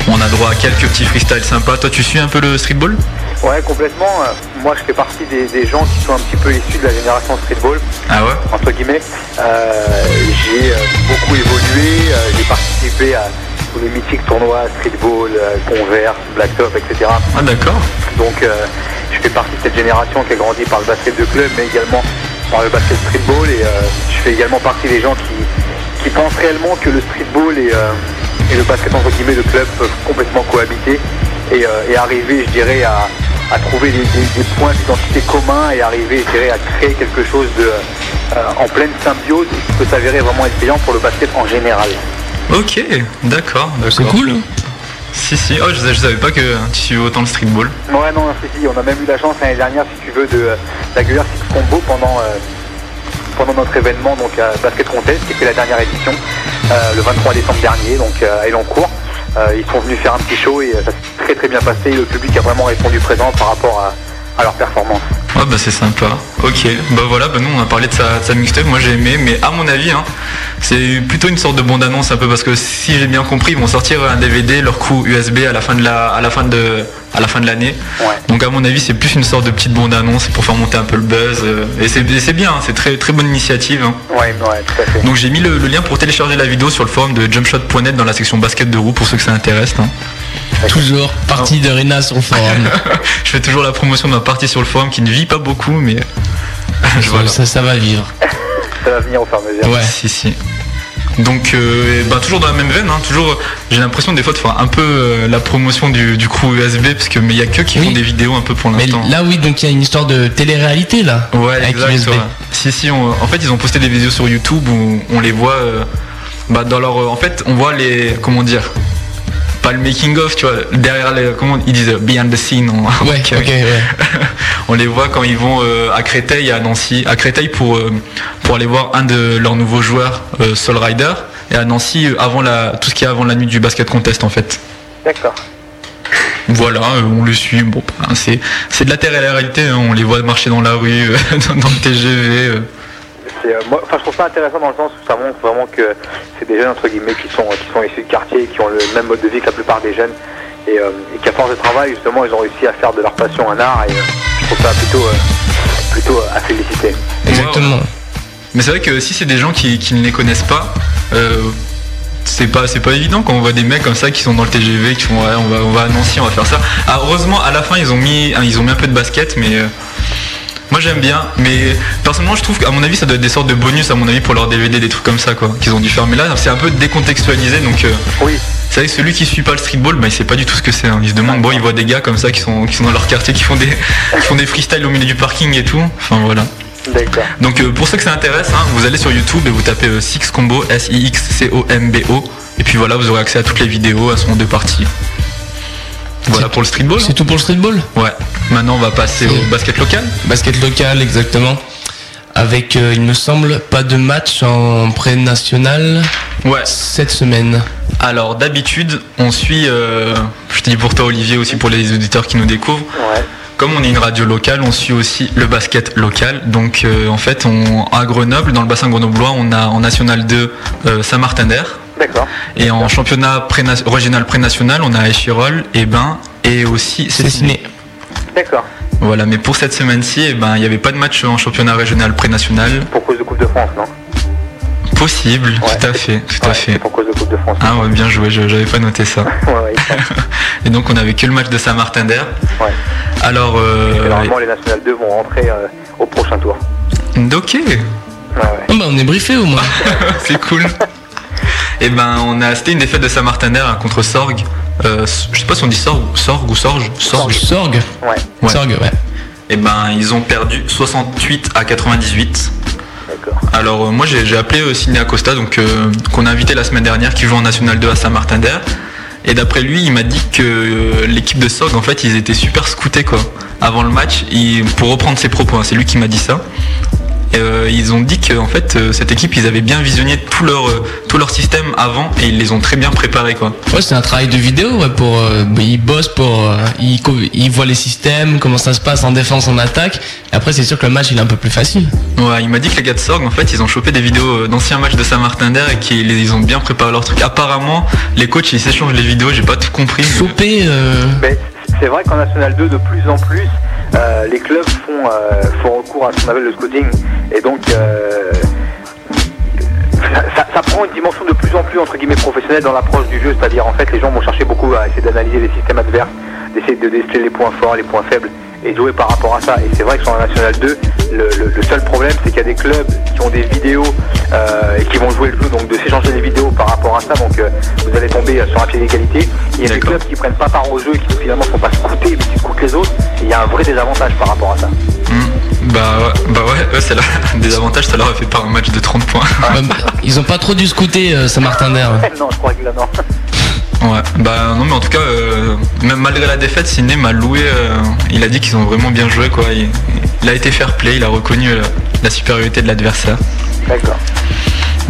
On a droit à quelques petits freestyles sympas. Toi tu suis un peu le streetball? Ouais, complètement. Moi, je fais partie des, des gens qui sont un petit peu issus de la génération streetball, Ah ouais? Entre guillemets. Euh, j'ai beaucoup évolué. j'ai participé à tous les mythiques tournois streetball, euh, Converse, Black Top, etc. Ah d'accord. Donc, euh, je fais partie de cette génération qui a grandi par le basket de club, mais également par le basket streetball. Et euh, je fais également partie des gens qui, qui pensent réellement que le streetball et, euh, et le basket entre guillemets de club peuvent complètement cohabiter et, et arriver, je dirais, à, à trouver des, des- des points d'identité communs et arriver, je dirais, à créer quelque chose de, euh, en pleine symbiose qui peut s'avérer vraiment être payant pour le basket en général. Ok, d'accord. C'est cool. Si si, oh, je, je savais pas que tu suivais autant le streetball. Ouais, non, si, si, on a même eu la chance l'année dernière, si tu veux, de- d'accueillir Six Combo pendant, euh, pendant notre événement, donc à Basket Contest, qui était la dernière édition, euh, le 23 décembre dernier, donc euh, à Elancourt. Euh, ils sont venus faire un petit show et euh, ça s'est très très bien passé. Le public a vraiment répondu présent par rapport à, à leur performance. Ah bah c'est sympa. Ok, bah voilà, bah nous on a parlé de sa, de sa mixtape, moi j'ai aimé, mais à mon avis, hein, c'est plutôt une sorte de bande annonce un peu parce que si j'ai bien compris, ils vont sortir un DVD, leur coup USB à la fin de la, à la fin de, à la fin de l'année. Donc à mon avis, c'est plus une sorte de petite bande annonce pour faire monter un peu le buzz. euh, et c'est et c'est bien, hein, c'est très très bonne initiative. hein. Ouais, ouais, tout à fait. Donc j'ai mis le, le lien pour télécharger la vidéo sur le forum de jumpshot.net dans la section basket de roue pour ceux que ça intéresse. Toujours partie de Rina sur le forum. *laughs* Je fais toujours la promotion de ma partie sur le forum qui ne vit pas beaucoup, mais *laughs* voilà. ça, ça va vivre. Ça va venir au fur et à mesure. Ouais. Si, si. Donc, euh, bah, toujours dans la même veine, hein, toujours, j'ai l'impression des fois de faire un peu euh, la promotion du, du crew USB, parce que mais il y a que qui font des vidéos un peu pour Mais l'instant. là, oui, donc il y a une histoire de télé-réalité là. Ouais, avec exact. USB. ouais. Si, si, on- en fait, ils ont posté des vidéos sur YouTube où on les voit, euh, bah, dans leur, euh, en fait, on voit les, comment dire, pas le making of, tu vois, derrière les, comment ils disent, behind the scene. Ouais, *laughs* ouais. on les voit quand ils vont euh, à Créteil, à Nancy, à Créteil pour euh, pour aller voir un de leurs nouveaux joueurs, euh, Soul Rider, et à Nancy euh, avant la, tout ce qui est avant la nuit du basket contest en fait. D'accord. Voilà, euh, on le suit. Bon, ben, c'est c'est de la terre et la réalité. hein, on les voit marcher dans la rue, euh, *laughs* dans, dans le TGV. Euh. C'est, euh, moi, enfin, je trouve ça intéressant dans le sens où ça montre vraiment que c'est des jeunes entre guillemets qui sont qui sont issus de quartier, qui ont le même mode de vie que la plupart des jeunes, et, euh, et qu'à force de travail, justement, ils ont réussi à faire de leur passion un art, et euh, je trouve ça plutôt euh, plutôt à féliciter. Exactement. Mais c'est vrai que si c'est des gens qui, qui ne les connaissent pas, euh, c'est pas c'est pas évident quand on voit des mecs comme ça qui sont dans le TGV qui font ouais, on va on va à Nancy on va faire ça. Ah, heureusement à la fin ils ont mis hein, ils ont mis un peu de basket mais euh, Moi j'aime bien, mais personnellement je trouve qu'à mon avis ça doit être des sortes de bonus à mon avis pour leur DVD, des trucs comme ça quoi, qu'ils ont dû faire. Mais là c'est un peu décontextualisé donc. euh, Oui. C'est vrai que celui qui suit pas le streetball, bah, il sait pas du tout ce que c'est. hein. Il se demande, bon, il voit des gars comme ça qui sont, qui sont dans leur quartier, qui font des, qui font des freestyles au milieu du parking et tout. Enfin voilà. Donc euh, pour ceux que ça intéresse, hein, vous allez sur YouTube et vous tapez euh, Six Combo, S-I-X-C-O-M-B-O. Et puis voilà, vous aurez accès à toutes les vidéos, elles sont en deux parties. Voilà pour le streetball. C'est tout pour le streetball Ouais. Maintenant on va passer au basket local. Basket local, exactement. Avec, euh, il me semble, pas de match en pré-national ouais. cette semaine. Alors d'habitude, on suit, euh, je te dis pour toi Olivier aussi pour les auditeurs qui nous découvrent. Comme on est une radio locale, on suit aussi le basket local. Donc euh, en fait, on, à Grenoble, dans le bassin grenoblois, on a en National 2 euh, Saint-Martin d'Air. D'accord. Et en championnat régional pré-national, on a Échirol, Ebin et aussi Cessiné. D'accord. Voilà, mais pour cette semaine-ci, eh ben, il n'y avait pas de match en championnat régional pré-national. Pour cause de Coupe de France, non? Possible, tout à fait, tout à fait. Pour cause de Coupe de France. Ah ouais, bien joué, je- j'avais pas noté ça. *laughs* Ouais. *laughs* Et donc on avait que le match de Saint-Martin d'Air. Ouais. Alors, euh, normalement, les National 2 vont rentrer euh, au prochain tour. ok, Ah bah, on est briefé au moins. *laughs* c'est cool. Et ben on a c'était une défaite de Saint-Martin d'Air hein, contre Sorgue. Euh, je sais pas si on dit Sorgue, Sorgue ou Sorge. Sorgue. Sorgue. Ouais. Sorgue, ouais. Et ben ils ont perdu 68 à 98. D'accord. Alors euh, moi j'ai j'ai appelé euh, Sidney Acosta donc euh, qu'on a invité la semaine dernière qui joue en National 2 à Saint-Martin d'Air. Et d'après lui, il m'a dit que euh, l'équipe de Sorgue en fait ils étaient super scoutés quoi. Avant le match, il- pour reprendre ses propos, hein, c'est lui qui m'a dit ça. Et, euh, ils ont dit que en fait euh, cette équipe ils avaient bien visionné tout leur euh, tout leur système avant et ils les ont très bien préparés quoi. Ouais, c'est un travail de vidéo, ouais, pour, ils bossent pour, euh, ils, ils voient les systèmes, comment ça se passe en défense, en attaque. Et après, c'est sûr que le match, il est un peu plus facile. Ouais, il m'a dit que les gars de Sorgue en fait ils ont chopé des vidéos d'anciens matchs de Saint-Martin d'Air et qu'ils ils ont bien préparé leur truc. Apparemment les coachs ils s'échangent les vidéos, j'ai pas tout compris. mais- Chopé, euh, Mais c'est vrai qu'en National 2, de plus en plus, euh, les clubs font, euh, font recours à ce qu'on appelle le scouting. Et donc, euh, ça, prend une dimension de plus en plus, entre guillemets, professionnelle dans l'approche du jeu. C'est-à-dire, en fait, les gens vont chercher beaucoup à essayer d'analyser les systèmes adverses, d'essayer de déceler les points forts, les points faibles, et jouer par rapport à ça. Et c'est vrai que sur la National 2, le, le- le seul problème, c'est qu'il y a des clubs qui ont des vidéos euh, et qui vont jouer le jeu, donc de s'échanger les vidéos par rapport à ça. Donc, euh, vous allez tomber euh, sur un pied d'égalité. Il y a des clubs qui prennent pas part au jeu et qui finalement sont pas scoutés, mais qui scoutent les autres. Et il y a un vrai désavantage par rapport à ça. Bah ouais, bah ouais, eux, c'est là, *laughs* des avantages, ça leur a fait pas un match de 30 points. ouais, ils ont pas trop dû scouter euh, Saint-Martin d'Air. *laughs* non, je crois que là, non. Ouais, bah non mais en tout cas, euh, même malgré la défaite, Sidney m'a loué, euh, il a dit qu'ils ont vraiment bien joué quoi. Il, il a été fair play, il a reconnu euh, la supériorité de l'adversaire. D'accord.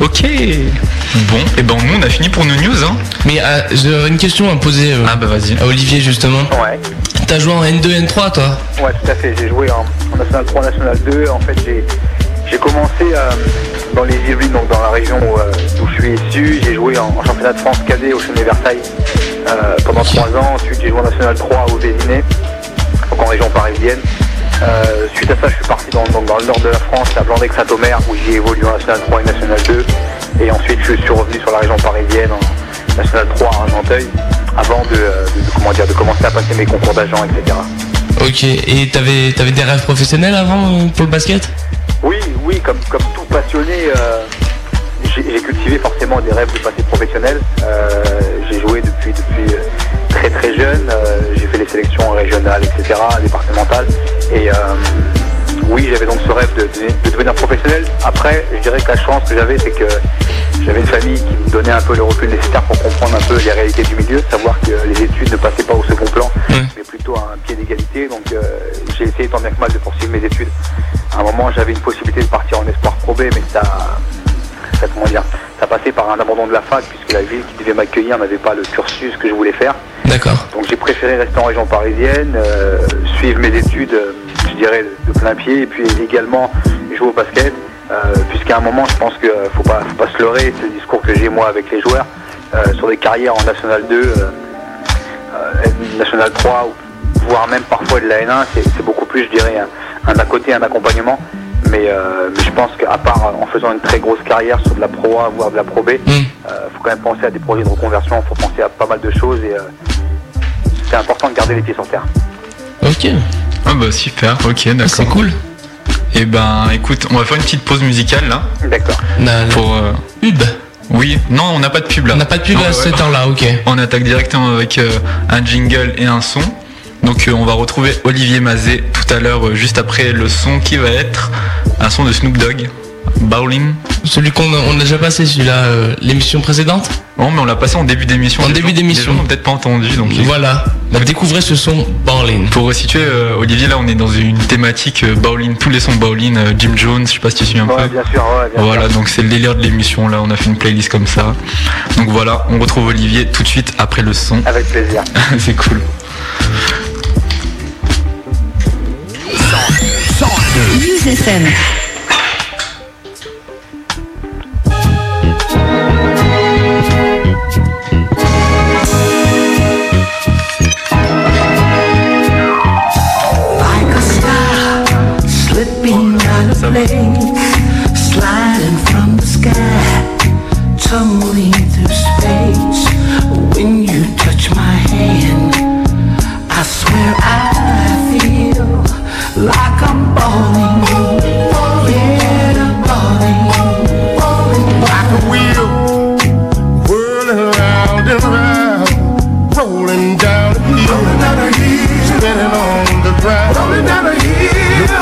Ok. Bon, et ben nous on a fini pour nos news hein. Mais euh, j'ai une question à poser euh, Ah bah vas-y. à Olivier, justement. Ouais. T'as joué en N2, N3, toi? Ouais, tout à fait. J'ai joué en, en National 3, National 2. En fait, j'ai, j'ai commencé euh, dans les Yvelines, donc dans la région où, euh, d'où je suis issu. J'ai joué en, championnat de France cadet au Chenet Versailles euh, pendant trois ans. Ensuite, j'ai joué en National 3 au Vésiné, donc en région parisienne. Euh, suite à ça, je suis parti dans, le nord de la France, à Blandec-Saint-Omer, où j'ai évolué en National 3 et National 2. Et ensuite, je suis revenu sur la région parisienne, en National 3 à Nanteuil, avant de, comment dire, de commencer à passer mes concours d'agent, etc. Ok, et t'avais avais des rêves professionnels avant pour le basket? Oui, oui, comme, comme tout passionné, euh, j'ai cultivé forcément des rêves de passer professionnel. Euh, j'ai joué depuis, depuis euh, très très jeune, euh, j'ai fait les sélections régionales, etc., départementales. Et oui, j'avais donc ce rêve de, de- de devenir professionnel. Après, je dirais que la chance que j'avais, c'est que j'avais une famille qui me donnait un peu le recul nécessaire pour comprendre un peu les réalités du milieu, savoir que les études ne passaient pas au second plan, mais plutôt à un pied d'égalité. Donc j'ai essayé tant bien que mal de poursuivre mes études. À un moment, j'avais une possibilité de partir en espoir probé, mais ça, ça, comment dire, ça passait par un abandon de la fac, puisque la ville qui devait m'accueillir n'avait pas le cursus que je voulais faire. D'accord. Donc j'ai préféré rester en région parisienne, euh, suivre mes études, euh, je dirais, de, plein pied, et puis également jouer au basket, euh, puisqu'à un moment, je pense qu'il ne faut pas, faut pas se leurrer, c'est le discours que j'ai moi avec les joueurs, sur des carrières en National 2, euh, euh, National 3, ou- voire même parfois de la N1, c'est beaucoup plus, je dirais, un, un à côté, un accompagnement. Mais, euh, mais je pense qu'à part en faisant une très grosse carrière sur de la Pro A, voire de la Pro B, il faut quand même penser à des projets de reconversion, il faut penser à pas mal de choses et euh, c'est important de garder les pieds sur terre. Ok. Ah bah super, ok, d'accord. C'est cool. Et ben écoute, on va faire une petite pause musicale là. D'accord. Pour euh, pub. Oui, non, on n'a pas de pub là. On n'a pas de pub Non, à ouais, cette ouais. heure-là, ok. On attaque directement avec euh, un jingle et un son. Donc euh, on va retrouver Olivier Mazet tout à l'heure, euh, juste après le son qui va être un son de Snoop Dogg, Bowling. Celui qu'on a, on a déjà passé celui-là, euh, l'émission précédente Non, mais on l'a passé en début d'émission. En début d'émission. Les gens n'ont peut-être pas entendu. Donc Voilà. Bah, découvrez ce son Bowling. Pour resituer, euh, Olivier, là on est dans une thématique euh, bowling, tous les sons bowling, euh, Jim Jones, je sais pas si tu suis un peu. Ouais, bien sûr, ouais, bien Voilà, sûr. donc c'est le délire de l'émission, là on a fait une playlist comme ça. Donc voilà, on retrouve Olivier tout de suite après le son. Avec plaisir. *laughs* c'est cool. News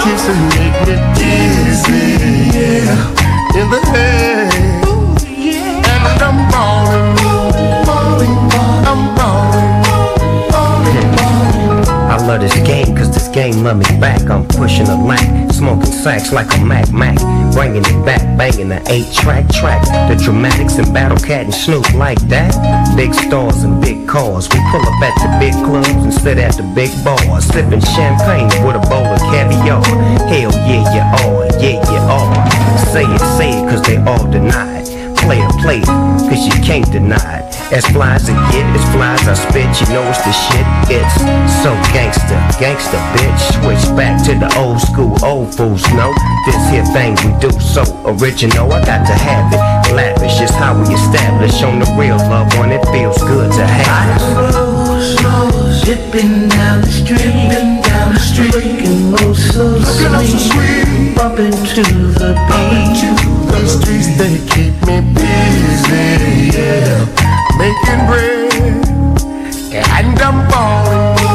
Your kisses make me dizzy, yeah, in the head. And I'm falling, falling, I'm falling, I love this game cause this game love me back. I'm pushing a lack, smoking sacks like a Mac Mac. Bringing it back, banging the 8 track track. The dramatics and Battle Cat and Snoop like that. Big stars and big cars. We pull up at the big clubs and sit at the big bars. Sipping champagne with a bowl of caviar. Hell yeah, you are, yeah, you are. Say it, say it cause they all deny it. Play it, play it, cause you can't deny it. As fly as it get, as fly as I spit, you know it's the shit. It's so gangster, gangster, bitch. Switch back to the old school, old fools know this here thing we do so original. I got to have it, lavish is how we establish on the real love when it feels good to have it. Slow, slow, down the street, zipping down the street, looking oh so sweet, bumping to the beat. The streets they keep me busy, yeah, making bread, and I'm falling,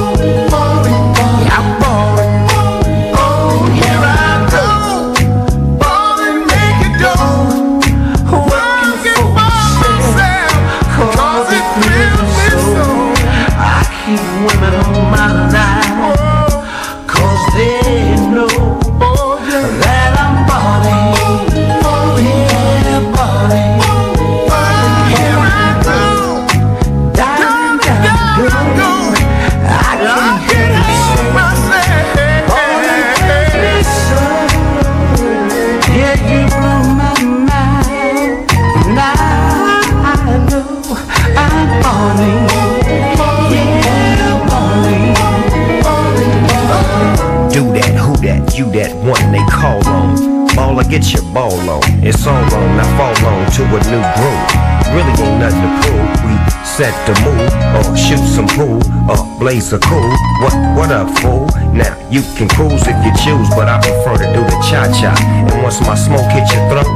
the move, or shoot some pool, or blaze a cool. What, what up, fool? Now, you can cruise if you choose, but I prefer to do the cha-cha. And once my smoke hit your throat,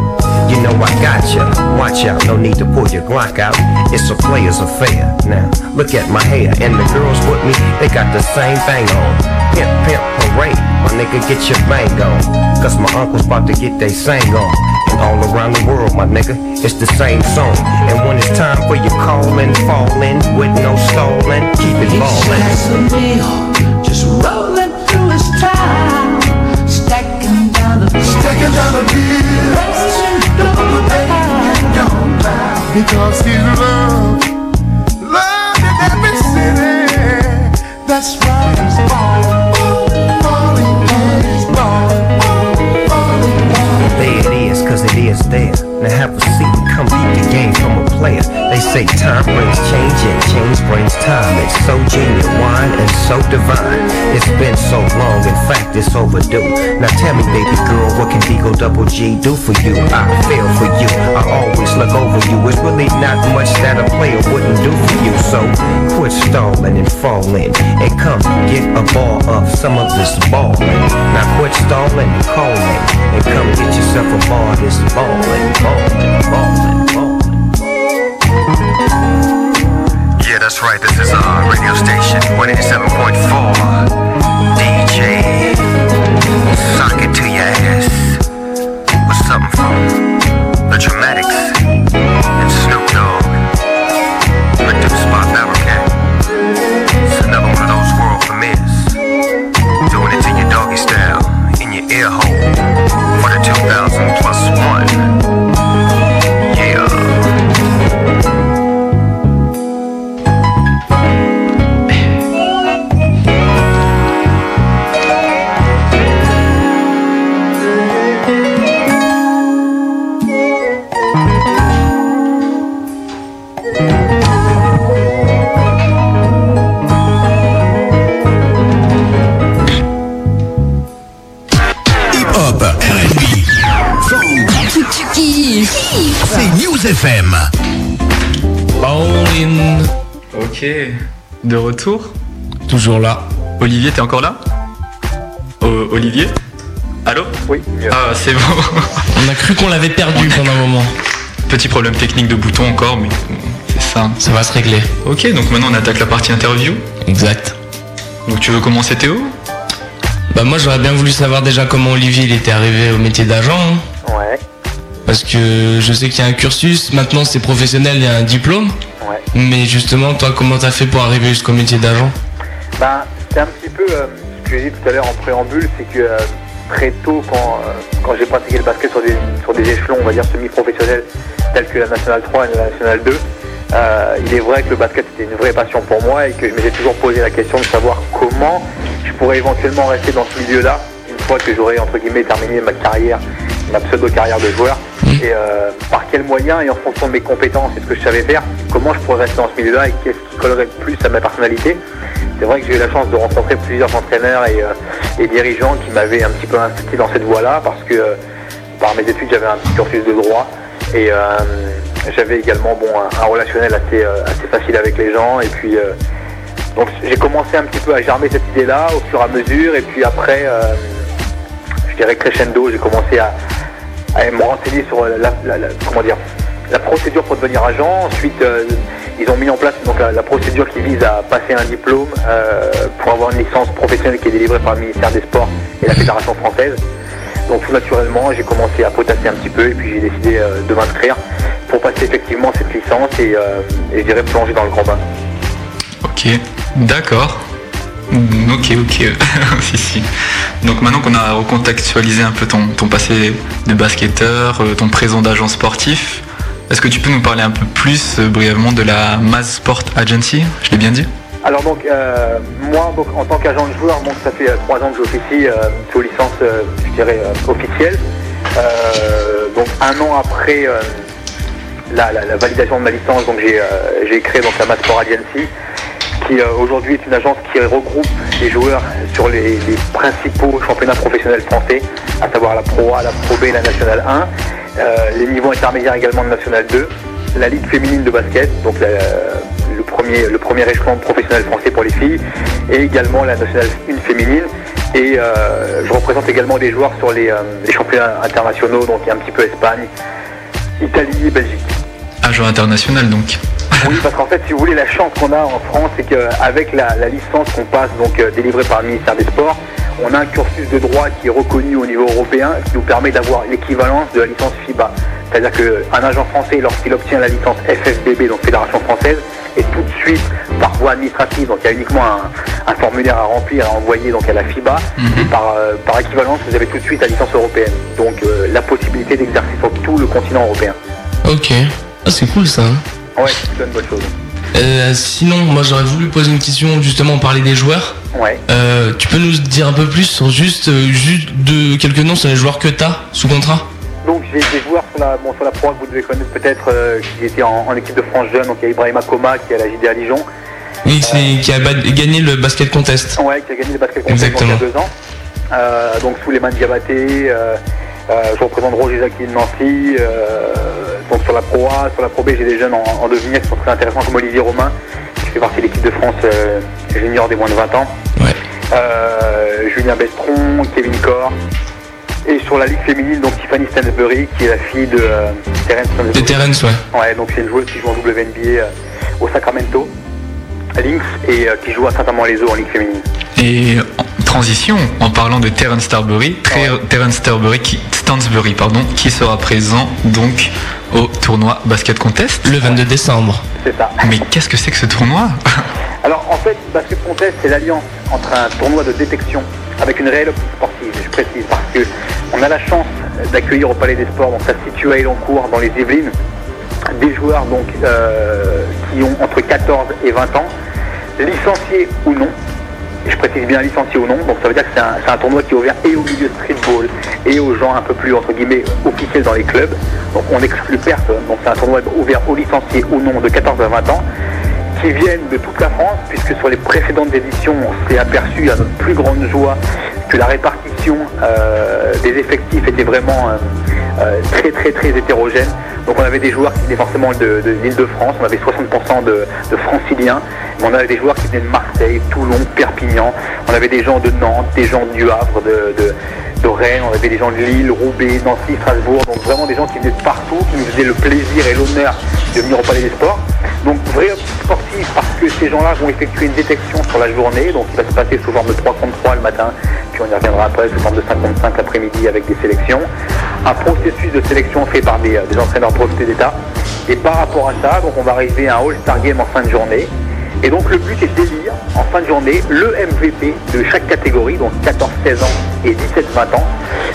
you know I got ya. Watch out, no need to pull your Glock out. It's a player's affair. Now, look at my hair, and the girls with me, they got the same thing on. Pimp, pimp, parade, my nigga, get your bang on. Cause my uncle's about to get they sang on. And all around the world, my nigga, it's the same song. And when it's time for you callin', fallin', with no stallin', keep it He's ballin'. just a meal, just rolling through his time, stacking down the Stacking down the bill. Because he's love, love in every city. That's why he's falling, music is, there. Now have a seat come beat the game from a player. They say time brings change and change brings time. It's so genuine and so divine. It's been so long, in fact, it's overdue. Now tell me, baby girl, what can Digo Double G do for you? I feel for you. I always look over you. It's really not much that a player wouldn't do for you. So quit stalling and falling and come get a ball of some of this balling. Now quit stalling and calling and come get yourself a ball of this balling, balling, balling, balling. Yeah, that's right. This is our radio station, 187.4. DJ, sock it to your ass with something from the Dramatics and Snoop Dogg, produced by Barricade. Ok, de retour. Toujours là. Olivier, t'es encore là? Olivier? Allô? Oui. Ah, c'est bon. *laughs* On a cru qu'on l'avait perdu pendant un moment. Petit problème technique de bouton encore, mais c'est ça. Ça va se régler. Ok, donc maintenant on attaque la partie interview. Exact. Donc tu veux commencer Théo? Bah moi j'aurais bien voulu savoir déjà comment Olivier il était arrivé au métier d'agent. hein. Parce que je sais qu'il y a un cursus, maintenant c'est professionnel, il y a un diplôme. Ouais. Mais justement, toi comment t'as fait pour arriver jusqu'au métier d'agent? Ben, c'est un petit peu euh, ce que j'ai dit tout à l'heure en préambule, c'est que euh, très tôt, quand, euh, quand j'ai pratiqué le basket sur des, sur des échelons, on va dire semi-professionnels, tels que la Nationale 3 et la Nationale 2, euh, il est vrai que le basket était une vraie passion pour moi et que je m'étais toujours posé la question de savoir comment je pourrais éventuellement rester dans ce milieu-là une fois que j'aurais entre guillemets terminé ma carrière, pseudo-carrière de joueur. Et euh, par quels moyens et en fonction de mes compétences et ce que je savais faire, comment je pourrais rester dans ce milieu-là et qu'est-ce qui collerait le plus à ma personnalité. C'est vrai que j'ai eu la chance de rencontrer plusieurs entraîneurs et, euh, dirigeants qui m'avaient un petit peu incité dans cette voie-là parce que euh, par mes études j'avais un petit cursus de droit et j'avais également bon, un, relationnel assez, assez facile avec les gens et puis donc j'ai commencé un petit peu à germer cette idée-là au fur et à mesure et puis après je dirais crescendo j'ai commencé à, à me renseigner sur la, la- comment dire la procédure pour devenir agent. Ensuite, euh, ils ont mis en place donc la, procédure qui vise à passer un diplôme euh, pour avoir une licence professionnelle qui est délivrée par le ministère des Sports et la Fédération française. Donc tout naturellement, j'ai commencé à potasser un petit peu et puis j'ai décidé euh, de m'inscrire pour passer effectivement cette licence et, euh, et je dirais plonger dans le grand bain. Ok, d'accord. Mm, Ok, ok. *laughs* si, si. Donc maintenant qu'on a recontextualisé un peu ton, ton passé de basketteur, euh, ton présent d'agent sportif, est-ce que tu peux nous parler un peu plus euh, brièvement de la Maz Sport Agency? Je l'ai bien dit? Alors donc euh, moi donc, en tant qu'agent de joueur, ça fait trois ans que j'officie euh, sous licence, je dirais officielle. Donc un an après la, validation de ma licence, donc j'ai créé donc la Masport Agency, qui euh, aujourd'hui est une agence qui regroupe les joueurs sur les, principaux championnats professionnels français, à savoir la Pro A, la Pro B, la Nationale 1, euh, les niveaux intermédiaires également de Nationale 2, la Ligue féminine de basket, donc le, premier, le premier échelon professionnel français pour les filles, et également la Nationale 1 féminine. Et euh, je représente également des joueurs sur les, championnats internationaux, donc un petit peu Espagne, Italie et Belgique. Agent international donc. Oui, parce qu'en fait, si vous voulez, la chance qu'on a en France, c'est qu'avec la, la licence qu'on passe, donc euh, délivrée par le ministère des Sports, on a un cursus de droit qui est reconnu au niveau européen, qui nous permet d'avoir l'équivalence de la licence FIBA. C'est-à-dire qu'un agent français, lorsqu'il obtient la licence FFBB, donc Fédération française, est tout de suite par voie administrative, donc il y a uniquement un, un formulaire à remplir, à envoyer donc à la FIBA, et par, euh, par équivalence, vous avez tout de suite la licence européenne. Donc euh, la possibilité d'exercer sur tout le continent européen. Ok. Ah, c'est cool ça. Ouais, c'est une bonne chose. Euh, sinon, moi j'aurais voulu poser une question justement parler des joueurs. Ouais. Euh, tu peux nous dire un peu plus sur juste, euh, juste de quelques noms sur les joueurs que t'as sous contrat? Donc j'ai des joueurs sur la, bon, sur la Pro que vous devez connaître peut-être euh, qui étaient en, en équipe de France jeune. Donc il y a Ibrahima Koma qui est à la JDA Dijon. Oui, c'est qui a gagné le basket contest. Ouais, qui a gagné le basket contest il y a deux ans. Euh, donc sous les mains de Diabaté, euh, euh, je représente Roger Zaki de Nancy. euh, donc sur la Pro A, sur la Pro B, j'ai des jeunes en, en devenir qui sont très intéressants comme Olivier Romain, qui fait partie de l'équipe de France euh, junior des moins de 20 ans. Euh, Julien Bestron, Kevin Corr. Et sur la ligue féminine, donc Tiffany Stansbury, qui est la fille de euh, Terence De. Terence, ouais. Ouais, donc c'est une joueuse qui joue en WNBA euh, au Sacramento Lynx et euh, qui joue à Saint-Amand-les-Eaux en ligue féminine. Et transition, en parlant de Terence Starbury, Ter- Terence Starbury qui, Stansbury, pardon, qui sera présent donc au tournoi Basket Contest. Le 22 décembre. C'est ça. Mais qu'est-ce que c'est que ce tournoi? Alors en fait, Basket Contest, c'est l'alliance entre un tournoi de détection avec une réelle optique sportive, je précise, parce que on a la chance d'accueillir au Palais des Sports, donc ça se situe à Elancourt, dans les Yvelines, des joueurs donc euh, qui ont entre 14 et 20 ans, licenciés ou non. Je précise bien licenciés ou non, donc ça veut dire que c'est un, c'est un tournoi qui est ouvert et au milieu streetball et aux gens un peu plus entre guillemets officiels dans les clubs. Donc on n'exclut personne. Donc c'est un tournoi ouvert aux licenciés ou non de 14 à 20 ans qui viennent de toute la France, puisque sur les précédentes éditions, on s'est aperçu à notre plus grande joie que la répartition euh, des effectifs était vraiment euh, euh, très très très hétérogène. Donc on avait des joueurs qui venaient forcément de, l'île de France, on avait 60% de, de franciliens, mais on avait des joueurs qui venaient de Marseille, Toulon, Perpignan, on avait des gens de Nantes, des gens du Havre, de, de, de Rennes, on avait des gens de Lille, Roubaix, Nancy, Strasbourg, donc vraiment des gens qui venaient de partout, qui nous faisaient le plaisir et l'honneur de venir au Palais des Sports. Donc vrai sportif parce que ces gens-là vont effectuer une détection sur la journée, donc il va se passer sous forme de 3 contre 3 le matin, puis on y reviendra après sous forme de 5 contre 5 l'après-midi avec des sélections. Un processus de sélection fait par des, euh, entraîneurs brevetés d'État. Et par rapport à ça, donc on va arriver à un All-Star Game en fin de journée. Et donc le but est d'élire en fin de journée le MVP de chaque catégorie, donc 14, 16 ans et 17, 20 ans.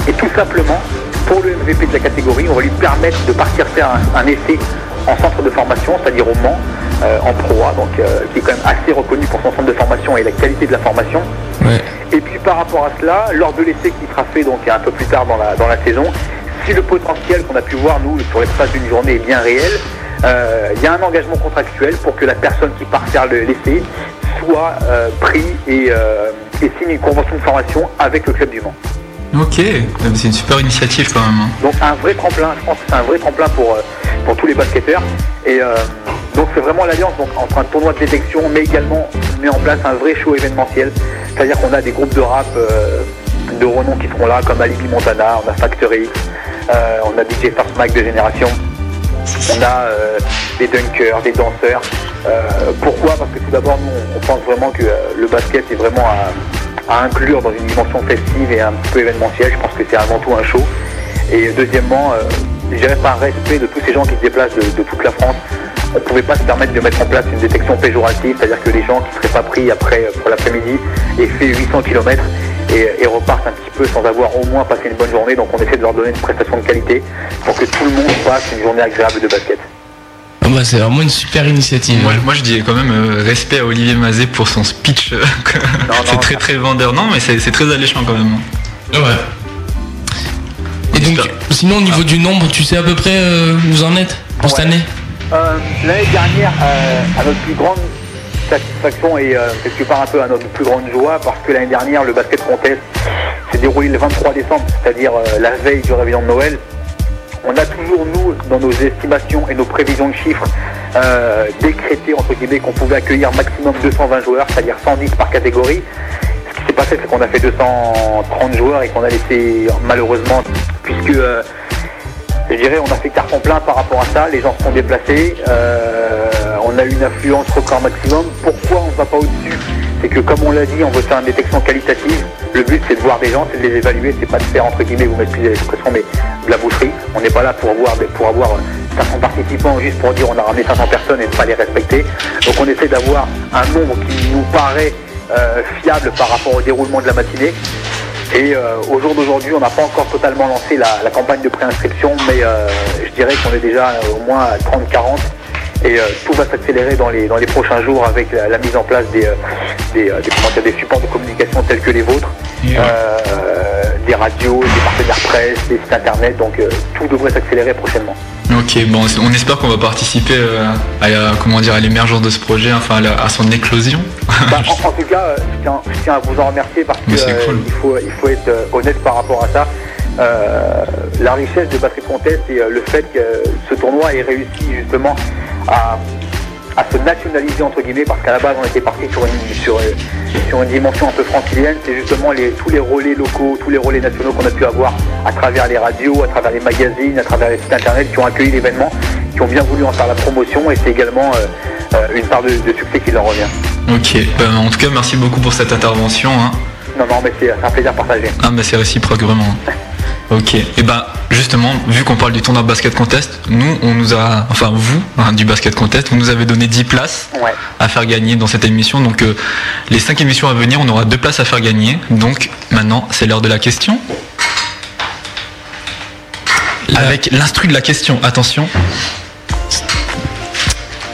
Et tout simplement, pour le MVP de la catégorie, on va lui permettre de partir faire un essai en centre de formation, c'est-à-dire au Mans, euh, en Pro A, donc euh, qui est quand même assez reconnu pour son centre de formation et la qualité de la formation. Et puis par rapport à cela, lors de l'essai qui sera fait donc un peu plus tard dans la, dans la saison, si le potentiel qu'on a pu voir nous sur l'espace d'une journée est bien réel, euh, il y a un engagement contractuel pour que la personne qui part faire le- l'essai soit pris et, euh, et signe une convention de formation avec le club du Mans. Ok, c'est une super initiative quand même. hein. Donc un vrai tremplin, je pense que c'est un vrai tremplin pour, euh, pour tous les basketteurs. Et euh, donc c'est vraiment l'alliance entre un tournoi de détection, mais également met en place un vrai show événementiel. C'est-à-dire qu'on a des groupes de rap euh, de renom qui seront là, comme Alibi Montana, on a Factory, euh, on a DJ First Mike de Génération, on a des dunkers, des danseurs. Pourquoi? Parce que tout d'abord, nous, on pense vraiment que le basket est vraiment à, à inclure dans une dimension festive et un peu événementielle. Je pense que c'est avant tout un show. Et deuxièmement, euh, je dirais par respect de tous ces gens qui se déplacent de, toute la France, on ne pouvait pas se permettre de mettre en place une détection péjorative, c'est-à-dire que les gens qui ne seraient pas pris après euh, pour l'après-midi aient fait 800 km et, et repartent un petit peu sans avoir au moins passé une bonne journée. Donc on essaie de leur donner une prestation de qualité pour que tout le monde passe une journée agréable de basket. Ah bah, c'est vraiment une super initiative. Moi, moi, je dis quand même euh, respect à Olivier Mazet pour son speech. euh, *laughs* c'est très très vendeur. Non mais c'est très alléchant quand même. Ouais. Et donc, sinon au niveau du nombre, tu sais à peu près euh, où vous en êtes pour cette année? Euh, L'année dernière, euh, à notre plus grande satisfaction et euh, quelque part un peu à notre plus grande joie, parce que l'année dernière, le basket contest s'est déroulé le 23 décembre, c'est-à-dire euh, la veille du réveillon de Noël. On a toujours, nous, dans nos estimations et nos prévisions de chiffres, euh, décrété, entre guillemets, qu'on pouvait accueillir maximum 220 joueurs, c'est-à-dire 110 par catégorie. Ce qui s'est passé, c'est qu'on a fait 230 joueurs et qu'on a laissé, malheureusement, puisque euh, je dirais, on a fait carton plein par rapport à ça. Les gens se sont déplacés. euh, on a eu une affluence record maximum. Pourquoi on ne va pas au-dessus? C'est que, comme on l'a dit, on veut faire une détection qualitative. Le but, c'est de voir des gens, c'est de les évaluer. C'est pas de faire, entre guillemets, vous m'excusez l'expression, mais de la boucherie. On n'est pas là pour, voir, pour avoir euh, 500 participants juste pour dire on a ramené 500 personnes et ne pas les respecter. Donc, on essaie d'avoir un nombre qui nous paraît euh, fiable par rapport au déroulement de la matinée. Et euh, au jour d'aujourd'hui, on n'a pas encore totalement lancé la, campagne de préinscription, mais euh, je dirais qu'on est déjà euh, au moins à 30-40. Et euh, tout va s'accélérer dans les, dans les prochains jours avec la, la mise en place des, euh, des, euh, des, supports de communication tels que les vôtres, euh, des radios, des partenaires presse, des sites internet. Donc euh, tout devrait s'accélérer prochainement. Ok, bon, on espère qu'on va participer à, la- comment dire, à l'émergence de ce projet, enfin à, la- à son éclosion. Bah, en, *laughs* en tout cas, je tiens, je tiens à vous en remercier parce que Mais c'est euh, cool. il, faut, il faut être honnête par rapport à ça. Euh, la richesse de Basket Contest et euh, le fait que ce tournoi ait réussi justement à, à se nationaliser entre guillemets parce qu'à la base on était parti sur une, sur, euh, sur une dimension un peu francilienne, c'est justement les, tous les relais locaux, tous les relais nationaux qu'on a pu avoir à travers les radios, à travers les magazines, à travers les sites internet qui ont accueilli l'événement, qui ont bien voulu en faire la promotion et c'est également euh, euh, une part de, de succès qui leur revient. Ok, ben, en tout cas, merci beaucoup pour cette intervention. hein. Non, non, mais c'est c'est un plaisir partagé. Ah, mais c'est réciproque, vraiment. Ok, et ben justement, vu qu'on parle du tournoi basket contest, nous, on nous a, enfin vous, hein, du basket contest, vous nous avez donné 10 places Ouais. à faire gagner dans cette émission. Donc euh, les 5 émissions à venir, on aura deux places à faire gagner. Donc maintenant, c'est l'heure de la question. Avec l'instru de la question, attention.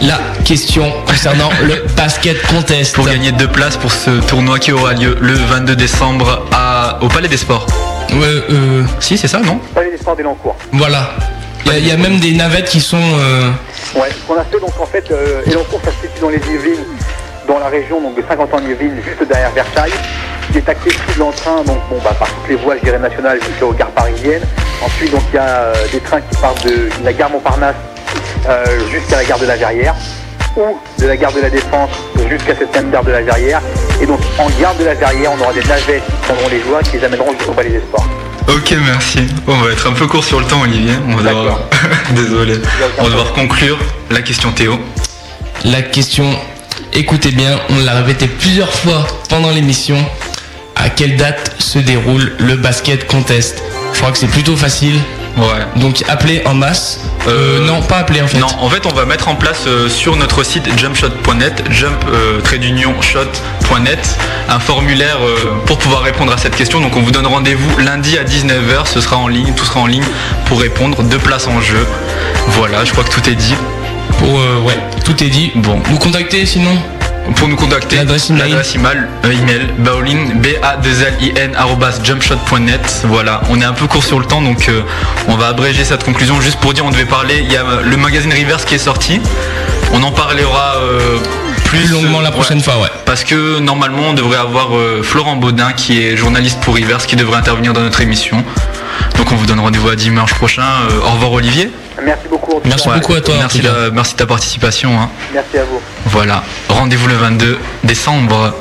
La question concernant le basket contest. Pour gagner deux places pour ce tournoi qui aura lieu le 22 décembre à, au Palais des Sports. Ouais, euh, Si, c'est ça, non Palais des sports d'Elancourt. Voilà. Il y a- il y, a même des navettes qui sont. euh, Ouais, ce qu'on a fait, donc en fait, euh, Elancourt, ça se situe dans les Yvelines, dans la région donc, de 50 ans Yvelines, juste derrière Versailles, qui est accessible en train, donc bon, bah, par toutes les voies, je dirais, nationales jusqu'aux gares parisiennes. Ensuite, donc il y a euh, des trains qui partent de la gare Montparnasse euh, jusqu'à la gare de la Verrière, ou de la gare de la Défense jusqu'à cette même gare de la Verrière. Et donc, en gare de la Verrière, on aura des navettes qui prendront les joueurs qui les amèneront jusqu'au Palais des Sports. Ok, merci. On va être un peu court sur le temps, Olivier. On va devoir... *laughs* Désolé. On va devoir conclure la question Théo. La question, écoutez bien, on l'a répété plusieurs fois pendant l'émission. À quelle date se déroule le basket contest? Je crois que c'est plutôt facile. Ouais. Donc appelez en masse. Euh, non, pas appeler en fait. Non, en fait, on va mettre en place euh, sur notre site jumpshot.net, jump euh, trait d'union shot.net, un formulaire euh, pour pouvoir répondre à cette question. Donc, on vous donne rendez-vous lundi à 19h. Ce sera en ligne, tout sera en ligne pour répondre. Deux places en jeu. Voilà, je crois que tout est dit. Pour euh, ouais, tout est dit. Bon. Nous contacter sinon? Pour nous contacter, L'adresse email. euh, email baolin, b a 2 l i n jumpshot.net. Voilà, on est un peu court sur le temps, donc euh, on va abréger cette conclusion juste pour dire on devait parler. Il y a le magazine Reverse qui est sorti. On en parlera euh, plus, longuement la euh, prochaine ouais. fois, ouais. Parce que normalement on devrait avoir euh, Florent Baudin qui est journaliste pour Reverse qui devrait intervenir dans notre émission. Donc on vous donne rendez-vous à dimanche prochain. Euh, au revoir Olivier. Merci beaucoup. Merci beaucoup à toi. merci de ta participation. hein. Merci à vous. Voilà, rendez-vous le 22 décembre.